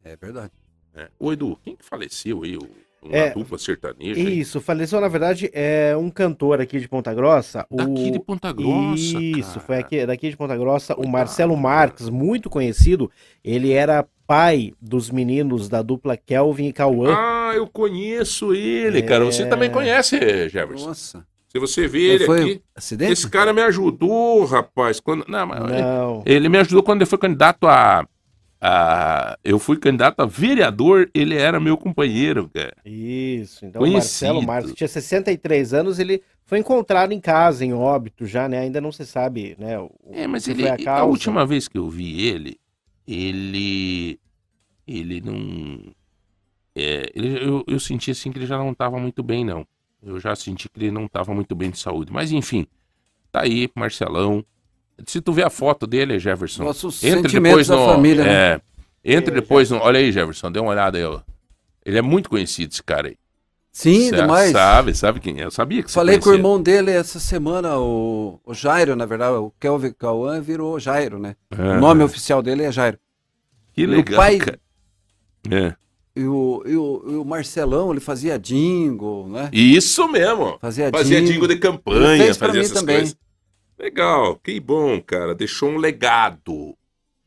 É verdade. Né? O Edu, quem que faleceu aí? O, uma É, dupla sertaneja? aí? Isso, faleceu, na verdade, é um cantor aqui de Ponta Grossa. o- Daqui de Ponta Grossa, Isso, cara. foi aqui, daqui de Ponta Grossa. o Coitado, Marcelo cara. Marques, muito conhecido, ele era pai dos meninos da dupla Kelvin e Cauã. Ah, eu conheço ele, cara. Você É. também conhece, Jefferson. Nossa. Se você vê ele foi aqui. acidente? Esse cara me ajudou, rapaz. Quando... Não, mas Não. Ele me ajudou quando ele foi candidato a. a- Eu fui candidato a vereador, ele era meu companheiro, cara. Isso, então Conhecido. o Marcelo Marques tinha 63 anos, ele foi encontrado em casa, em óbito já, né? Ainda não se sabe, né? o- É, mas ele. a A, última vez que eu vi ele, ele. Ele não. É, ele- eu, eu senti assim que ele já não estava muito bem, não. Eu já senti que ele não estava muito bem de saúde. Mas enfim, tá aí, Marcelão. Se tu vê a foto dele, Jefferson. Nossos Entre sentimentos depois da no. família, né? é, entre É, depois no. Olha aí, Jefferson, dê uma olhada aí, ó. Ele é muito conhecido, esse cara aí. Sim, Sa- demais. Sabe, sabe quem é? Eu sabia que você Falei com o irmão dele essa semana, o, o Jairo, na verdade, o Kelvin Cauã virou Jairo, né? Ah, O nome oficial dele é Jairo. Que E o legal, pai- cara. É. E o, e, o, e o Marcelão, ele fazia jingle, né? Isso mesmo. Fazia, Fazia jingle. jingle de campanha, fez fazia essas também. coisas. Legal, que bom, cara. Deixou um legado.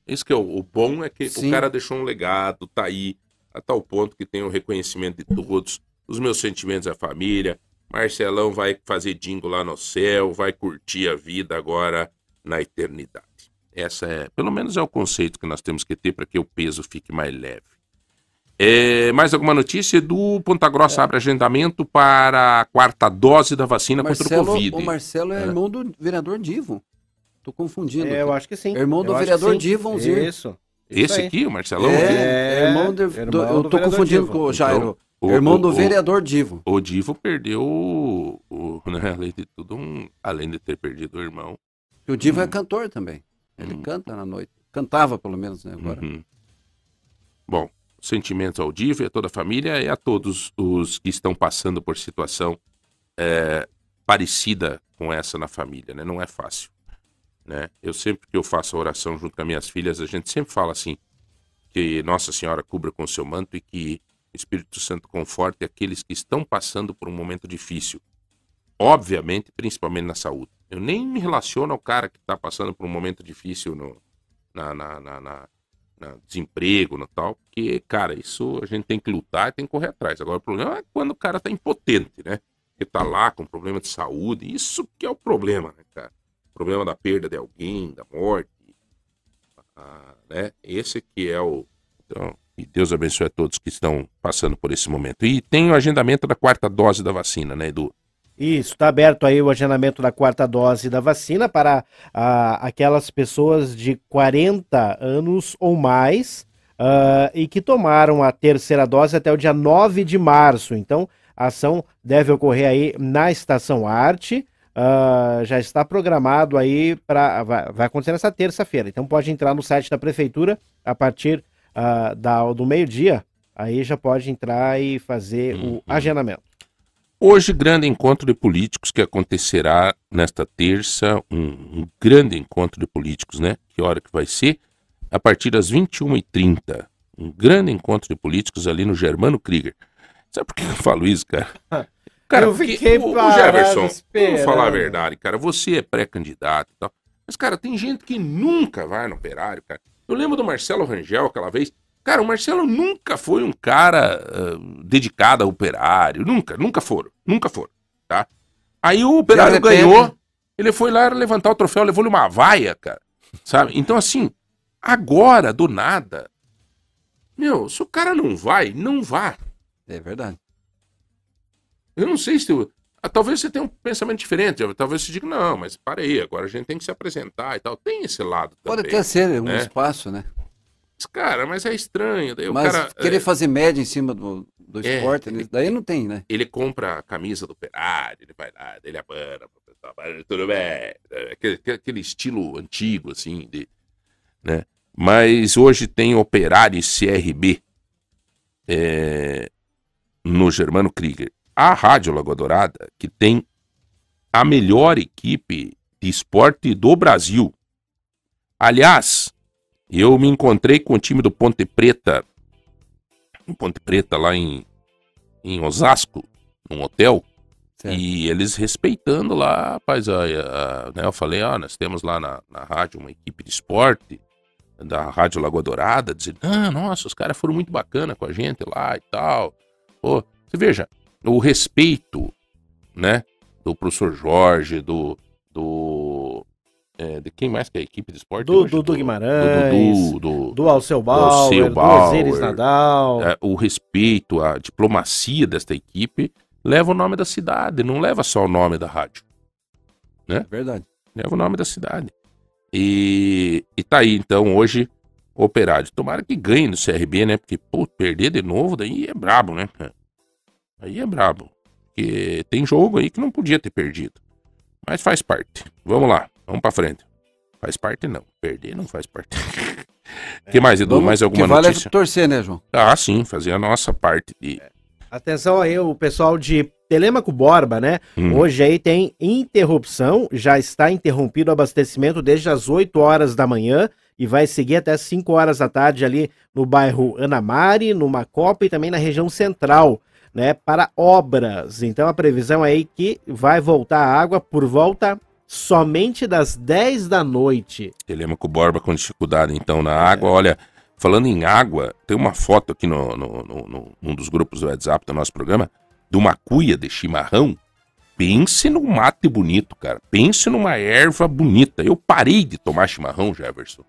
Isso que é o, o bom é que Sim. o cara deixou um legado, tá aí, a tal ponto que tem o reconhecimento de todos, os meus sentimentos à família. Marcelão vai fazer jingle lá no céu, vai curtir a vida agora na eternidade. Essa é, pelo menos é o conceito que nós temos que ter para que o peso fique mais leve. É, mais alguma notícia? Do Ponta Grossa abre agendamento para a quarta dose da vacina contra o Marcelo, Covid. o Marcelo é, É. irmão do vereador Divo. Tô confundindo. É, eu acho que sim. Irmão do Eu vereador que sim. Divonzir. Isso. Esse aí. aqui, o Marcelão? é, aqui? É, irmão, do, irmão do- eu tô confundindo Divo. com o Jairo. O- irmão do o- vereador Divo. O Divo perdeu, o, o- né, além de tudo, um- além de ter perdido o irmão. E o Divo Hum. é cantor também. Ele Hum. canta na noite. Cantava, pelo menos, né? Agora. Uhum. Bom, sentimentos e a toda a família e a todos os que estão passando por situação é, parecida com essa na família, né? Não é fácil, né? Eu sempre que eu faço a oração junto com as minhas filhas, a gente sempre fala assim, que Nossa Senhora cubra com seu manto e que o Espírito Santo conforte aqueles que estão passando por um momento difícil. Obviamente, principalmente na saúde. Eu nem me relaciono ao cara que está passando por um momento difícil no, na, na, na, na- na desemprego, no tal, porque, cara, isso a gente tem que lutar e tem que correr atrás. Agora, o problema é quando o cara tá impotente, né? Que tá lá com problema de saúde, isso que é o problema, né, cara? O problema da perda de alguém, da morte, ah, né? Esse que é o... Então, e Deus abençoe a todos que estão passando por esse momento. E tem o agendamento da quarta dose da vacina, né, Edu? Isso, está aberto aí o agendamento da quarta dose da vacina para ah, aquelas pessoas de 40 anos ou mais ah, e que tomaram a terceira dose até o dia 9 de março. Então, a ação deve ocorrer aí na Estação Arte. ah, já está programado aí para. Vai, vai acontecer nessa terça-feira. Então, pode entrar no site da Prefeitura a partir da, do meio-dia. Aí já pode entrar e fazer Uhum. o agendamento. Hoje, grande encontro de políticos que acontecerá nesta terça, um, um grande encontro de políticos, né? Que hora que vai ser? A partir das 21h30. Um grande encontro de políticos ali no Germano Krieger. Sabe por que eu falo isso, cara? Cara, Eu fiquei o, o Jefferson, vamos falar a verdade, cara, você é pré-candidato e tal. Mas, cara, tem gente que nunca vai no operário, cara. Eu lembro do Marcelo Rangel aquela vez. Cara, o Marcelo nunca foi um cara ah, dedicado ao operário. Nunca, nunca foram. Nunca foram, tá? Aí o operário ganhou. Ele foi lá levantar o troféu, levou-lhe uma vaia, cara. Sabe? Então, assim, agora, do nada. Meu, se o cara não vai, não vá. É verdade. Eu não sei se. tu- ah, Talvez você tenha um pensamento diferente. Talvez você diga, não, mas para aí, agora a gente tem que se apresentar e tal. Tem esse lado Pode também. até ser um né? espaço, né? Cara, mas é estranho. Daí Mas cara. querer é, fazer média em cima do, do É, esporte, né? daí não tem, né? ele compra a camisa do operário, ele vai lá, ele abana pro pessoal, "Mas tudo bem. É, Aquele, aquele estilo antigo, assim, de, né? Mas hoje tem operário e CRB é, no Germano Krieger. A Rádio Lagoa Dourada, que tem a melhor equipe de esporte do Brasil. Aliás, eu me encontrei com o time do Ponte Preta, em Ponte Preta, lá em, em Osasco, num hotel, Certo. e eles respeitando lá, rapaz, a, a- né, eu falei, ó, nós temos lá na, na rádio uma equipe de esporte, da Rádio Lagoa Dourada, dizendo, ah, nossa, os caras foram muito bacana com a gente lá e tal. Pô, você veja, o respeito, né, do professor Jorge, do, do, é, de quem mais que é a equipe de esporte Do hoje? Dudu Guimarães, do, Dudu, do, Do Alceu Alceu Bauer, do Bauer, Osiris Nadal. é, o respeito, a diplomacia desta equipe leva o nome da cidade, não leva só o nome da rádio, É verdade. leva o nome da cidade. E, e tá aí, então, hoje, operário. Tomara que ganhe no CRB, né? Porque, pô, perder de novo, daí é brabo, né? Aí é brabo. Porque tem jogo aí que não podia ter perdido. Mas faz parte. Vamos lá, vamos pra frente. Faz parte não. Perder não faz parte. O que mais, Edu? Vamos- mais alguma que vale notícia? é torcer, né, João? Ah, sim, fazer a nossa parte de. Atenção aí, o pessoal de Telemaco Borba, né? Hum. Hoje aí tem interrupção, já está interrompido o abastecimento desde as 8 horas da manhã e vai seguir até 5 horas da tarde ali no bairro Anamari, no Macopa e também na região central, né, para obras. Então a previsão aí que vai voltar a água por volta somente das 10 da noite. Telemaco Borba com dificuldade, então, na água. Olha, falando em água, tem uma foto aqui no, no, no- no- num dos grupos do WhatsApp do nosso programa, de uma cuia de chimarrão. Pense num mate bonito, cara. Pense numa erva bonita. Eu parei de tomar chimarrão, Jefferson.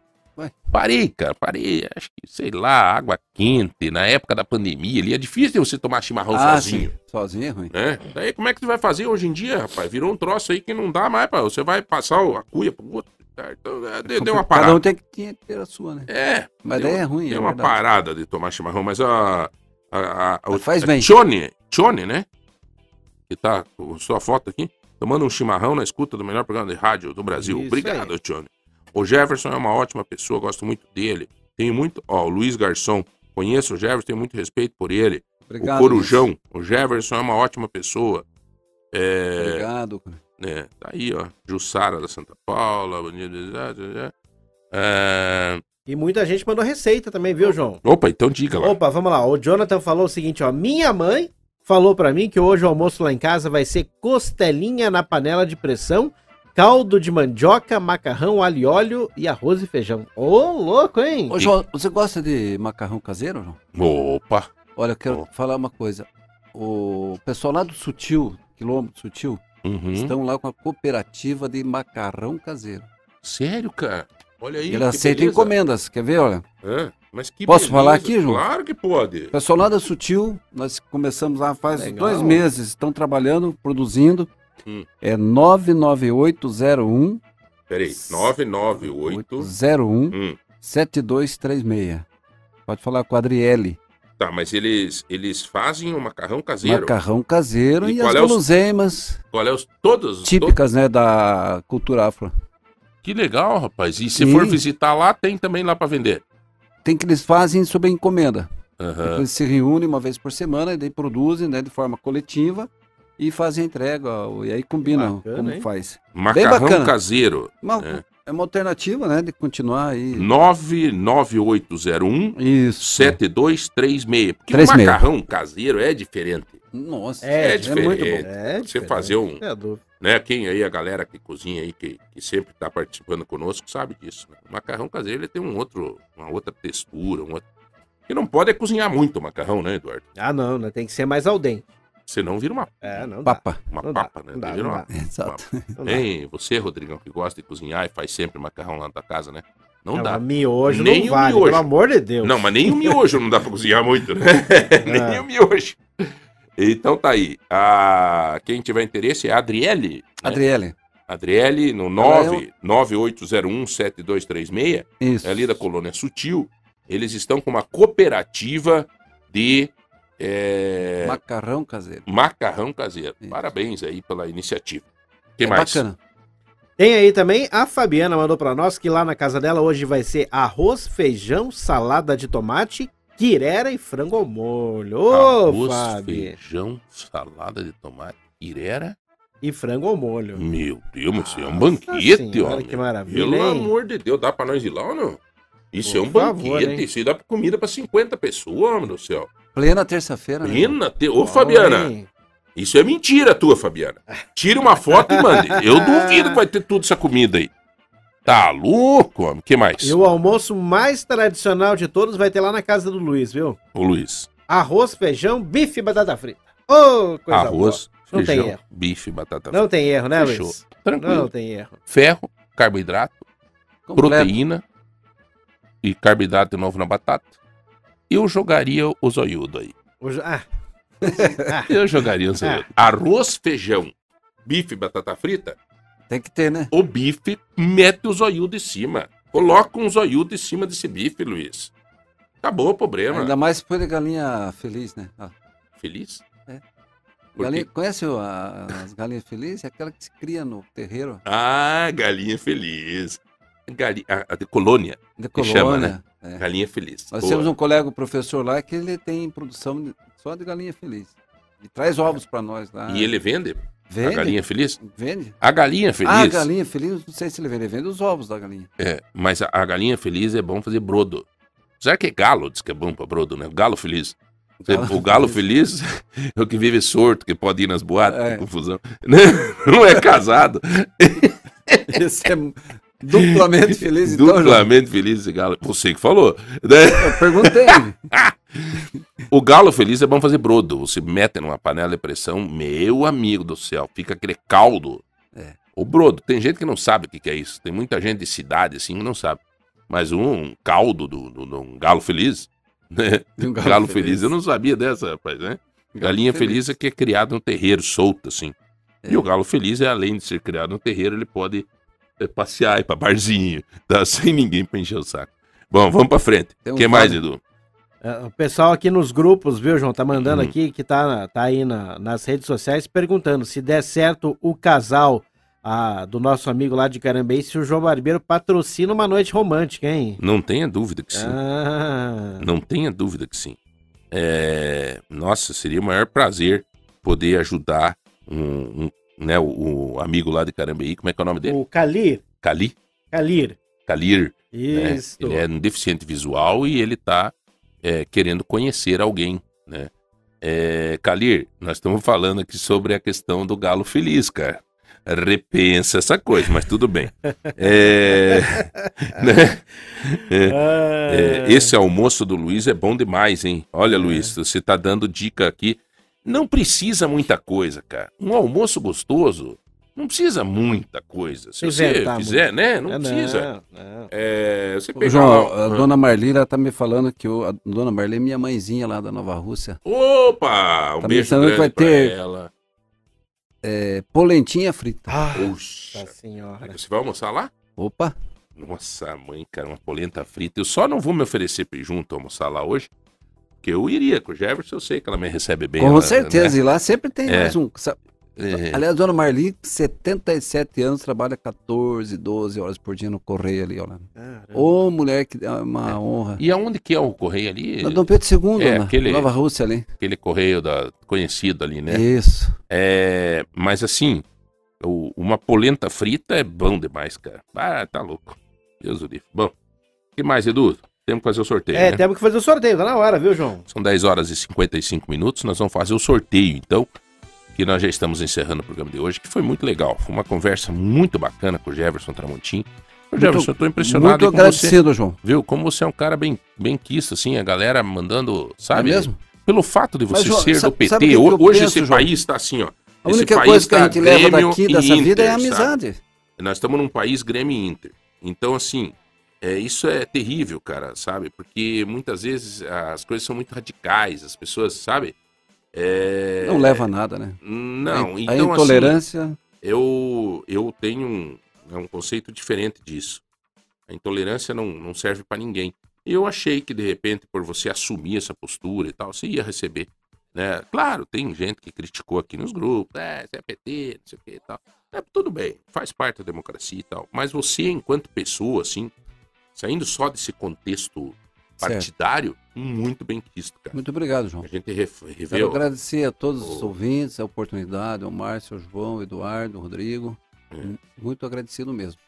Parei, cara, parei. Acho que, sei lá, água quente, na época da pandemia ali. É difícil você tomar chimarrão sozinho. sim. Sozinho é ruim. né? Daí como é que tu vai fazer hoje em dia, rapaz? Virou um troço aí que não dá mais, pá. Você vai passar a cuia pro outro. tá? Então, é, deu, deu uma Cada parada. um tem que ter a sua, né? É, Mas daí é ruim, deu é uma verdade. parada de tomar chimarrão, mas a. a, a, a, Faz a bem. Tione, Tione, né? Que tá com sua foto aqui, tomando um chimarrão na escuta do melhor programa de rádio do Brasil. Isso Obrigado, Tione. O Jefferson é uma ótima pessoa, gosto muito dele. Tenho muito. Ó, o Luiz Garçom. Conheço o Jefferson, tenho muito respeito por ele. Obrigado. o Corujão, o Jefferson é uma ótima pessoa. É, Obrigado. cara. né, tá aí, ó. Jussara da Santa Paula. É, E muita gente mandou receita também, viu, João? Opa, então diga lá. Opa, vamos lá. O Jonathan falou o seguinte, ó. Minha mãe falou pra mim que hoje o almoço lá em casa vai ser costelinha na panela de pressão, caldo de mandioca, macarrão, alho e óleo e arroz e feijão. Ô, louco, hein? Ô, João, você gosta de macarrão caseiro, João? Opa. Olha, eu quero Ó. falar uma coisa. O pessoal lá do Sutil, quilômetro Sutil, Uhum. estão lá com a cooperativa de macarrão caseiro. Sério, cara? Olha aí. Ele aceita beleza. encomendas, quer ver, olha? É, mas que Posso beleza. falar aqui, João? Claro que pode. O pessoal lá da Sutil, nós começamos lá faz Legal. dois meses, estão trabalhando, produzindo. Hum. É 99801 Peraí, 998. 01 Hum, 7236. Pode falar com a Adriele. tá, mas eles, eles fazem o macarrão caseiro. Macarrão caseiro E e, as é os- guloseimas Qual é os todos? típicas, né, da cultura afro. Que legal, rapaz. E se Sim. for visitar lá, tem também lá pra vender. Tem que eles fazem sob encomenda. Aham. Eles se reúnem uma vez por semana e daí produzem, né, de forma coletiva e fazem a entrega. ó, E aí combinam Bacana, como hein? faz. Macarrão bacana. caseiro. Uma- É. é. uma alternativa, né, de continuar aí. 99801 Isso. 7236. Porque 36. o macarrão caseiro é diferente. Nossa, É é, diferente. muito bom. É, Você diferente. fazer um, É, né? Quem aí, a galera que cozinha aí, que, que sempre tá participando conosco, sabe disso. Né? O macarrão caseiro, ele tem um outro, uma outra textura, um outro... Que não pode é cozinhar muito o macarrão, né, Eduardo? Ah, não, né? Tem que ser mais al dente. Senão vira uma, É, não dá. Papa. uma Não dá, papa, né? não dá, Vira não uma- dá. Exato. Não dá. Hein, você, Rodrigão, que gosta de cozinhar e faz sempre macarrão lá na tua casa, né? Não, Não, dá. miojo Nem não o vale, miojo. pelo amor de Deus. Não, mas nem o miojo não dá pra cozinhar muito, né? nem É. o miojo. Então tá aí. A... Quem tiver interesse é a Adriele. né? Adriele. Adriele no Ela é 998017236. Isso. É ali da colônia Sutil. Eles estão com uma cooperativa de é, Macarrão caseiro. macarrão caseiro. Isso. Parabéns aí pela iniciativa. O que é mais? bacana. Tem aí também a Fabiana mandou pra nós que lá na casa dela hoje vai ser arroz, feijão, salada de tomate, quirera e frango ao molho. Ô, Arroz, Fábio! feijão, salada de tomate, irera. E frango ao molho. Meu Deus, mas isso é um banquete, senhora, homem. que maravilha, Pelo hein? amor de Deus, dá pra nós ir lá ou não? Isso Por é um favor, banquete, hein? isso aí dá comida pra 50 pessoas, homem do céu. Plena terça-feira, né? Pena, te... Ô, Fabiana, isso é mentira tua, Fabiana. Tira uma foto e mande. Eu duvido que vai ter tudo essa comida aí. Tá louco, homem? O que mais? E o almoço mais tradicional de todos vai ter lá na casa do Luiz, viu? Ô, Luiz. Arroz, feijão, bife e batata frita. Ô, coisa Arroz, Não tem feijão, erro. bife, batata boa. Não tem erro, né, Fechou. Luiz? Tranquilo. Não tem erro. Ferro, carboidrato, Completo. proteína e carboidrato de novo na batata. Eu jogaria o zoiudo aí. Hoje... Ah. Ah, Eu jogaria o zoiudo. Arroz, feijão, bife, batata frita. Tem que ter, né? O bife mete o zoiudo em cima. Coloca um zoiudo em cima desse bife, Luiz. Acabou o problema. Ainda mais se for de galinha feliz, né? Ah, Feliz? É. Galinha- conhece o- a- as galinhas felizes? É aquela que se cria no terreiro Ah, galinha feliz. Galinha, a, a de colônia. de Que chama, colônia. É. Galinha feliz. Nós Boa. temos um colega, professor lá, que ele tem produção de- só de galinha feliz. E traz ovos pra nós lá. E ele vende? vende? A galinha feliz? Vende? A galinha feliz. Ah, a galinha feliz, não sei se ele vende. Ele vende os ovos da galinha. É, mas a, a galinha feliz é bom fazer brodo. Será que é galo? Diz que é bom pra brodo, né? O galo feliz. Galo o galo feliz é o que vive sorto, que pode ir nas boates, É. tem confusão. Não é casado. Esse é duplamente feliz, então, João. Duplamente feliz esse galo. Você que falou. né? Eu perguntei. O galo feliz é bom fazer brodo. Você mete numa panela de pressão, meu amigo do céu, fica aquele caldo. É. O brodo, tem gente que não sabe o que, que é isso. Tem muita gente de cidade assim que não sabe. Mas um, caldo do, do- do- um galo feliz, né? Um galo, galo feliz. feliz. eu não sabia dessa, rapaz, né? Galinha feliz. é que é criado no terreiro, solto, assim. E o galo feliz é, além de ser criado no terreiro, ele pode é, passear, ir pra barzinho, tá? sem ninguém pra encher o saco. Bom, vamos pra frente. O um que mais, Edu? É, O pessoal aqui nos grupos, viu, João? Tá mandando Hum. aqui, que tá, tá aí na- nas redes sociais, perguntando se der certo o casal ah, do nosso amigo lá de Carambeí, se o João Barbeiro patrocina uma noite romântica, hein? Não tenha dúvida que sim. Ah, Não tenha dúvida que sim. É, Nossa, seria o maior prazer poder ajudar um, um, né, o, o amigo lá de Carambeí. Como é que é o nome dele? o Calir, Cali? Calir. Calir. né? Isso. Ele é um deficiente visual e ele tá é, querendo conhecer alguém, né? É, Calir, nós estamos falando aqui sobre a questão do galo feliz, cara. Repensa essa coisa, mas tudo bem. É, né? Ah, É, esse almoço do Luiz é bom demais, hein? Olha, Luiz, você tá dando dica aqui. Não precisa muita coisa, cara. Um almoço gostoso não precisa muita coisa. Se você Inventar fizer, muito. né? Não é, precisa. Não, não. É, você João, uma- a dona Marli ela tá me falando que o, a dona Marli é minha mãezinha lá da Nova Rússia. Opa! Um Tá beijo pensando grande que vai pra ter- ela. É, polentinha frita. Ah, Puxa. Nossa senhora. Você vai almoçar lá? Opa, Nossa, mãe, cara, uma polenta frita. Eu só não vou me oferecer pra ir junto almoçar lá hoje. Porque eu iria com o Jefferson, eu sei que ela me recebe bem. com ela, certeza. E lá sempre tem É. mais um. né? É. Aliás, dona Marli, 77 anos, trabalha 14, 12 horas por dia no correio ali, ó. lá. Caramba. Ô, mulher, que é uma honra. E aonde que é o correio ali? Na Dom Pedro II, É, na aquele- Nova Rússia ali. Aquele correio da, conhecido ali, né? Isso. É, mas assim, o- uma polenta frita é bom demais, cara. Ah, tá louco. Deus do livre. Bom, o que mais, Edu? Temos que fazer o sorteio, É, né? temos que fazer o sorteio, tá na hora, viu, João? São 10 horas e 55 minutos, nós vamos fazer o sorteio, então, que nós já estamos encerrando o programa de hoje, que foi muito legal. Foi uma conversa muito bacana com o Jefferson Tramontim. Ô, Jefferson, eu tô impressionado Muito com você. agradecido, João. Viu? Como você é um cara bem, bem quisto, assim, a galera mandando, sabe? É mesmo? Pelo fato de você Mas, João, ser do PT, que hoje penso, esse João? país está assim, ó. A Esse única país coisa que a tá gente leva daqui dessa vida é a Inter, sabe? amizade. Nós estamos num país Grêmio Inter. Então, assim, é, isso é terrível, cara, sabe? Porque muitas vezes as coisas são muito radicais, as pessoas, sabe? É, Não leva a nada, né? Não, a, então, a assim, intolerância. eu, eu tenho um, é um conceito diferente disso. A intolerância não, não serve para ninguém. E eu achei que, de repente, por você assumir essa postura e tal, você ia receber. Né? Claro, tem gente que criticou aqui nos grupos, é, você é PT, não sei o que e tal. É, tudo bem, faz parte da democracia e tal. Mas você, enquanto pessoa, assim, saindo só desse contexto partidário, muito bem quisto, cara. Muito obrigado, João. A gente ref- Quero reveu. agradecer a todos os o- ouvintes, a oportunidade, ao Márcio, ao João, ao Eduardo, ao Rodrigo. É. Muito agradecido mesmo.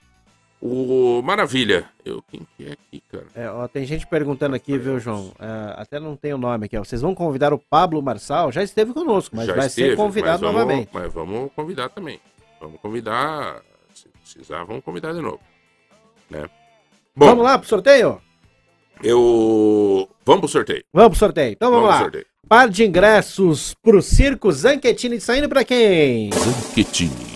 O Maravilha. Eu, quem que é aqui, cara? É, ó, tem gente perguntando aqui, viu, João? É, até não tem o nome aqui. Ó. Vocês vão convidar o Pablo Marçal? Já esteve conosco, mas Já vai esteve, ser convidado mas vamos- novamente. Mas vamos convidar também. Vamos convidar. Se precisar, vamos convidar de novo. Né? Bom, Vamos lá pro sorteio? eu. Vamos pro sorteio. Vamos pro sorteio. Então vamos, pro lá. sorteio. Par de ingressos pro Circo Zanquetini saindo pra quem? Zanquetini.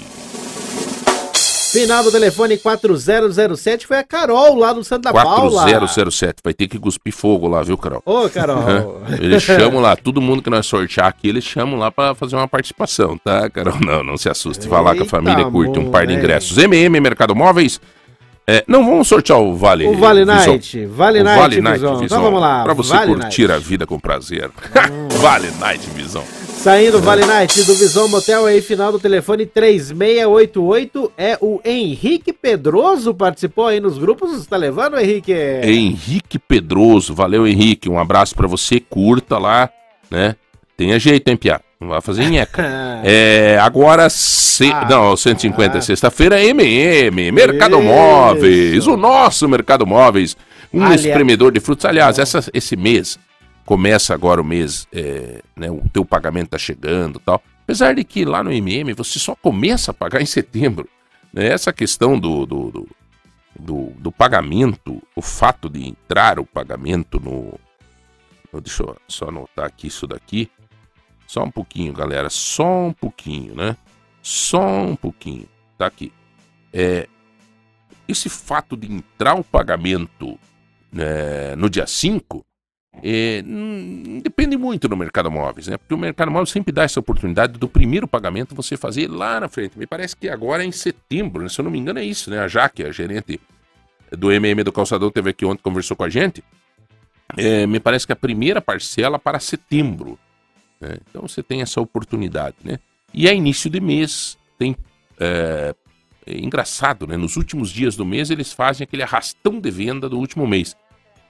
Final do telefone 4007 foi a Carol lá do Santa Paula. 4007. Vai ter que cuspir fogo lá, viu, Carol? Ô, Carol. Eles chamam lá, todo mundo que nós sortear aqui, eles chamam lá pra fazer uma participação, tá, Carol? Não, não se assuste. Vai lá que a família curte um par de ingressos. MM Mercado Móveis. É, não, vamos sortear o Vale. o Vale Visão. Night. Vale O Night, Vale Night Visão. Então vamos lá. Pra você vale curtir Night. a vida com prazer. vale Night Visão. Saindo Vale Night do Visão Motel aí, final do telefone 3688. É o Henrique Pedroso participou aí nos grupos. Tá levando, Henrique? Henrique Pedroso. Valeu, Henrique. Um abraço pra você. Curta lá, né? Tenha jeito, hein, Pia? Não vai fazer nheca. É, agora, se... Ah, não, 150 ah. sexta-feira, MM, Mercado Isso. Móveis, o nosso Mercado Móveis, um Aliás- espremedor de frutos. Aliás, essa, esse mês, começa agora o mês, é, né, o teu pagamento tá chegando e tal. Apesar de que lá no MM você só começa a pagar em setembro. Né? Essa questão do, do, do, do- do pagamento, o fato de entrar o pagamento no... Deixa eu só anotar aqui isso daqui. Só um pouquinho, galera. Só um pouquinho, né? Só um pouquinho. Tá aqui. É, esse fato de entrar o pagamento né, no dia 5 é, depende muito do mercado móveis, né? Porque o mercado móvel sempre dá essa oportunidade do primeiro pagamento você fazer lá na frente. Me parece que agora é em setembro, né? se eu não me engano é isso, né? A Jaque, a gerente do MM do Calçador, teve aqui ontem, conversou com a gente. É, me parece que a primeira parcela para setembro. Né? Então você tem essa oportunidade, né? E é início de mês, tem. É, é engraçado, né? Nos últimos dias do mês eles fazem aquele arrastão de venda do último mês.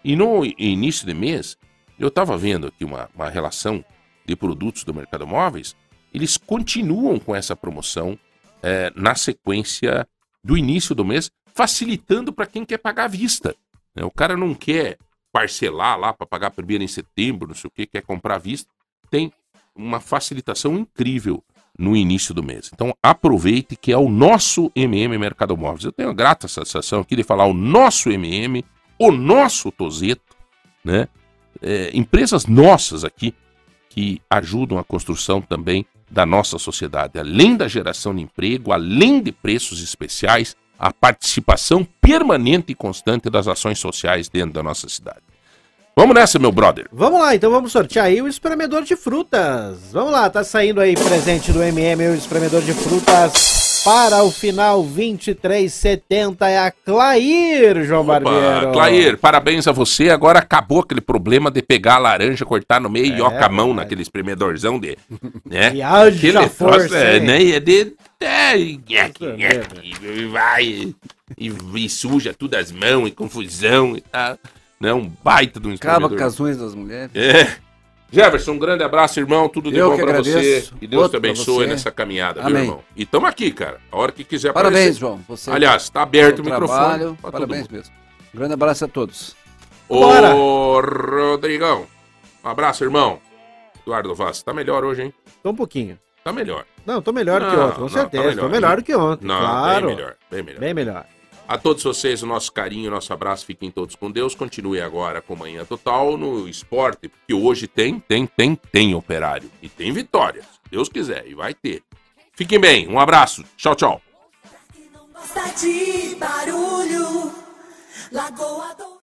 E no início de mês, eu estava vendo aqui uma, uma relação de produtos do mercado móveis, eles continuam com essa promoção é, na sequência do início do mês, facilitando para quem quer pagar à vista. né? O cara não quer parcelar lá para pagar primeiro em setembro, não sei o que, quer comprar à vista. Tem uma facilitação incrível no início do mês. Então aproveite que é o nosso MM Mercado Móveis. Eu tenho a grata satisfação aqui de falar o nosso MM, o nosso Tozeto, né? É, empresas nossas aqui que ajudam a construção também da nossa sociedade, além da geração de emprego, além de preços especiais, a participação permanente e constante das ações sociais dentro da nossa cidade. Vamos nessa, meu brother. Vamos lá, então vamos sortear aí o espremedor de frutas. Vamos lá, tá saindo aí presente do MM o espremedor de frutas para o final 2370 é a Clair, João Barbeiro. Clair, parabéns a você. Agora acabou aquele problema de pegar a laranja, cortar no meio e É, ó com a mão verdade. naquele espremedorzão de. Né? E haja força, é, hein? né? É de. É, nheque, Puta nheque, e vai e, e suja tudo as mãos e confusão e tal. Né? Um baita de um Acaba espremedor. com as unhas das mulheres. É. Jefferson, um grande abraço, irmão. Tudo de Eu bom que pra você. E Deus te Outro pra abençoe nessa caminhada, viu, Amém. irmão? E tamo aqui, cara. A hora que quiser Parabéns, aparecer. João. Você Aliás, tá aberto o microfone. trabalho. pra todo Parabéns mundo. mesmo. Um grande abraço a todos. Bora. Ô, Rodrigão. Um abraço, irmão. Eduardo Vaz, tá melhor hoje, hein? Só um pouquinho. Tá melhor. Não, tô melhor que Não, ontem, com não, certeza. tá melhor. tô melhor do que ontem, Não, claro. bem melhor, bem melhor. Bem melhor. A todos vocês, o nosso carinho, o nosso abraço. Fiquem todos com Deus. Continue agora com Manhã Total no esporte, porque hoje tem, tem, tem, tem operário. E tem vitória, se Deus quiser, e vai ter. Fiquem bem, um abraço. Tchau, tchau.